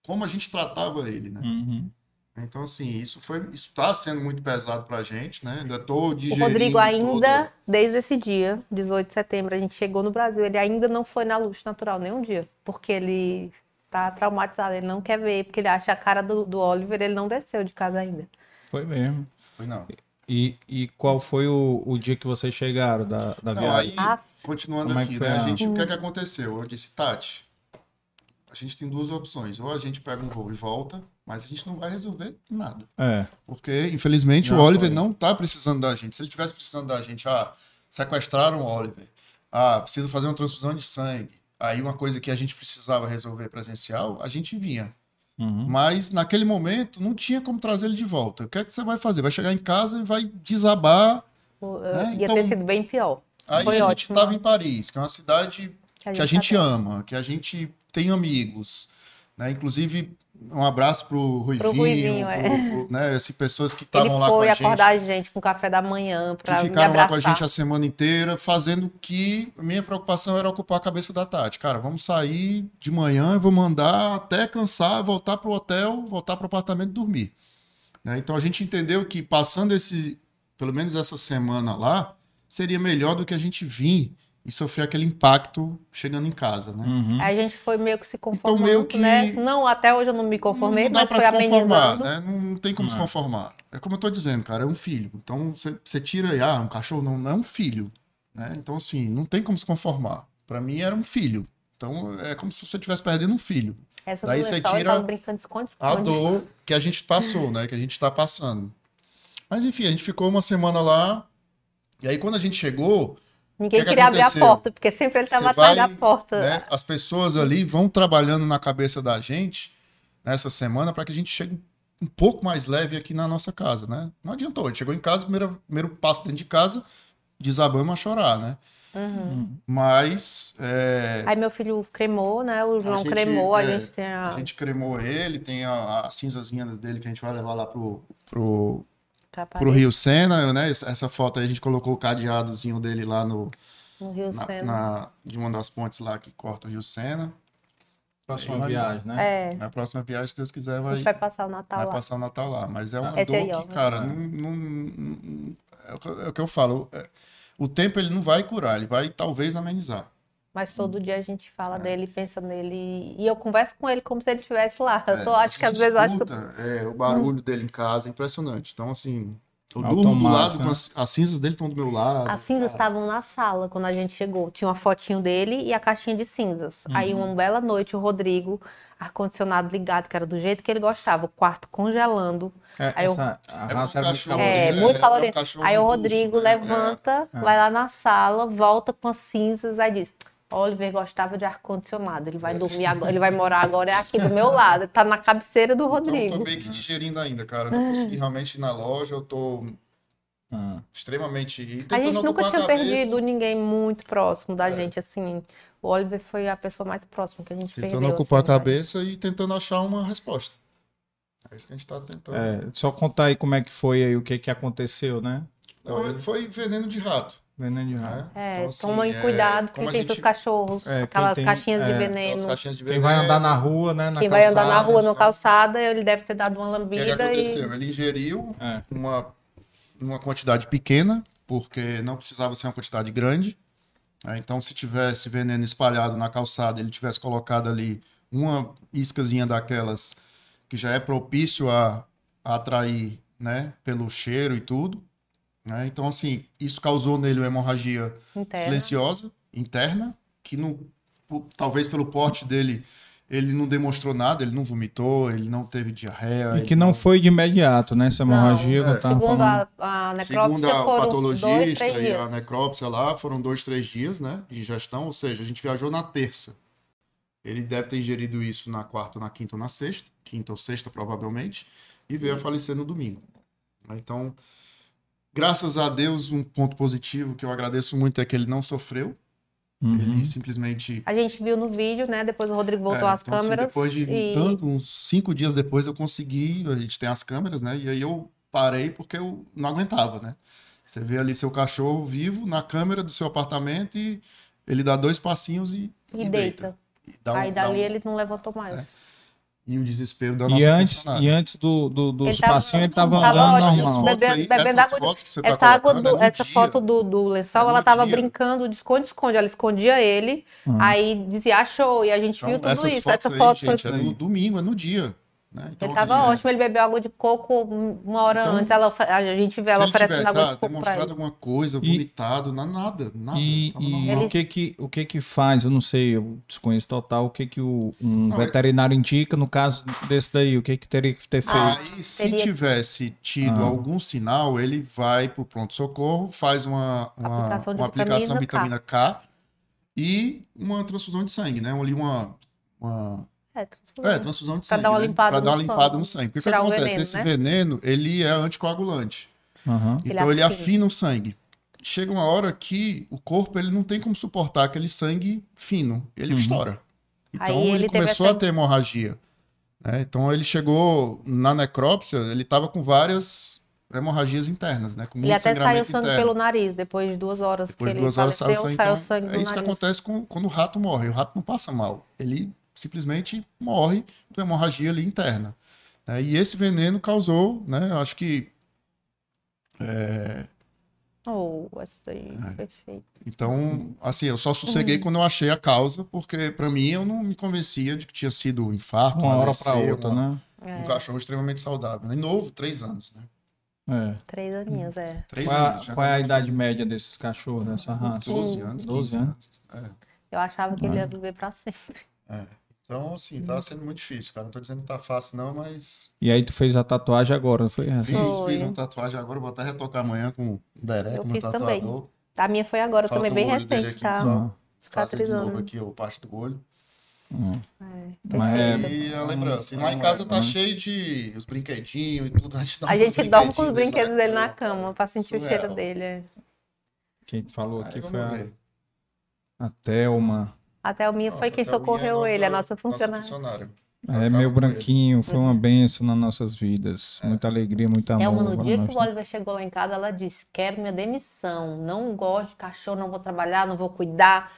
como a gente tratava ele, né? Uhum. Então, assim, isso foi, isso tá sendo muito pesado pra gente, né? Ainda O digerindo Rodrigo ainda, toda- desde esse dia, 18 de setembro, a gente chegou no Brasil, ele ainda não foi na luz natural nenhum dia, porque ele tá traumatizado, ele não quer ver, porque ele acha a cara do, do Oliver, ele não desceu de casa ainda. Foi mesmo. Foi não. E, e qual foi o, o dia que vocês chegaram da, da Não, viagem? aí, Ah. continuando é aqui, né? A a- gente, o que é que aconteceu? Eu disse, Tati, a gente tem duas opções. Ou a gente pega um voo e volta, mas a gente não vai resolver nada. É. Porque, infelizmente, Já o Oliver foi. não tá precisando da gente. Se ele tivesse precisando da gente, ah, sequestraram o Oliver. Ah, precisa fazer uma transfusão de sangue. Aí uma coisa que a gente precisava resolver presencial, a gente vinha. Uhum. Mas naquele momento não tinha como trazer ele de volta. O que é que você vai fazer? Vai chegar em casa e vai desabar. O- É, Ia então- ter sido bem pior. Aí Foi a gente ótimo, estava né? em Paris, que é uma cidade que a gente tá ama, que a gente tem amigos. Né? Inclusive, um abraço pro Ruivinho, Pro Ruivinho, pro- é. pro- né? assim, pessoas que Ele estavam lá com foi a gente. acordar a gente com café da manhã que pra me ficaram lá com a gente a semana inteira, fazendo que minha preocupação era ocupar a cabeça da Tati. Cara, vamos sair de manhã, vou mandar até cansar, voltar pro hotel, voltar pro apartamento e dormir. Né? Então a gente entendeu que passando esse, pelo menos essa semana lá, seria melhor do que a gente vir e sofrer aquele impacto chegando em casa, né? Uhum. Aí a gente foi meio que se conformando, meio que- né? Não, até hoje eu não me conformei, não dá mas pra foi se conformar, né? Não, não tem como se É. conformar. É como eu tô dizendo, cara, é um filho. Então você- tira aí, ah, um cachorro não, não é um filho, né? Então assim, não tem como se conformar. Pra mim era um filho. Então é como se você estivesse perdendo um filho. Essa Daí você tira tava brincando de A esconde-esconde. dor que a gente passou, né? Que a gente tá passando. Mas enfim, a gente ficou uma semana lá. E aí quando a gente chegou, Ninguém que que queria abrir a porta, porque sempre ele tava Você atrás da porta. né, as pessoas ali vão trabalhando na cabeça da gente nessa semana para que a gente chegue um pouco mais leve aqui na nossa casa, né? Não adiantou, a gente chegou em casa, primeiro, primeiro passo dentro de casa, desabamos a chorar, né? Uhum. Mas é, Aí meu filho cremou, né? O João gente, cremou, a é, gente tem a, a gente cremou ele, tem a, a cinzazinha dele que a gente vai levar lá pro, pro, pro Rio Sena, né? Essa foto aí a gente colocou o cadeadozinho dele lá no, no Rio na, Sena. na- de uma das pontes lá que corta o Rio Sena. Próxima Vai- viagem, né? É, Na próxima viagem, se Deus quiser, a vai, gente vai passar o Natal vai lá. passar o Natal lá. Mas é uma Esse dor aí, que, cara, É. não, não- não- é, o que, é o que eu falo. é, o tempo ele não vai curar, ele vai talvez amenizar. Mas todo dia a gente É. fala dele, pensa nele. E eu converso com ele como se ele estivesse lá. Eu tô, É, acho que às gente vezes eu acho que. é, o barulho dele em casa é impressionante. Então, assim, eu durmo do lado, com né? as, as cinzas dele estão do meu lado. As cinzas estavam na sala quando a gente chegou. Tinha uma fotinho dele e a caixinha de cinzas. Aí, Uhum. uma bela noite, o Rodrigo, ar-condicionado ligado, que era do jeito que ele gostava, o quarto congelando. É, Aí eu- essa, a É raça era muito cachorro, calorenta. É, é, muito é um calorento. cachorro Aí o Rodrigo né? levanta, É. vai lá na sala, volta com as cinzas, aí diz: Oliver gostava de ar-condicionado. Ele vai dormir agora, ele vai morar agora é aqui do meu lado. Tá na cabeceira do Então, eu Rodrigo. tô meio que digerindo ainda, cara. Não consegui realmente ir na loja, eu tô Ah. extremamente. A tentando gente nunca tinha cabeça. perdido ninguém muito próximo da É. gente, assim. O Oliver foi a pessoa mais próxima que a gente Tentando perdeu. ocupar assim, a vai. cabeça e tentando achar uma resposta. É isso que a gente tá tentando. É, só contar aí como é que foi aí, o que que aconteceu, né? Não, ele foi veneno de rato. Veneno de rato. Né? É, Então, assim, tomem é, cuidado, quem a tem gente- seus cachorros, É, quem aquelas tem- caixinhas de é, veneno. Caixinhas de Quem veneno. vai andar na rua, né? Na Quem vai andar na calçada, rua, na calçada, ele deve ter dado uma O que, lambida e. aconteceu? Ele ingeriu É. uma, uma quantidade pequena, porque não precisava ser uma quantidade grande. né? Então, se tivesse veneno espalhado na calçada, ele tivesse colocado ali uma iscazinha daquelas que já é propício a, a atrair, né, pelo cheiro e tudo. Né? Então, assim, isso causou nele uma hemorragia interna. silenciosa, interna, que não, talvez pelo porte dele, ele não demonstrou nada, ele não vomitou, ele não teve diarreia. E que não foi de imediato, né? Essa hemorragia, Não, é. Segundo falando. a, a necrópsia, Segundo a foram dois, patologista três e dias. a necrópsia lá, foram dois, três dias, né, de ingestão, ou seja, a gente viajou na terça. Ele deve ter ingerido isso na quarta, na quinta ou na sexta, quinta ou sexta provavelmente, e veio a falecer no domingo. Então, graças a Deus, um ponto positivo que eu agradeço muito é que ele não sofreu, Uhum. ele simplesmente A gente viu no vídeo, né? Depois o Rodrigo voltou É, às então, assim, câmeras. depois de e... tanto, uns cinco dias depois eu consegui, a gente tem as câmeras, né? E aí eu parei porque eu não aguentava, né? Você vê ali seu cachorro vivo na câmera do seu apartamento e ele dá dois passinhos e, E deita. E, dá um- Aí dá dali um- ele não levantou mais. É. e o desespero da nossa E antes, e antes do, do, dos Ele tava- passinhos, ele tava tava andando ótimo, as normal. Bebendo- bebendo essas água fotos que você tá Essa água colocando do, é essa dia. foto do, do lençol, É ela tava dia. brincando de esconde-esconde. Ela escondia ele, Uhum. aí dizia achou, e a gente Então, viu tudo essas isso. fotos Essa aí, foto gente, foi. é no domingo, é no dia. Né? Então, Ele tava assim, é- ótimo, ele bebeu água de coco uma hora Então, antes. Ela, a gente vê ela ele oferecendo água ah, de coco pra demonstrado ele. alguma coisa, E- vomitado, na- nada, nada. E, tava e normal. o que que o que que faz? Eu não sei, eu desconheço total. O que que o, um Não, veterinário indica no caso desse daí? O que que teria que ter feito? Ah, Aí, se teria- tivesse tido Ah. algum sinal, ele vai pro pronto-socorro, faz uma, uma Aplicação de uma aplicação vitamina vitamina K, e uma transfusão de sangue, né? Ali uma, uma É, transfusão. é, transfusão de Pra sangue. dar uma né? limpada Pra no dar uma limpada sangue. no sangue. Porque o que acontece? veneno, Esse né? veneno, ele é anticoagulante. Ele Então ele afina. afina o sangue. Chega uma hora que o corpo ele não tem como suportar aquele sangue fino. Ele Uhum. estoura. Então Aí ele, ele começou essa- a ter hemorragia. né? Então ele chegou na necrópsia, ele estava com várias hemorragias internas, né? Com muito Ele até saiu sangue interno. pelo nariz, depois de duas horas Depois que de ele duas horas saiu faleceu, sangue. saiu Então, sangue do é isso que nariz. acontece com, quando o rato morre. O rato não passa mal. Ele simplesmente morre de uma hemorragia ali interna. né? E esse veneno causou, né? Eu acho que. é, Oh, essa daí, É. perfeito. Então, assim, eu só sosseguei Uhum. quando eu achei a causa, porque pra mim eu não me convencia de que tinha sido um infarto, Uma um hora para outra, uma- né? Um É, cachorro extremamente saudável. né? E novo, três anos, né? É. três aninhos, é. Três Qual, anos. qual é a idade média desses cachorros, dessa raça? 12 anos, 12 15 anos. É. Eu achava que ele ia viver pra sempre. É. Então, assim, tava sendo muito difícil, cara. Não tô dizendo que tá fácil, não, mas E aí tu fez a tatuagem agora, não foi? Fiz, Foi. fiz uma tatuagem agora, vou até retocar amanhã com o Derek, Eu meu fiz também. tatuador. A minha foi agora Falta também, bem recente, aqui tá? só. Fazer de novo aqui o parte do olho. Aham. É, Mas é-. E a lembrança. E Hum, lá em hum, casa tá hum. cheio de os brinquedinhos e tudo. A gente, A gente dorme com os brinquedos dele na cama pra sentir o cheiro dele. é. Quem falou aqui foi a, a Thelma. Até o minha foi quem até o Minha é socorreu ele, a nossa funcionária. funcionária. É, meu branquinho, foi uma benção nas nossas vidas. Muita alegria, muito amor. Thelma, no dia que o né? Oliver chegou lá em casa, ela disse: Quero minha demissão. Não gosto de cachorro, não vou trabalhar, não vou cuidar.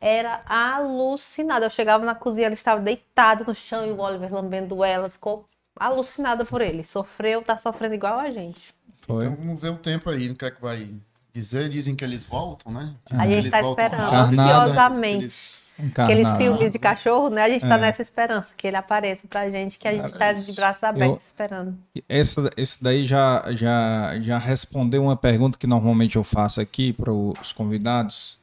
Era alucinada. Eu chegava na cozinha, ela estava deitada no chão e o Oliver lambendo ela. Ficou alucinada por ele. Sofreu, tá sofrendo igual a gente. Foi. Então vamos ver o tempo aí, no que é que vai dizer. Dizem que eles voltam, né? A Dizem que gente tá voltam esperando, ansiosamente. eles- Aqueles filmes de cachorro, né? A gente tá É. nessa esperança que ele apareça pra gente, que a gente É tá isso. de braços abertos Eu- esperando. Essa, esse daí já, já, já respondeu uma pergunta que normalmente eu faço aqui para os convidados,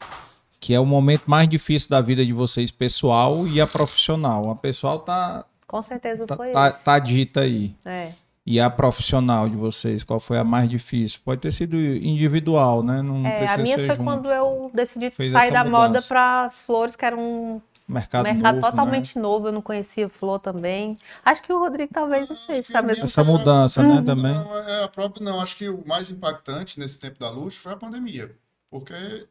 que é o momento mais difícil da vida de vocês, pessoal e a profissional. A pessoal tá, Com certeza tá, foi tá, isso. tá dita aí. É. E a profissional de vocês, qual foi a mais difícil? Pode ter sido individual, né? Não É, precisa a minha ser foi junto. quando eu decidi Fez sair da moda para as flores, que era um Mercado, mercado novo, totalmente né? novo. Eu não conhecia flor também. Acho que o Rodrigo talvez não sei se tá mesmo. Essa mudança, né, Uhum. também. Não, é a própria, não, acho que o mais impactante nesse tempo da luz foi a pandemia. Porque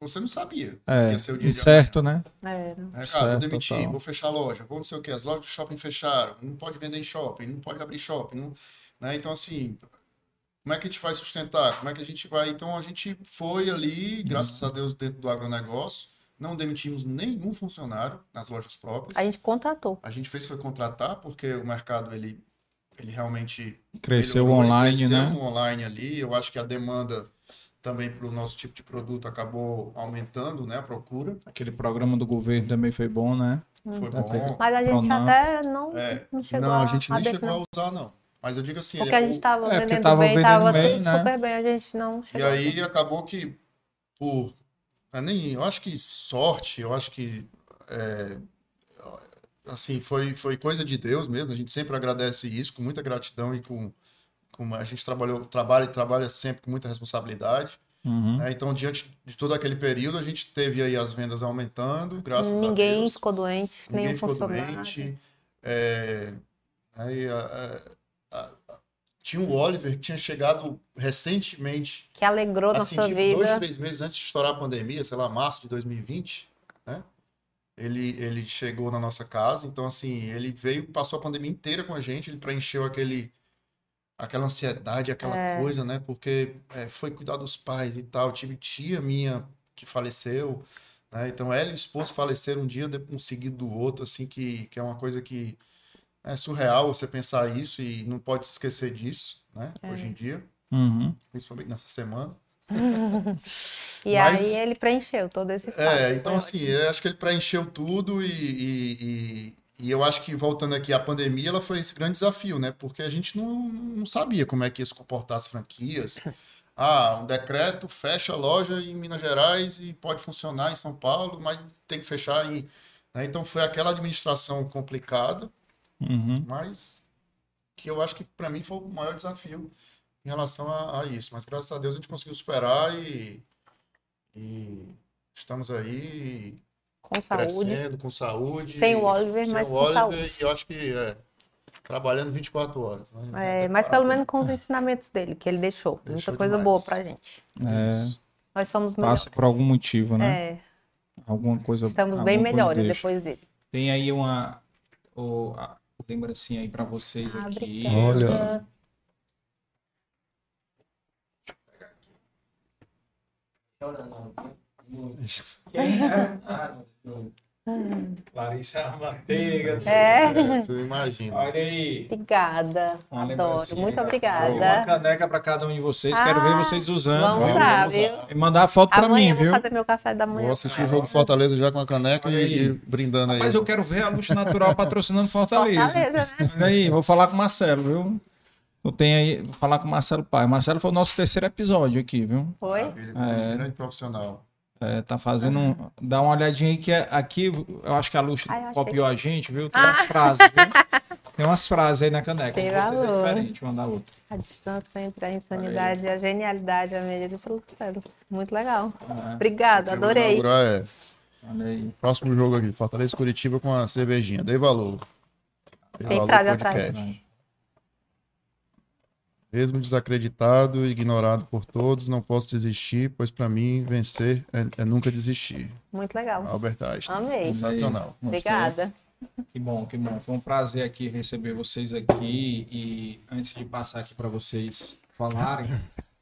você não sabia que É, ia ser o dia de incerto, né? Amanhã. Né, cara, Certo, vou demitir, total. vou fechar a loja, vou não sei o quê. As lojas de shopping fecharam, não pode vender em shopping, não pode abrir shopping. não- né? Então, assim, como é que a gente vai sustentar? Como é que a gente vai. Então, a gente foi ali, graças a Deus, dentro do agronegócio. Não demitimos nenhum funcionário nas lojas próprias. A gente contratou. A gente fez foi contratar, porque o mercado, ele, ele realmente Cresceu melhorou, ele online, cresceu né? online ali. Eu acho que a demanda também para o nosso tipo de produto acabou aumentando, né? A procura. Aquele programa do governo também foi bom, né? Foi Daquele- bom. Mas a gente até não, É, não chegou não, a a gente nem a chegou definir. a usar, não. Mas eu digo assim, Porque ele- a gente o- tava É, porque vendendo tava bem, vendendo tava bem, tudo né? super bem, a gente não E chegou. a- aí acabou que por é nem, eu acho que sorte, eu acho que é, assim foi foi coisa de Deus mesmo. A gente sempre agradece isso com muita gratidão e com, com a gente trabalhou trabalha e trabalha sempre com muita responsabilidade. Uhum. né? Então diante de todo aquele período a gente teve aí as vendas aumentando, graças a Ninguém Deus. ficou doente, Ninguém ficou doente. É, aí, a- a- a- tinha o Oliver que tinha chegado recentemente Que alegrou assim, nossa tipo, vida. dois, três meses antes de estourar a pandemia, sei lá, março de 2020, né? Ele, ele chegou na nossa casa, então assim, ele veio, passou a pandemia inteira com a gente, ele preencheu aquele, aquela ansiedade, aquela É. coisa, né? Porque é, foi cuidar dos pais e tal. Tive tia minha que faleceu, né? Então ela e o esposo faleceram um dia, de- um seguido do outro, assim, que, que é uma coisa que é surreal você pensar isso e não pode se esquecer disso, né? É. Hoje em dia, Uhum. principalmente nessa semana. E Mas- aí ele preencheu todo esse espaço. É, então assim, ótimo. eu acho que ele preencheu tudo e, e, e, eu acho que voltando aqui à pandemia, ela foi esse grande desafio, né? Porque a gente não, não sabia como é que ia se comportar as franquias. Ah, um decreto fecha a loja em Minas Gerais e pode funcionar em São Paulo, mas tem que fechar em. né? Então foi aquela administração complicada, Uhum. mas que eu acho que para mim foi o maior desafio em relação a, a isso. Mas graças a Deus a gente conseguiu superar e, e estamos aí Com saúde. crescendo, com saúde. Sem o Oliver, sem mas o com Oliver, saúde. e eu acho que é, trabalhando 24 horas. Né? Tem É, mas pelo menos com os ensinamentos dele, que ele deixou. Muita Deixou coisa demais. boa pra gente. É, Isso. Nós somos melhores. passa por algum motivo, né? É, Alguma coisa. estamos bem melhores deixa. depois dele. Tem aí uma o, a lembrancinha aí pra vocês Ah, aqui. obrigada. Olha. Quem é? Ah, não. Larissa Manteiga. É. Você imagina. Olha aí. Obrigada. Uma Adoro. Muito Uma obrigada. caneca pra cada um de vocês. Quero ver Ah, vocês usando. Vamos usar. viu? E mandar foto pra Amanhã mim, eu vou viu? fazer meu café da manhã. Vou assistir o jogo do Fortaleza já com a caneca e, e brindando aí. Mas eu quero ver a Luz Natural patrocinando Fortaleza. Fortaleza, né? Olha aí, vou falar com o Marcelo, viu? Eu tenho aí, vou falar com o Marcelo Pai. Marcelo foi o nosso terceiro episódio aqui, viu? Foi? Maravilha, É. grande profissional. É, tá fazendo. um- Dá uma olhadinha aí que é- aqui eu acho que a achei. copiou a gente, viu? Tem umas frases, viu? Tem umas frases aí na caneca. Tem vocês é valor. diferente uma da outra. A distância entre a insanidade e a genialidade, a medida do céu. Muito legal. É, Obrigada, adorei. É. aí. Próximo jogo aqui, Fortaleza Curitiba com a cervejinha. Dei valor. Dei Tem valor frase atrás. Mesmo desacreditado e ignorado por todos, não posso desistir, pois para mim vencer é, é nunca desistir. Muito legal. Albert Einstein. Amei. Sensacional. Obrigada. Que bom, que bom. Foi um prazer aqui receber vocês aqui e antes de passar aqui para vocês falarem,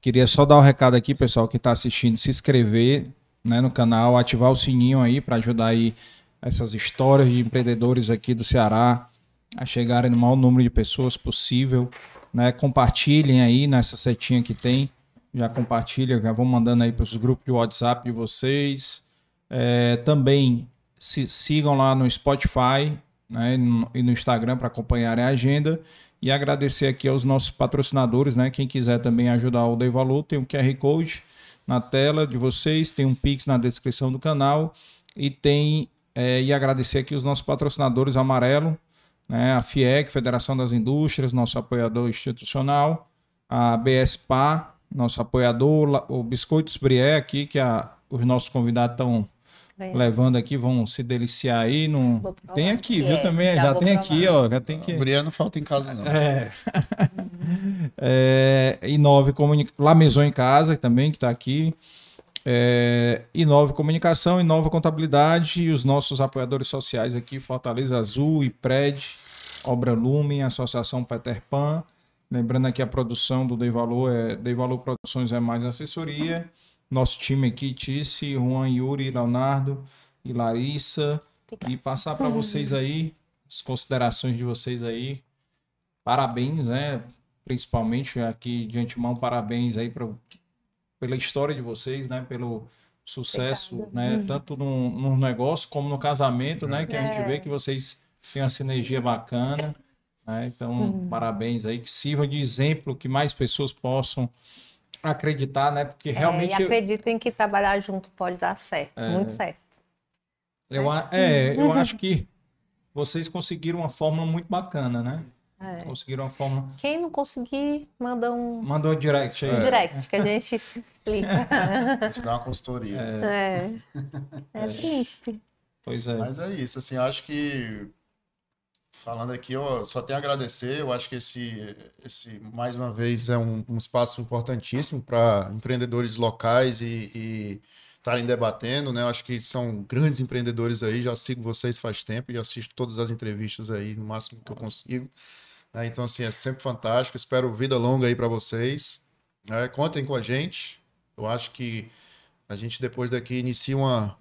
queria só dar o um recado aqui, pessoal que está assistindo, se inscrever né, no canal, ativar o sininho aí para ajudar aí essas histórias de empreendedores aqui do Ceará a chegarem no maior número de pessoas possível, né? Compartilhem aí nessa setinha que tem, já compartilha, já vão mandando aí para os grupos de WhatsApp de vocês. É, também se sigam lá no Spotify né, e no- Instagram para acompanharem a agenda. E agradecer aqui aos nossos patrocinadores, né? Quem quiser também ajudar o Dei Valor, tem um QR Code na tela de vocês, tem um Pix na descrição do canal e tem é, e agradecer aqui os nossos patrocinadores Amarelo, né, a FIEC, Federação das Indústrias, nosso apoiador institucional, a BSPA, nosso apoiador, o Biscoitos Brié aqui, que a- os nossos convidados estão Vem. levando aqui, vão se deliciar aí. No... Tem aqui, É, viu? Também, já já, tem provar. aqui, ó. Já tem que. O Brian não falta em casa, não. É. é, Inove Comunica... La Maison em Casa também, que está aqui. É, Inove Comunicação, Inova Contabilidade e os nossos apoiadores sociais aqui, Fortaleza Azul, IPRED, Obra Lumen, Associação Peter Pan. Lembrando aqui a produção do Dei Valor, é, Dei Valor Produções é mais assessoria. Nosso time aqui, Tice, Juan, Yuri, Leonardo e Larissa. E passar para vocês aí as considerações de vocês aí. Parabéns, né? Principalmente aqui de antemão, parabéns aí pra, pela história de vocês, né? Pelo sucesso, né? Tanto no, no negócio como no casamento, né? Que a gente É. vê que vocês têm uma sinergia bacana. né? Então, Uhum. parabéns aí, que sirva de exemplo, que mais pessoas possam acreditar, né? Porque realmente É, e acreditem que trabalhar junto pode dar certo. É. Muito certo. eu, a- é, eu acho que vocês conseguiram uma fórmula muito bacana, né? É. Conseguiram uma fórmula. Quem não conseguir, manda um Mandou direct aí. direct que a gente se explica. A gente dá uma consultoria. É. É, príncipe. Pois é. Mas é isso, assim, eu acho que falando aqui, eu só tenho a agradecer. Eu acho que esse, esse mais uma vez, é um, um espaço importantíssimo para empreendedores locais e e estarem debatendo, né? Eu acho que são grandes empreendedores aí. Já sigo vocês faz tempo e assisto todas as entrevistas aí no máximo que eu consigo. Né? Então, assim, é sempre fantástico. Espero vida longa aí para vocês. né? Contem com a gente. Eu acho que a gente depois daqui inicia uma,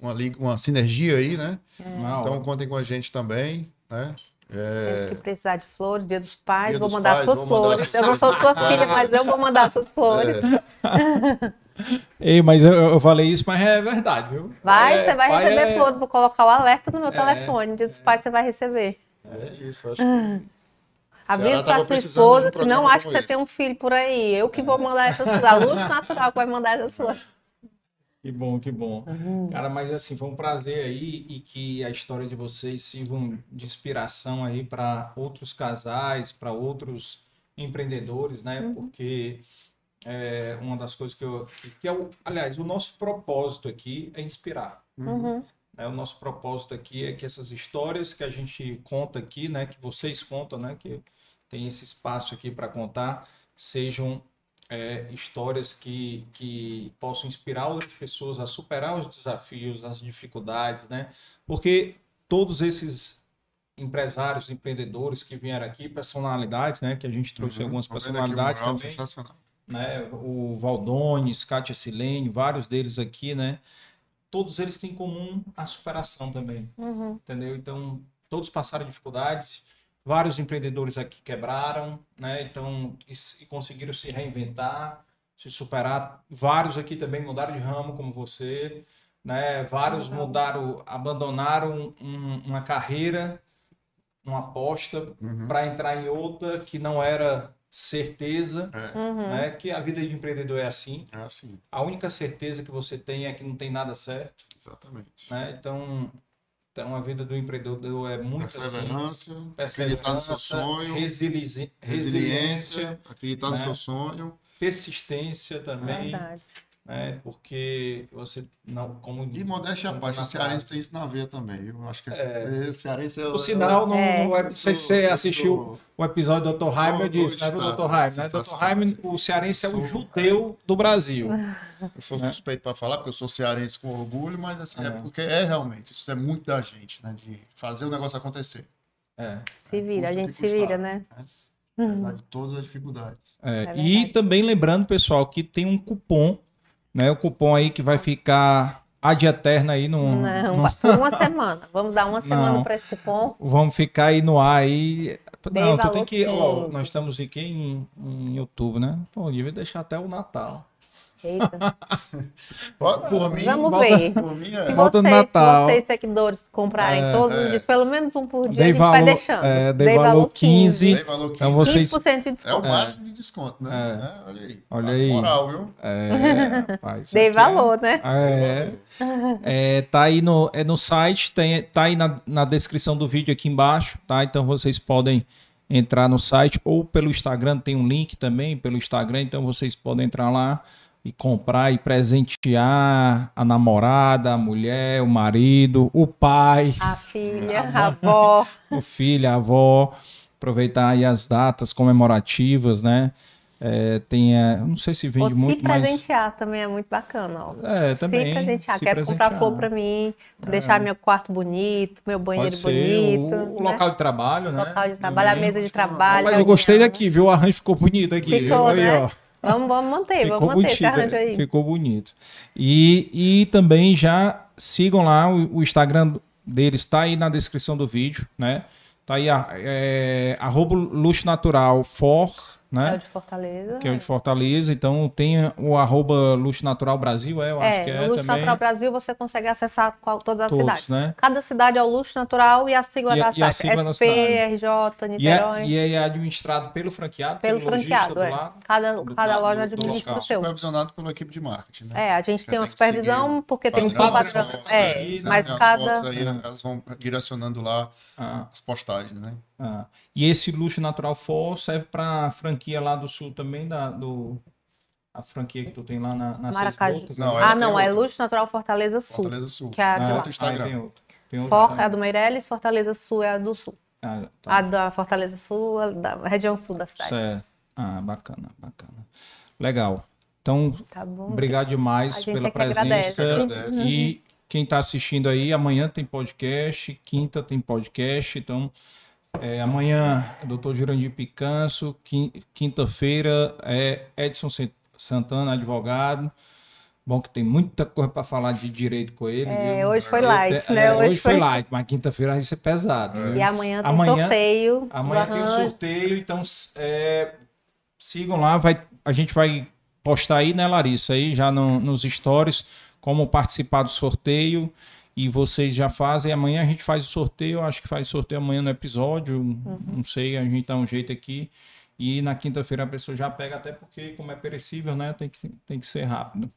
uma, uma sinergia aí, né? Na Então hora. contem com a gente também, né? É, Se precisar de flores, dia dos pais, Dia vou dos mandar pais, suas vou mandar flores. suas Eu não sou sua filha, mas eu vou mandar suas flores. é, Ei, mas eu, eu falei isso, mas é verdade, viu? Vai, É, você vai receber é- flores. Vou colocar o alerta no meu telefone. Dia dos pais você vai receber. é isso, eu acho que Avisa tava sua um esposa que não acha que você esse. tem um filho por aí. Eu que vou mandar essas flores. A luz natural que vai mandar essas flores. Que bom, que bom. Cara, mas assim, foi um prazer aí e que a história de vocês sirvam de inspiração aí para outros casais, para outros empreendedores, né? Porque é, uma das coisas que eu. Que, que é o, aliás, o nosso propósito aqui é inspirar. Uhum. né? O nosso propósito aqui é que essas histórias que a gente conta aqui, né, que vocês contam, né, que tem esse espaço aqui para contar, sejam é, histórias que, que possam inspirar outras pessoas a superar os desafios, as dificuldades, né? Porque todos esses empresários, empreendedores que vieram aqui, personalidades, né? Que a gente trouxe Uhum. algumas personalidades mural, também Sensacional. né? O Valdones, Kátia Silene, vários deles aqui, né? Todos eles têm em comum a superação também, Uhum. entendeu? Então, todos passaram dificuldades, vários empreendedores aqui quebraram, né? Então, e, e conseguiram se reinventar, se superar. Vários aqui também mudaram de ramo, como você, né? Vários Legal. mudaram, abandonaram um- uma carreira, uma aposta, Uhum. para entrar em outra que não era certeza, Uhum. né? Que a vida de empreendedor é assim. É assim, A única certeza que você tem é que não tem nada certo, exatamente. né? Então, então a vida do empreendedor é muito assim. Perseverança, acreditar Perseverança, no seu sonho, resili- resiliência, resiliência, acreditar no né? seu sonho. persistência também, Verdade. Né? Porque você não, como E modéstia à parte, o cearense tem isso na veia também. Eu acho que esse, o cearense é Por sinal, não, É. não é, sei se você assistiu o episódio do Dr. Raimer, eu disse, né? Do Dr. Raimer, né? Dr. Raimer, o cearense é o judeu do Brasil. Eu sou né? suspeito para falar, porque eu sou cearense com orgulho, mas assim, é. É. porque é realmente, isso é muito da gente, né? De fazer o negócio acontecer. É. Se vira, a o gente se vira, né? Apesar de todas as dificuldades. É, É e também lembrando, pessoal, que tem um cupom, né? O cupom aí que vai ficar ad eterna aí no. Não, no- uma semana. Vamos dar uma semana para esse cupom. Vamos ficar aí no ar aí. Dei Não, tu tem que. Ó, 15. nós estamos aqui em, em outubro, né? Pô, devia deixar até o Natal. Eita. Por mim, Vamos volta- ver. Por mim Se é. Volta no vocês, Natal. vocês seguidores comprarem É, todos é. os dias, pelo menos um por dia, Dei a gente valor- vai deixando. é, dei valor 15. Dei valor 15. Então vocês. 15% de É o desconto. máximo de desconto, né? É. É, olha aí. Olha aí. Moral, viu? É, rapaz, Dei é- valor, né? É, é, tá aí no, é no site, tem, tá aí na, na descrição do vídeo aqui embaixo, tá? Então vocês podem entrar no site ou pelo Instagram, tem um link também pelo Instagram, então vocês podem entrar lá e comprar e presentear a namorada, a mulher, o marido, o pai, A filha, a avó. o filho, a avó, aproveitar aí as datas comemorativas, né? É, tem, é, não sei se Ou vende se muito, mas presentear também é muito bacana, ó. é, também. se presentear, se quero comprar presentear. flor pra mim, pra deixar meu quarto bonito, meu banheiro Pode ser bonito. o, o né? local de trabalho, né? Local de trabalho, a Também. mesa de trabalho. Mas eu gostei daqui, viu? O arranjo ficou bonito aqui. Ficou, Aí, né? ó. Vamos, vamos manter, Ficou vamos manter esse bonito, arranjo aí. ficou bonito. E, e também já sigam lá o, o Instagram deles, tá aí na descrição do vídeo, né? Tá aí a, é, arroba luxo natural for, É o né? de Fortaleza. Que é o de Fortaleza. Então tem o arroba luxo natural Brasil, é, eu acho que É, é Luxo também. Natural Brasil você consegue acessar qual- todas as Todos, cidades. né? Cada cidade é o Luxo Natural e a sigla E da e a cidade. sigla SP, cidade. RJ, E Niterói. é, e é administrado pelo franqueado, pelo pelo lojista franqueado, do é. lado. Cada, do- cada do- loja administra o seu. Supervisionado pela equipe de marketing, né? É, a gente Já tem uma supervisão, porque tem um padrão, as É, né? mas as cada. fotos aí, elas vão direcionando lá Ah, as postagens, né? Ah. E esse luxo natural for serve para franquia lá do sul também, da, do, a franquia que tu tem lá na, na Seis Maracaju. Bocas, Não, né? ela Ah, não, é. Luxo Natural Fortaleza Sul. Fortaleza Sul. Que é a de Ah, lá. outro Instagram. aí tem outro. Tem outro For é a do Meirelles, Fortaleza Sul é a do Sul. Ah, tá. A da Fortaleza Sul, a da região sul da cidade. Certo. Ah, bacana, bacana. Legal. Então, Tá bom? obrigado demais gente pela é agradece. presença. Agradece. E quem está assistindo aí, amanhã tem podcast, quinta tem podcast. Então, é, amanhã, doutor Jurandir Picanço, quin- quinta-feira é Edson San- Santana, advogado. Bom que tem muita coisa para falar de direito com ele. É, viu? hoje foi light, te- né? é, Hoje hoje foi foi- light, mas quinta-feira vai ser pesado. viu? E amanhã tem Amanhã- sorteio. Amanhã tem o sorteio, então é, sigam lá, vai, a gente vai postar aí, né, Larissa, aí já no- nos stories, como participar do sorteio. E vocês já fazem. Amanhã a gente faz o sorteio. eu Acho que faz sorteio amanhã no episódio. Não sei, a gente dá um jeito aqui. E na quinta-feira a pessoa já pega, até porque, como é perecível, né? Tem que, tem que ser rápido.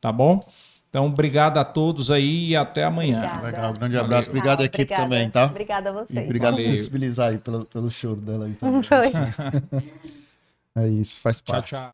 Tá bom? Então, obrigado a todos aí e até amanhã. Obrigada. Legal, grande Valeu. abraço. Obrigado à equipe obrigada. também, tá? Obrigada a E vocês. obrigado por Valeu. sensibilizar aí pelo, pelo show dela aí também. Foi. É isso, faz Tchau, parte. tchau.